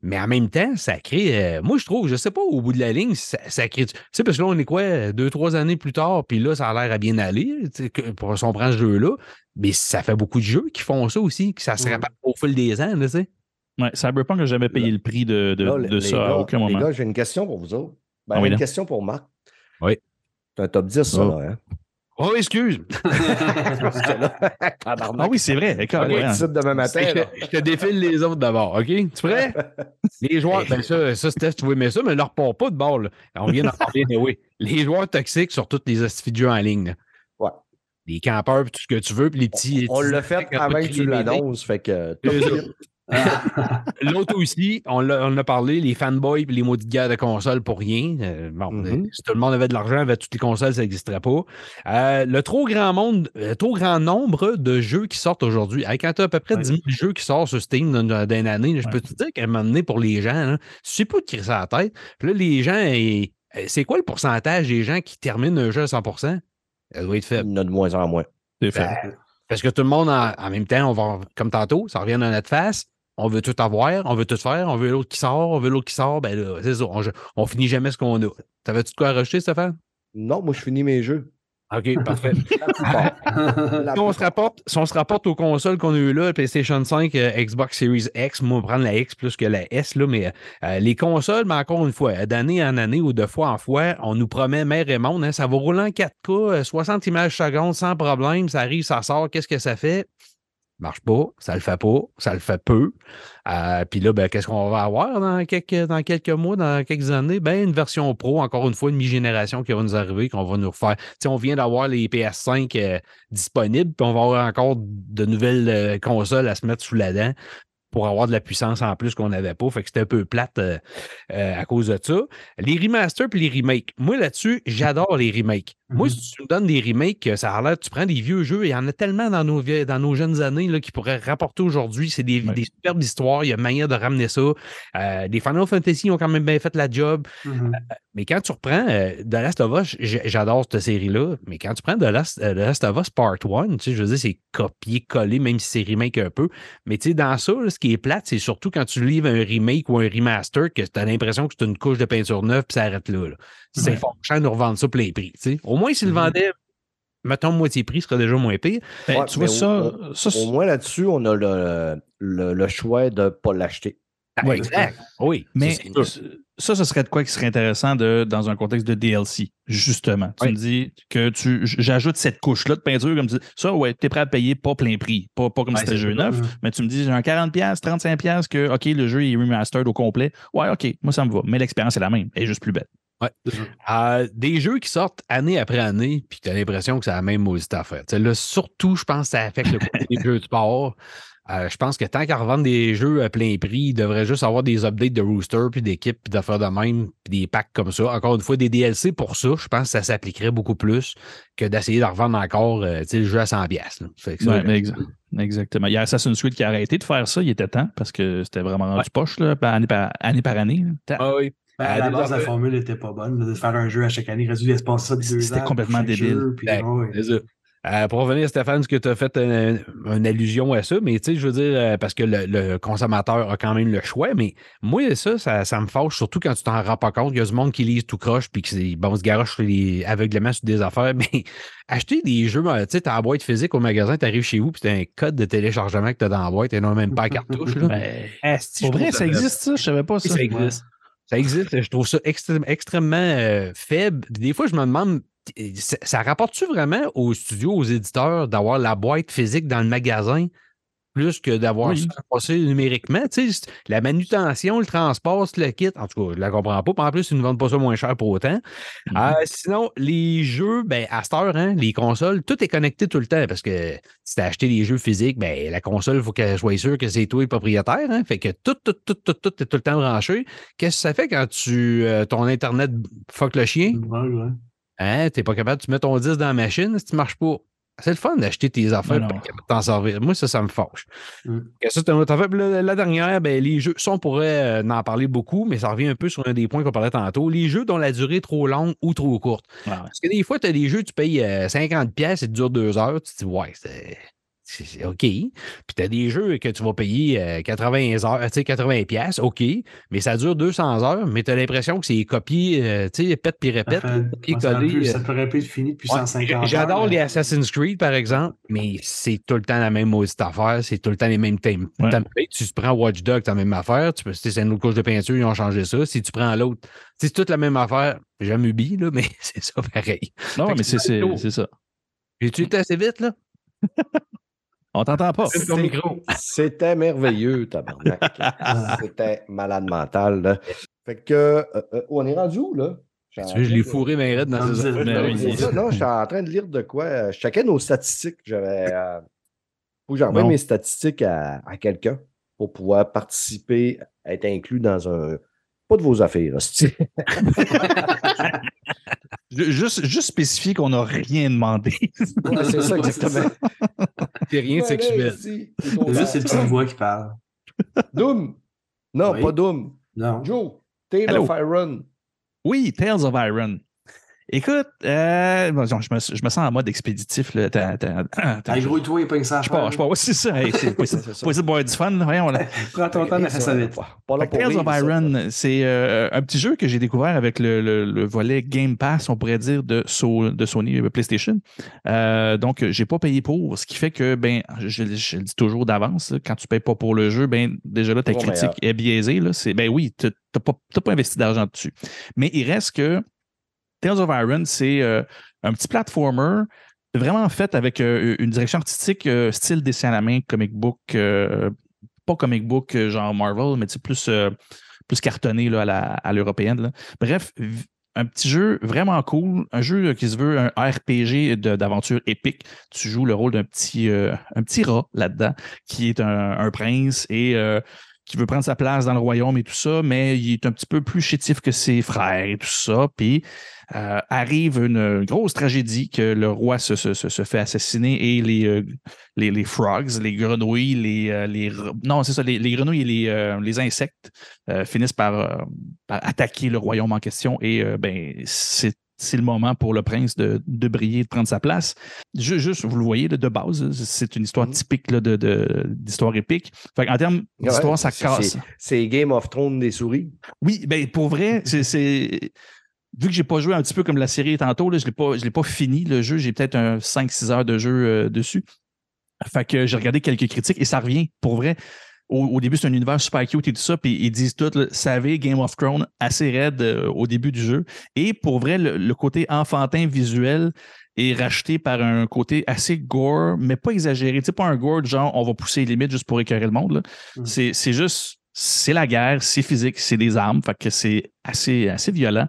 Mais en même temps, ça crée. euh, moi, je trouve, je sais pas, au bout de la ligne, ça, ça crée. Tu sais, parce que là, on est quoi, deux, trois années plus tard, puis là, ça a l'air à bien aller, que- pour si on prend ce jeu-là. Mais ça fait beaucoup de jeux qui font ça aussi, que ça se répète au fil des ans, tu sais. Ouais, Cyberpunk n'a jamais payé le prix de, de, Là, de les ça gars, à aucun moment. Les gars, j'ai une question pour vous autres. Ben, Ah oui, une là. question pour Marc. Oui. C'est un top 10, ça, Oh. là. Hein? Oh, excuse! Ah oui, c'est vrai. Demain matin. je, te, je te défile les autres d'abord, OK? Tu es prêt? Les joueurs, ben ça, ça Steph, tu vois, mais ça, mais leur part pas de bord. là. On vient d'en parler, mais oui. Les joueurs toxiques sur toutes les jeux en ligne. là. Ouais. Les campeurs, puis tout ce que tu veux, puis les petits. On petits l'a fait avant que tu l'annonces. Fait que. Ça. L'autre aussi, on l'a on a parlé, les fanboys et les maudites guerres de consoles pour rien. Euh, bon, Mhm. euh, si tout le monde avait de l'argent, avait toutes les consoles, ça n'existerait pas. Euh, le trop grand monde, le trop grand nombre de jeux qui sortent aujourd'hui. Hey, quand tu as à peu près Ouais. 10 000 jeux qui sortent sur Steam dans dans une année, je peux te dire qu'à un moment donné, pour les gens, là, c'est pas de crier ça à la tête. Puis là, les gens, c'est quoi le pourcentage des gens qui terminent un jeu à 100 Elle doit être Il y faible. en a de moins en moins. C'est. Ben, parce que tout le monde, en, en même temps, on va, comme tantôt, ça revient dans notre face. On veut tout avoir, on veut tout faire, on veut l'autre qui sort, on veut l'autre qui sort. Ben là, c'est ça. On, on finit jamais ce qu'on a. T'avais-tu de quoi rajouter, Stéphane? Non, moi, je finis mes jeux. OK, parfait. Si, on se rapporte, si on se rapporte aux consoles qu'on a eues là, PlayStation 5, euh, Xbox Series X, moi, on va prendre la X plus que la S, là, mais euh, les consoles, mais encore une fois, d'année en année ou de fois en fois, on nous promet mère et monde, hein, ça va rouler en 4K, euh, 60 images secondes sans problème, ça arrive, ça sort, qu'est-ce que ça fait? Marche pas, ça le fait pas, ça le fait peu. Euh, Puis là, ben, qu'est-ce qu'on va avoir dans quelques, dans quelques mois, dans quelques années? Ben, une version pro, encore une fois, une mi-génération qui va nous arriver, qu'on va nous refaire. Sais, on vient d'avoir les PS5 euh, disponibles, puis on va avoir encore de nouvelles euh, consoles à se mettre sous la dent pour avoir de la puissance en plus qu'on n'avait pas. Fait que c'était un peu plate à cause de ça. Les remasters puis les remakes. Moi, là-dessus, j'adore les remakes. Moi, Mhm. si tu me donnes des remakes, ça a l'air, tu prends des vieux jeux, il y en a tellement dans nos, vie- dans nos jeunes années là, qui pourraient rapporter aujourd'hui. C'est des, Ouais. des superbes histoires, il y a manière de ramener ça. Euh, les Final Fantasy ont quand même bien fait la job. Mhm. Mais quand tu reprends euh, The Last of Us, j'adore cette série-là, mais quand tu prends The Last, euh, The Last of Us Part 1, tu sais, je veux dire, c'est copié-collé, même si c'est remake un peu. Mais tu sais, dans ça, là, ce qui est plate, c'est surtout quand tu livres un remake ou un remaster que tu as l'impression que c'est une couche de peinture neuve puis ça arrête là. là. C'est Ouais. fort cher de nous revendre ça plein prix. tu sais. Au moins, s'ils le Mhm. vendaient, mettons, moitié prix, ce serait déjà moins pire. Ben, Ouais, tu vois, ça, au- ça, Au c'est- moins là-dessus, on a le, le, le choix de ne pas l'acheter. Ah, Ouais. exact. Oui. Mais ça, ce- ça, ce serait de quoi qui serait intéressant de, dans un contexte de DLC, justement. Tu Oui. me dis que tu j'ajoute cette couche-là de peinture, comme tu dis, ça, ouais, t'es prêt à payer pas plein prix, pas, pas comme Ouais, si c'était c'est jeu neuf, mais tu me dis, j'ai un 40$, 35$ que, OK, le jeu est remastered au complet. Ouais, OK, moi, ça me va. Mais l'expérience est la même, elle est juste plus Euh, des jeux qui sortent année après année, puis tu as l'impression que c'est la même maudite affaire. Là, surtout, je pense que ça affecte le côté des jeux de sport. Euh, je pense que tant qu'à revendre des jeux à plein prix, il devrait juste avoir des updates de rooster, puis d'équipes, puis d'affaires de même, puis des packs comme ça. Encore une fois, des DLC pour ça, je pense que ça s'appliquerait beaucoup plus que d'essayer de revendre encore euh, le jeu à 100$. piastres, là. Fait que ça, Ouais, mais exa- exactement. Il y a Assassin's Creed qui a arrêté de faire ça, il était temps, parce que c'était vraiment Ouais. poche, là, par- année par année. Par année là. Ta- Ah oui. Ben, à Ah, la base, la formule n'était pas bonne. De faire un jeu à chaque année, il aurait dû laisser passer ça C'était complètement débile. jeu, puis, Ben, ouais. C'est ça. Euh, pour revenir, Stéphane, ce que tu as fait un- une allusion à ça, mais tu sais, je veux dire, euh, parce que le, le consommateur a quand même le choix, mais moi, ça, ça, ça me fâche, surtout quand tu t'en rends pas compte. Il y a du monde qui lise tout croche puis qui bon, se garoche sur les- aveuglément sur des affaires, mais acheter des jeux, euh, tu sais, t'as la boîte physique au magasin, tu arrives chez vous, puis t'as un code de téléchargement que tu as dans la boîte et non même pas la cartouche. là. Ben, pour vrai, ça existe, ça? Je savais pas ça. ça existe. Ça existe. Je trouve ça extrême- extrêmement euh, faible. Des fois, je me demande, ça, ça rapporte-tu vraiment aux studios, aux éditeurs, d'avoir la boîte physique dans le magasin? Plus que d'avoir Oui. ça passé numériquement? Tu sais, la manutention, le transport, le kit, en tout cas, je la comprends pas. En plus, ils ne vendent pas ça moins cher pour autant. Mhm. Euh, sinon, les jeux, ben, à cette heure, hein, les consoles, tout est connecté tout le temps parce que si tu as acheté des jeux physiques, ben, la console, il faut qu'elle soit sûre que c'est toi le propriétaire. Hein, fait que tout, tout, tout, tout, tout est tout le temps branché. Qu'est-ce que ça fait quand tu euh, ton Internet fuck le chien? Ouais, ouais. Hein, t'es pas capable, tu mets ton 10 dans la machine si tu marches pas. C'est le fun d'acheter tes affaires pas capable de t'en servir. Moi, ça, ça me fâche. Mm. Ça, c'est une autre affaire. Puis La, la dernière, ben, les jeux, ça, on pourrait euh, en parler beaucoup, mais ça revient un peu sur un des points qu'on parlait tantôt. Les jeux dont la durée est trop longue ou trop courte. Ouais. Parce que des fois, tu as des jeux, tu payes euh, 50$ pièces et ça dure deux heures. Tu te dis, ouais, c'est. C'est- OK. Puis tu as des jeux que tu vas payer euh, 80 heures, tu sais, 80 pièces, OK, mais ça dure 200 heures, mais tu as l'impression que c'est copié, euh, tu sais, pète puis Ça répète, fait- copier ça aurait pu- collé. Ça pourrait pu être fini depuis Ouais, 150 j'- ans. J'adore mais- les Assassin's Creed, par exemple, mais c'est tout le temps la même maudite affaire. C'est tout le temps les mêmes thèmes. Ouais. tu prends Watch Dogs, c'est la même affaire. Tu peux, si c'est une autre couche de peinture, ils ont changé ça. Si tu prends l'autre, c'est toute la même affaire. J'aime Ubi, là, mais c'est ça pareil. Non, mais c'est c'est c'est- pas c'est ça. J'ai-tu été assez vite, là? On t'entend pas. C'est ton micro. C'était merveilleux, tabarnak. C'était malade mental. là. Fait que, euh, euh, on est rendu où, là? Tu sais, je l'ai fourré bien raide dans ces non, je suis en train de lire de quoi. euh, Je checkais nos statistiques. J'avais. euh, faut que j'envoie mes statistiques à, à quelqu'un pour pouvoir participer, être inclus dans un. Pas de vos affaires, Juste, juste spécifier qu'on n'a rien demandé. Ouais, c'est ça, exactement. C'est rien de sexuel. juste ces petites voix qui parlent. Doom. Non, Oui. pas Doom. Non. Joe. Tale Allô? of Iron. Oui, Tales of Iron. Écoute, euh, bon, je, me, je me sens en mode expéditif. Là. Attends, attends, attends, Hey, je- gros, toi, il pas une ça. je pars, je pars. C'est ça. Hey, c'est possible d'avoir du fun. Voyons, là. Prends ton temps, mais fais ça vite. Tales of. Iron, c'est euh, un petit jeu que j'ai découvert avec le, le- le volet Game Pass, on pourrait dire, de, So- de Sony euh, PlayStation. Euh, donc, j'ai pas payé pour, ce qui fait que, ben, je, je le dis toujours d'avance, là, quand tu payes pas pour le jeu, ben, déjà là, ta critique est biaisée. Là, c'est, ben oui, tu n'as pas, t'as pas investi d'argent dessus. Mais il reste que Tales of Iron, c'est euh, un petit platformer vraiment fait avec euh, une direction artistique euh, style dessin à la main, comic book, pas comic book genre Marvel, mais plus, plus cartonné là, à, l'européenne. Bref, un petit jeu vraiment cool, un jeu qui se veut un RPG d'aventure épique. Tu joues le rôle d'un petit, un petit rat là-dedans, qui est un, un prince et qui veut prendre sa place dans le royaume et tout ça, mais il est un petit peu plus chétif que ses frères et tout ça. Puis euh, arrive une grosse tragédie que le roi se, se- se- fait assassiner et les, euh, les, les frogs, les grenouilles, les, euh, les non c'est ça, les, les grenouilles et les, euh, les insectes euh, finissent par, euh, par attaquer le royaume en question et euh, ben c'est c'est le moment pour le prince de, de briller, de prendre sa place. Ju- Juste, vous le voyez, de base, c'est une histoire Mhm. typique là, de, de- d'histoire épique. Fait en termes Ouais, d'histoire, ça casse. c'est- Game of Thrones des souris. Oui, ben pour vrai, c'est. Vu que j'ai pas joué un petit peu comme la série tantôt, là, je ne l'ai pas, fini le jeu. J'ai peut-être un 5-6 heures de jeu euh, dessus. Fait que j'ai regardé quelques critiques et ça revient. Pour vrai, au, au début, c'est un univers super cute et tout ça. Puis ils disent tout, là, savez, Game of Thrones assez raide euh, au début du jeu. Et pour vrai, le, le côté enfantin visuel est racheté par un côté assez gore, mais pas exagéré. Sais, pas un gore de genre on va pousser les limites juste pour écœurer le monde. Mm. C'est c'est juste, c'est la guerre, c'est physique, c'est des armes. Fait que c'est assez, assez violent.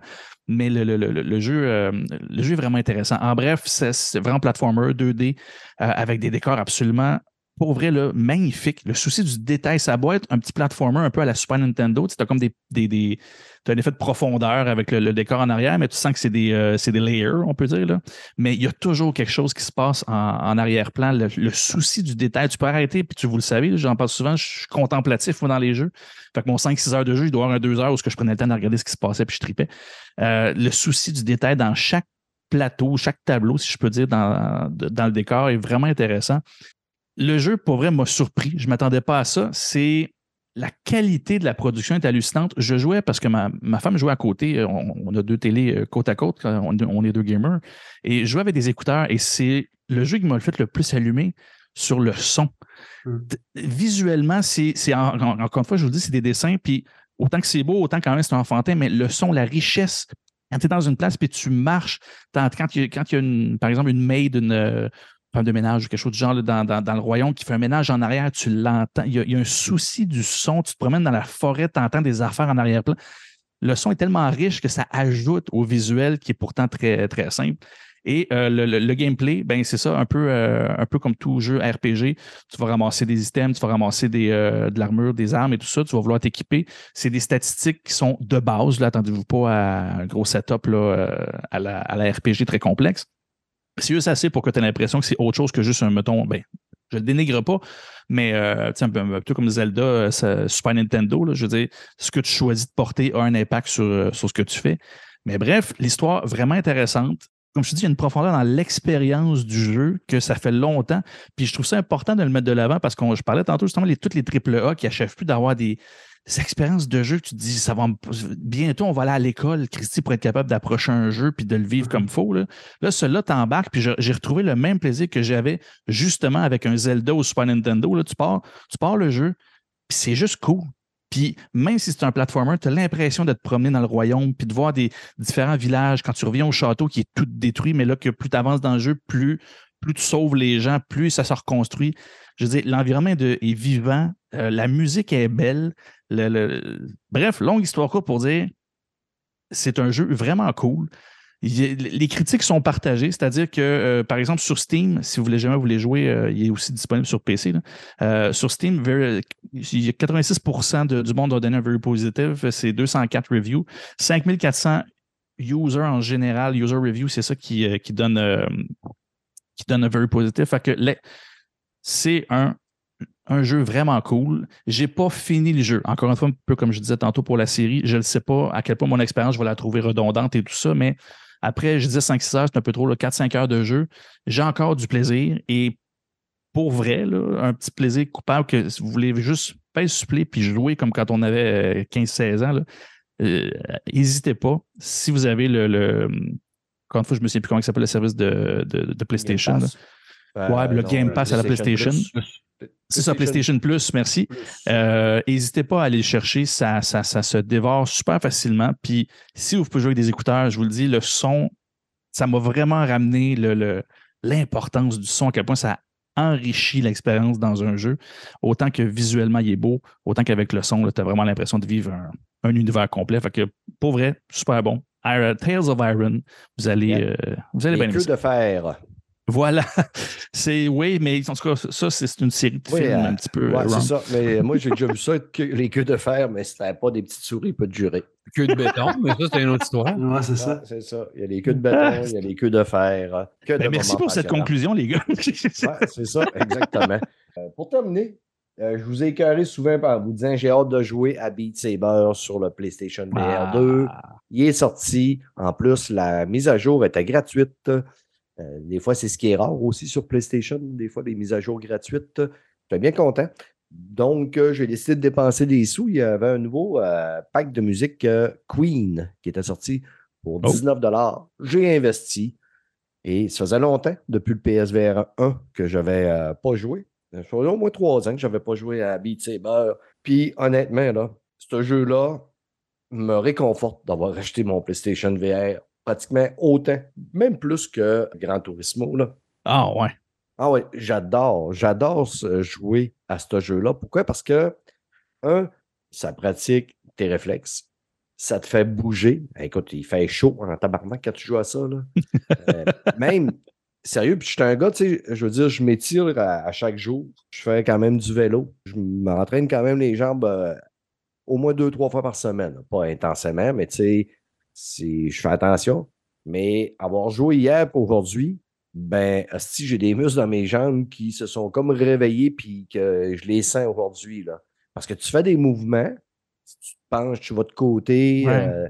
Mais le, jeu, euh, le jeu est vraiment intéressant. En bref, c'est vraiment platformer 2D euh, avec des décors absolument pour vrai, là, magnifique. Le souci du détail, ça doit être un petit platformer un peu à la Super Nintendo. Tu as comme des, des, des as un effet de profondeur avec le, décor en arrière, mais tu sens que c'est des, euh, des layers, on peut dire. Là. Mais il y a toujours quelque chose qui se passe en, arrière-plan. Le, souci du détail, tu peux arrêter, puis tu vous le savez, j'en parle souvent, je suis contemplatif dans les jeux. Fait que mon 5-6 heures de jeu, il doit avoir un 2 heures où je prenais le temps de regarder ce qui se passait, puis je tripais. Euh, le souci du détail dans chaque plateau, chaque tableau, si je peux dire, dans, dans le décor est vraiment intéressant. Le jeu, pour vrai, m'a surpris. Je ne m'attendais pas à ça. C'est la qualité de la production est hallucinante. Je jouais parce que ma, ma femme jouait à côté. On, on, a deux télés euh, côte à côte. On, on, est deux gamers. Et je jouais avec des écouteurs. Et c'est le jeu qui m'a le fait le plus allumer sur le son. Mm. Visuellement, c'est encore une fois, je vous dis, c'est des dessins. Puis autant que c'est beau, autant quand même c'est enfantin, mais le son, la richesse quand tu es dans une place puis tu marches, quand il y a, par exemple une maid, une femme de ménage ou quelque chose du genre là, dans, le royaume qui fait un ménage en arrière, tu l'entends. Il, il, y a un souci du son. Tu te promènes dans la forêt, tu entends des affaires en arrière-plan. Le son est tellement riche que ça ajoute au visuel qui est pourtant très, très simple. Et euh, le, le, gameplay, ben c'est ça, un peu, euh, un peu comme tout jeu RPG. Tu vas ramasser des items, tu vas ramasser des, euh, de l'armure, des armes et tout ça. Tu vas vouloir t'équiper. C'est des statistiques qui sont de base. Attendez-vous pas à un gros setup là, à, la, à la RPG très complexe. C'est juste assez pour que tu aies l'impression que c'est autre chose que juste un mettons. Ben, je le dénigre pas, mais euh, un, peu, un peu comme Zelda, Super Nintendo, je veux dire, ce que tu choisis de porter a un impact sur, sur ce que tu fais. Mais bref, l'histoire vraiment intéressante comme je te dis, il y a une profondeur dans l'expérience du jeu que ça fait longtemps. Puis je trouve ça important de le mettre de l'avant parce que je parlais tantôt justement les toutes les AAA qui achèvent plus d'avoir des, expériences de jeu tu te dis, ça va bientôt on va aller à l'école, Christy, pour être capable d'approcher un jeu puis de le vivre comme il faut. Là, là celui-là t'embarque, puis j'ai retrouvé le même plaisir que j'avais justement avec un Zelda ou Super Nintendo. Là, tu pars, tu pars le jeu, puis c'est juste cool. Puis même si c'est un platformer, tu as l'impression de te dans le royaume, puis de voir des différents villages quand tu reviens au château qui est tout détruit, mais là que plus tu avances dans le jeu, plus, plus tu sauves les gens, plus ça se reconstruit. Je veux dire, l'environnement est vivant, euh, la musique est belle. Le, le... Bref, longue histoire courte pour dire, c'est un jeu vraiment cool les critiques sont partagées, c'est-à-dire que, euh, par exemple, sur Steam, si vous voulez jamais vous les jouer, euh, il est aussi disponible sur PC. Euh, sur Steam, il y a 86 de, du monde a donné un very positive, c'est 204 reviews, 5400 users en général, user review, c'est ça qui, qui donne qui donne un very positive. Fait que c'est un un jeu vraiment cool. J'ai pas fini le jeu. Encore une fois, un peu comme je disais tantôt pour la série, je ne sais pas à quel point mon expérience, je vais la trouver redondante et tout ça, mais après, je disais 5-6 heures, c'est un peu trop, 4-5 heures de jeu. J'ai encore du plaisir et pour vrai, là, un petit plaisir coupable que si vous voulez juste pas suppléer puis jouer comme quand on avait 15-16 ans, n'hésitez euh, pas. Si vous avez le, le, Encore une fois, je me sais plus comment il s'appelle le service de, de, de PlayStation. Euh, ouais, le Game Pass à la PlayStation. C'est ça, PlayStation Plus, merci. N'hésitez euh, pas à aller le chercher, ça, ça, ça, se dévore super facilement. Puis si vous pouvez jouer avec des écouteurs, je vous le dis, le son, ça m'a vraiment ramené l'importance le, du son, à quel point ça enrichit l'expérience dans un jeu. Autant que visuellement, il est beau, autant qu'avec le son, tu as vraiment l'impression de vivre un, un, univers complet. Fait que pour vrai, super bon. Tales of Iron, vous allez, euh, vous allez bien aimer. de fer. Voilà. C'est oui, mais en tout cas, ça, c'est une série de oui, films euh, un petit peu. Ouais, c'est ça. Mais moi, j'ai déjà vu ça, que, les queues de fer, mais c'était pas des petites souris, pas de jurée. Queue de béton, mais ça, c'est une autre histoire. Ouais, c'est ça. c'est ça. Il y a les queues de béton, il y a les queues de fer. Que ben, de merci pour cette conclusion, les gars. ouais, c'est ça, exactement. Euh, pour terminer, euh, je vous ai écœuré souvent en vous disant j'ai hâte de jouer à Beat Saber sur le PlayStation VR 2. Ah. Il est sorti. En plus, la mise à jour était gratuite. Euh, des fois, c'est ce qui est rare aussi sur PlayStation, des fois des mises à jour gratuites. J'étais bien content. Donc, euh, j'ai décidé de dépenser des sous. Il y avait un nouveau euh, pack de musique Queen qui était sorti pour 19 J'ai investi. Et ça faisait longtemps, depuis le PSVR 1, que je n'avais pas joué. Ça faisait au moins trois ans que je n'avais pas joué à Beat Saber. Puis, honnêtement, là, ce jeu-là me réconforte d'avoir acheté mon PlayStation VR pratiquement autant, même plus que Gran Turismo. Là. Ah ouais. Ah ouais, j'adore. J'adore jouer à ce jeu-là. Pourquoi? Parce que, un, ça pratique tes réflexes. Ça te fait bouger. Écoute, il fait chaud en tabarnak quand tu joues à ça. Là. euh, même, sérieux, puis je suis un gars, tu sais, je veux dire, je m'étire à, à chaque jour. Je fais quand même du vélo. Je m'entraîne quand même les jambes euh, au moins deux, trois fois par semaine. Pas intensément, mais tu sais, je fais attention. Mais avoir joué hier pour aujourd'hui, ben, si j'ai des muscles dans mes jambes qui se sont comme réveillés puis que je les sens aujourd'hui. Parce que tu fais des mouvements, tu te penches, tu vas de côté, Ouais. euh,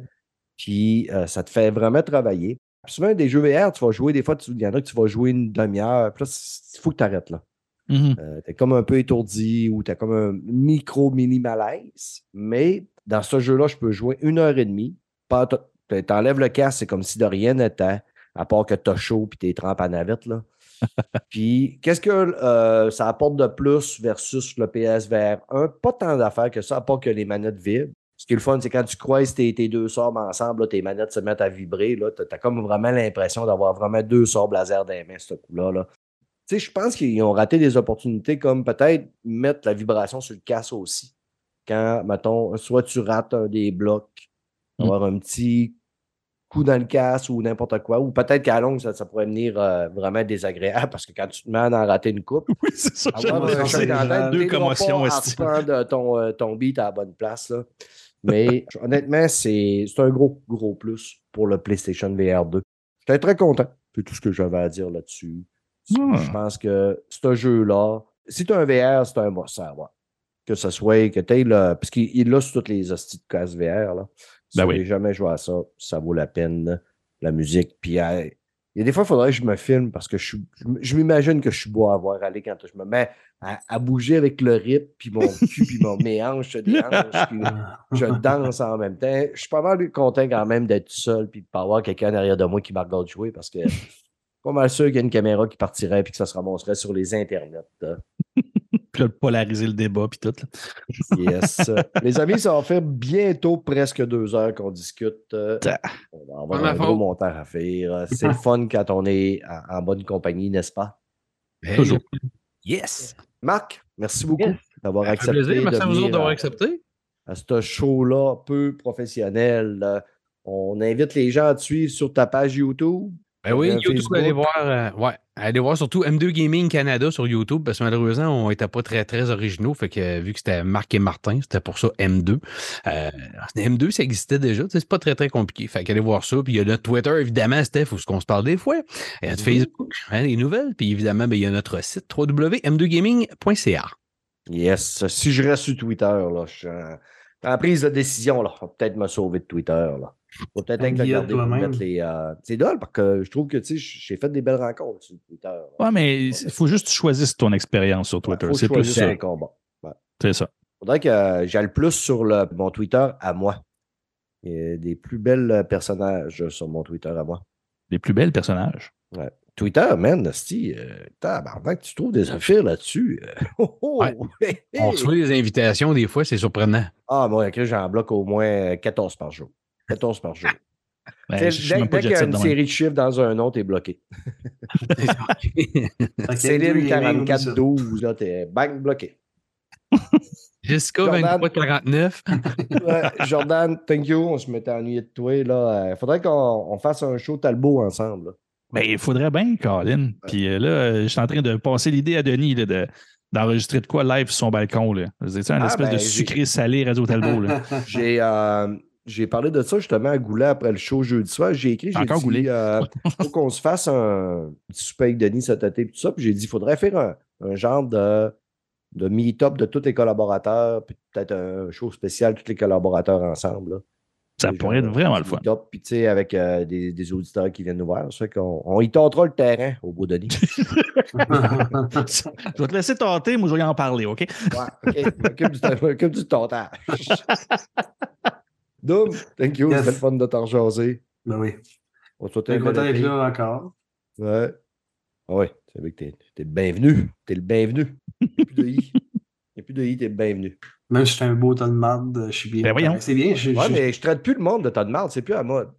puis euh, ça te fait vraiment travailler. Puis souvent, des jeux VR, tu vas jouer, des fois, tu- il y en a que tu vas jouer une demi-heure, puis là, il faut que tu arrêtes là. Euh, t'es comme un peu étourdi ou t'as comme un micro-mini malaise. Mais dans ce jeu-là, je peux jouer une heure et demie. Pas T'enlèves le casque, c'est comme si de rien n'était, à part que t'as chaud puis t'es trempé à navette. Là. puis qu'est-ce que euh, ça apporte de plus versus le PSVR 1? Pas tant d'affaires que ça, à part que les manettes vibrent. Ce qui est le fun, c'est quand tu croises tes, tes deux sorbes ensemble, là, tes manettes se mettent à vibrer. Tu as, comme vraiment l'impression d'avoir vraiment deux sorbes laser dans les mains, ce coup-là. Là. Tu sais, je pense qu'ils ont raté des opportunités comme peut-être mettre la vibration sur le casque aussi. Quand, mettons, soit tu rates un des blocs. Avoir un petit coup dans le casque ou n'importe quoi, ou peut-être qu'à longue, ça, ça pourrait venir euh, vraiment désagréable parce que quand tu te mets à en rater une coupe, Oui, c'est ça. avoir Deux commotions, reprendre ton, euh, ton beat à la bonne place. Là. Mais honnêtement, c'est c'est un gros, gros plus pour le PlayStation VR 2. J'étais très content. C'est tout ce que j'avais à dire là-dessus. Ah. Je pense que ce jeu-là, si tu as un VR, c'est un must avoir. Que ce soit, que tu aies le. Parce qu'il il l'a sur toutes les hosties de casse VR. Là. Si Ben vous oui. n'avez jamais joué à ça, ça vaut la peine. La musique. Puis euh, il y a des fois, il faudrait que je me filme parce que je, m'imagine que je suis beau à voir aller quand je me mets à, à bouger avec le rip, puis mon cul, puis mon méhange se déhanche, puis je danse en même temps. Je suis pas mal content quand même d'être seul puis de pas avoir quelqu'un derrière de moi qui me regarde jouer parce que pas mal sûr qu'il y a une caméra qui partirait puis que ça se ramasserait sur les internets. polariser le débat, puis tout. là. Yes. les amis, ça va faire bientôt presque deux heures qu'on discute. euh, On va avoir un gros monteur à faire. C'est le fun quand on est en, bonne compagnie, n'est-ce pas? Hey, Toujours. Yes. Marc, merci beaucoup Yes. d'avoir accepté plaisir. Merci de à vous autres d'avoir à- accepté. à ce show-là peu professionnel. Euh, On invite les gens à te suivre sur ta page YouTube. Ben oui, YouTube, Facebook. allez voir, euh, ouais, allez voir surtout M2 Gaming Canada sur YouTube, parce que malheureusement, on n'était pas très, très originaux. Fait que vu que c'était Marc et Martin, c'était pour ça M2. Euh, M2, ça existait déjà. C'est pas très, très compliqué. Fait qu'allez voir ça. Puis il y a notre Twitter, évidemment, Steph, où on se parle des fois. Il y a notre Mhm. Facebook, hein, les nouvelles. Puis évidemment, ben, il y a notre site www.m2gaming.ca. Yes. Si je reste sur Twitter, là, je suis en, prise de décision, là. Peut-être me sauver de Twitter, là. Faut peut-être Un être regarder pour mettre les. euh, C'est drôle parce que je trouve que tu sais, j'ai fait des belles rencontres sur Twitter. là. Ouais, mais il faut juste que tu choisisses ton expérience sur Twitter. Faut c'est plus choisir ça. un combat. C'est ça. Faudrait que j'aille plus sur le, mon Twitter à moi. Il y a des plus belles personnages sur mon Twitter à moi. Les plus belles personnages. Twitter, man, Sti, euh, tabarnak, tu trouves des affaires là-dessus. euh, oh, oh, Ouais. hé. On reçoit des invitations, des fois, c'est surprenant. Ah, moi, ok, j'en bloque au moins 14 par jour. 14 par jour. Ben, je dès qu'il y a une même. série de chiffres dans un nom, t'es bloqué. Céline M2 Gaming, oublie 44 ça. 12, là, t'es bang bloqué. Jordan. 2349. Ouais, Jordan, thank you. On se mettait ennuyé de toi. Là. Euh, faudrait qu'on on fasse un show Talbot ensemble. là. Ben, il faudrait bien, Colin. Puis euh, là, euh, je suis en train de passer l'idée à Denis là, de, d'enregistrer de quoi live sur son balcon. Là. C'est un Ah, espèce ben, de j'ai- sucré salé Radio Talbot. Là. J'ai euh, j'ai parlé de ça justement à Goulet après le show jeudi soir. J'ai écrit, j'ai dit, euh, faut qu'on se fasse un petit souper avec Denis cet été et tout ça. Puis j'ai dit, il faudrait faire un, un genre de, de meet-up de tous les collaborateurs, puis peut-être un show spécial, tous les collaborateurs ensemble. là. Ça pourrait être gens, vraiment le fun. Puis tu sais, avec euh, des, des auditeurs qui viennent nous voir. Ça fait qu'on on y tentera le terrain au bout de Denis. je vais te laisser tenter, moi je vais y en parler, OK? Ouais, OK. Occupe du, occupe du tontage. Doom, thank you. Yes. C'était le fun de t'en jaser. Ben oui. On te souhaite T'es un content d'être là encore? Ouais. Ah ouais, c'est vrai que t'es, t'es le bienvenu. T'es le bienvenu. Il n'y a plus de i. Il n'y a plus de i, t'es le bienvenu. Même si je suis un beau tas de marde, je suis bien. Ben voyons. C'est bien. Je, Ouais, je- mais je traite plus le monde de tas de marde, c'est plus à mode.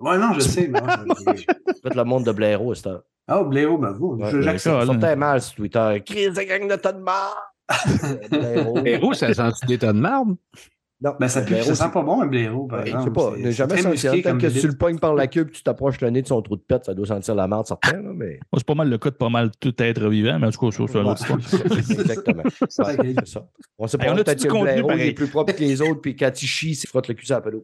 Ouais, non, je sais. mais je- Je traite le monde de blaireau, c'est ça. Ah, Blaireau, ben vous. Ouais, je- ouais, J'accepte. là. mal sur Twitter. Crise de gang de tas de marde. Blaireau. Ça sent des tas de marde? Non, Ben, ça, le pue, blaireau, ça c'est- sent pas bon, un blaireau, par Ouais, je exemple. sais pas, jamais senti. que si tu le pognes par la queue puis tu t'approches le nez de son trou de pète, ça doit sentir la merde certain, là, mais C'est pas mal le cas de pas mal tout être vivant, mais en tout cas, c'est une autre histoire. exactement. Ouais, c'est ça. On sait pas, on a peut-être que le blaireau est plus propre que les autres, puis quand il chie, il se frotte le cul sur la pelouse.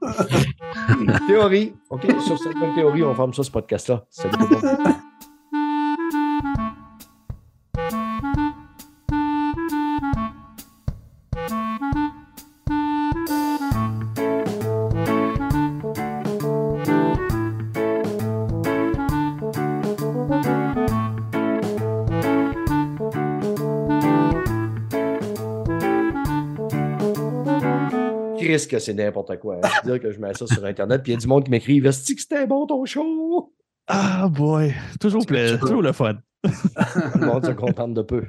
théorie. OK, sur cette bonne théorie, on ferme ça, ce podcast-là. Salut tout le monde. Que c'est n'importe quoi. Hein? Dire que je mets ça sur Internet, puis il y a du monde qui m'écrit Vesti que c'était bon ton show? Ah, boy. Toujours, toujours le fun. Le monde se contente de peu.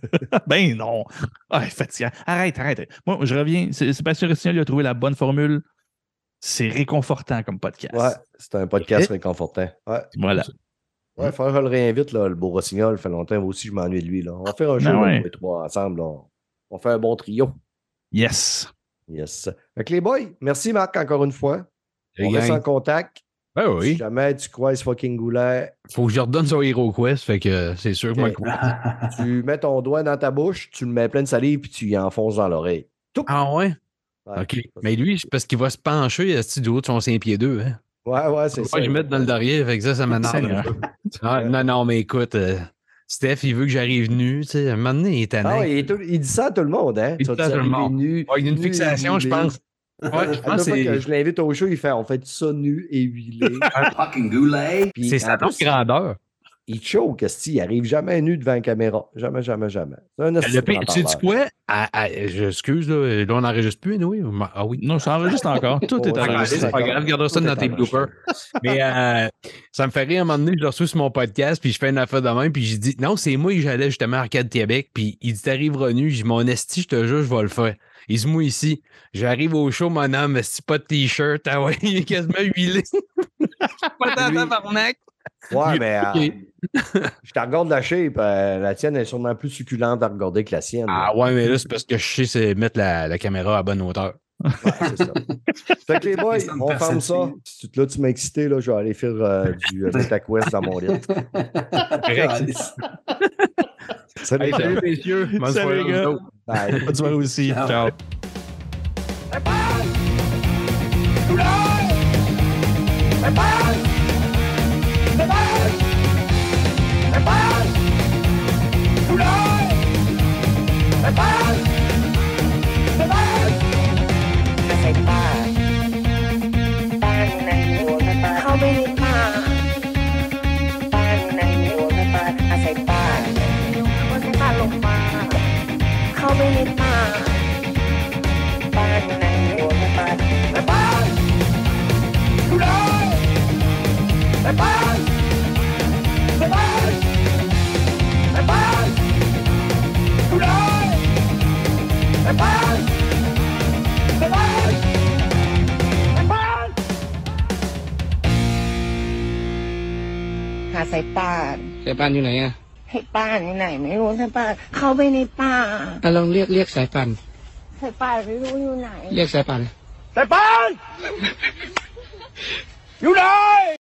ben non. Ah, fatigant. Arrête, arrête. Moi, je reviens. C'est- Sébastien Rossignol a trouvé la bonne formule. C'est réconfortant comme podcast. Ouais, c'est un podcast réconfortant. Ouais. Voilà. Ouais, faire le réinvite, là, le beau Rossignol, fait longtemps moi aussi, je m'ennuie de lui. Là. On va faire un Ben ouais. tous les trois ensemble. là. On fait un bon trio. Yes. Yes. Fait que les boys, merci Marc encore une fois. On reste en contact. Ben Si oui. jamais tu croises fucking Goulet, Faut que je redonne son Hero Quest, fait que c'est sûr que moi. Tu mets ton doigt dans ta bouche, tu le mets plein de salive, puis tu y enfonces dans l'oreille. Tout. Ah ouais? Ouais. OK. Mais lui, c'est parce qu'il va se pencher esti, du haut de son 5 pieds 2. Hein? Ouais, ouais, c'est Faut ça. pas que je mette dans le derrière, fait que ça, ça m'énerve. Ah, non, non, mais écoute, euh, Steph, il veut que j'arrive nu. Tu sais, à un moment donné, il est Ah, tannant. ouais, il, est tout- il dit ça à tout le monde, hein? Il dit ça à tout le monde. nu, Ouais, il y a une nu, fixation, je pense. Ouais, je pense que je l'invite au show, il fait on fait ça nu et huilé. fucking goulet. C'est sa grandeur. Il choke, esti, il arrive jamais nu devant la caméra. Jamais, jamais, jamais. C'est un Le de pire, tu sais quoi? Ah, ah, je excuse, là, là on n'enregistre plus, oui. Ah oui. Non, ça enregistre encore. Tout est enregistré. c'est pas grave, garde ça dans tes bloopers. Mais euh, ça me fait rire à un moment donné, je le reçois sur mon podcast, puis je fais une affaire de même, puis j'ai dit non, c'est moi que j'allais justement à Arcade Québec, puis il dit t'arrives revenu, j'ai dit mon esti, je te jure, je vais le faire. Il dit moi ici, j'arrive au show, mon homme, esti, pas de t-shirt, ah ouais, il est quasiment huilé. pas dans Lui-. Ouais, mais euh, je te regarde la shape. Euh, la tienne est sûrement plus succulente à regarder que la sienne. Ah ouais, mais là, c'est parce que je sais c'est mettre la, la, caméra à bonne hauteur. Ouais, c'est ça. fait que les boys, on ferme ça. Là, tu m'as excité, là, je vais aller faire euh, du Beta Quest dans mon lit. Salut, hey, salut, messieurs. Bonne salut, les gars. Bonne soirée aussi. Ciao. Ciao. Bye เข้าในป่าบ้านในหัวป่าบ้านดูแลบ้านบ้านบ้านดูแลบ้านบ้านบ้านหาสายป่านสายป่านอยู่ไหนอะ ให้ป้านอยู่ไหนไม่รู้สายป่านเข้าไปในป่าอะลองเรียกเรียกสายป่านสายป่านไม่รู้อยู่ไหน เรียกสายป่านสายป่าน อยู่ไหน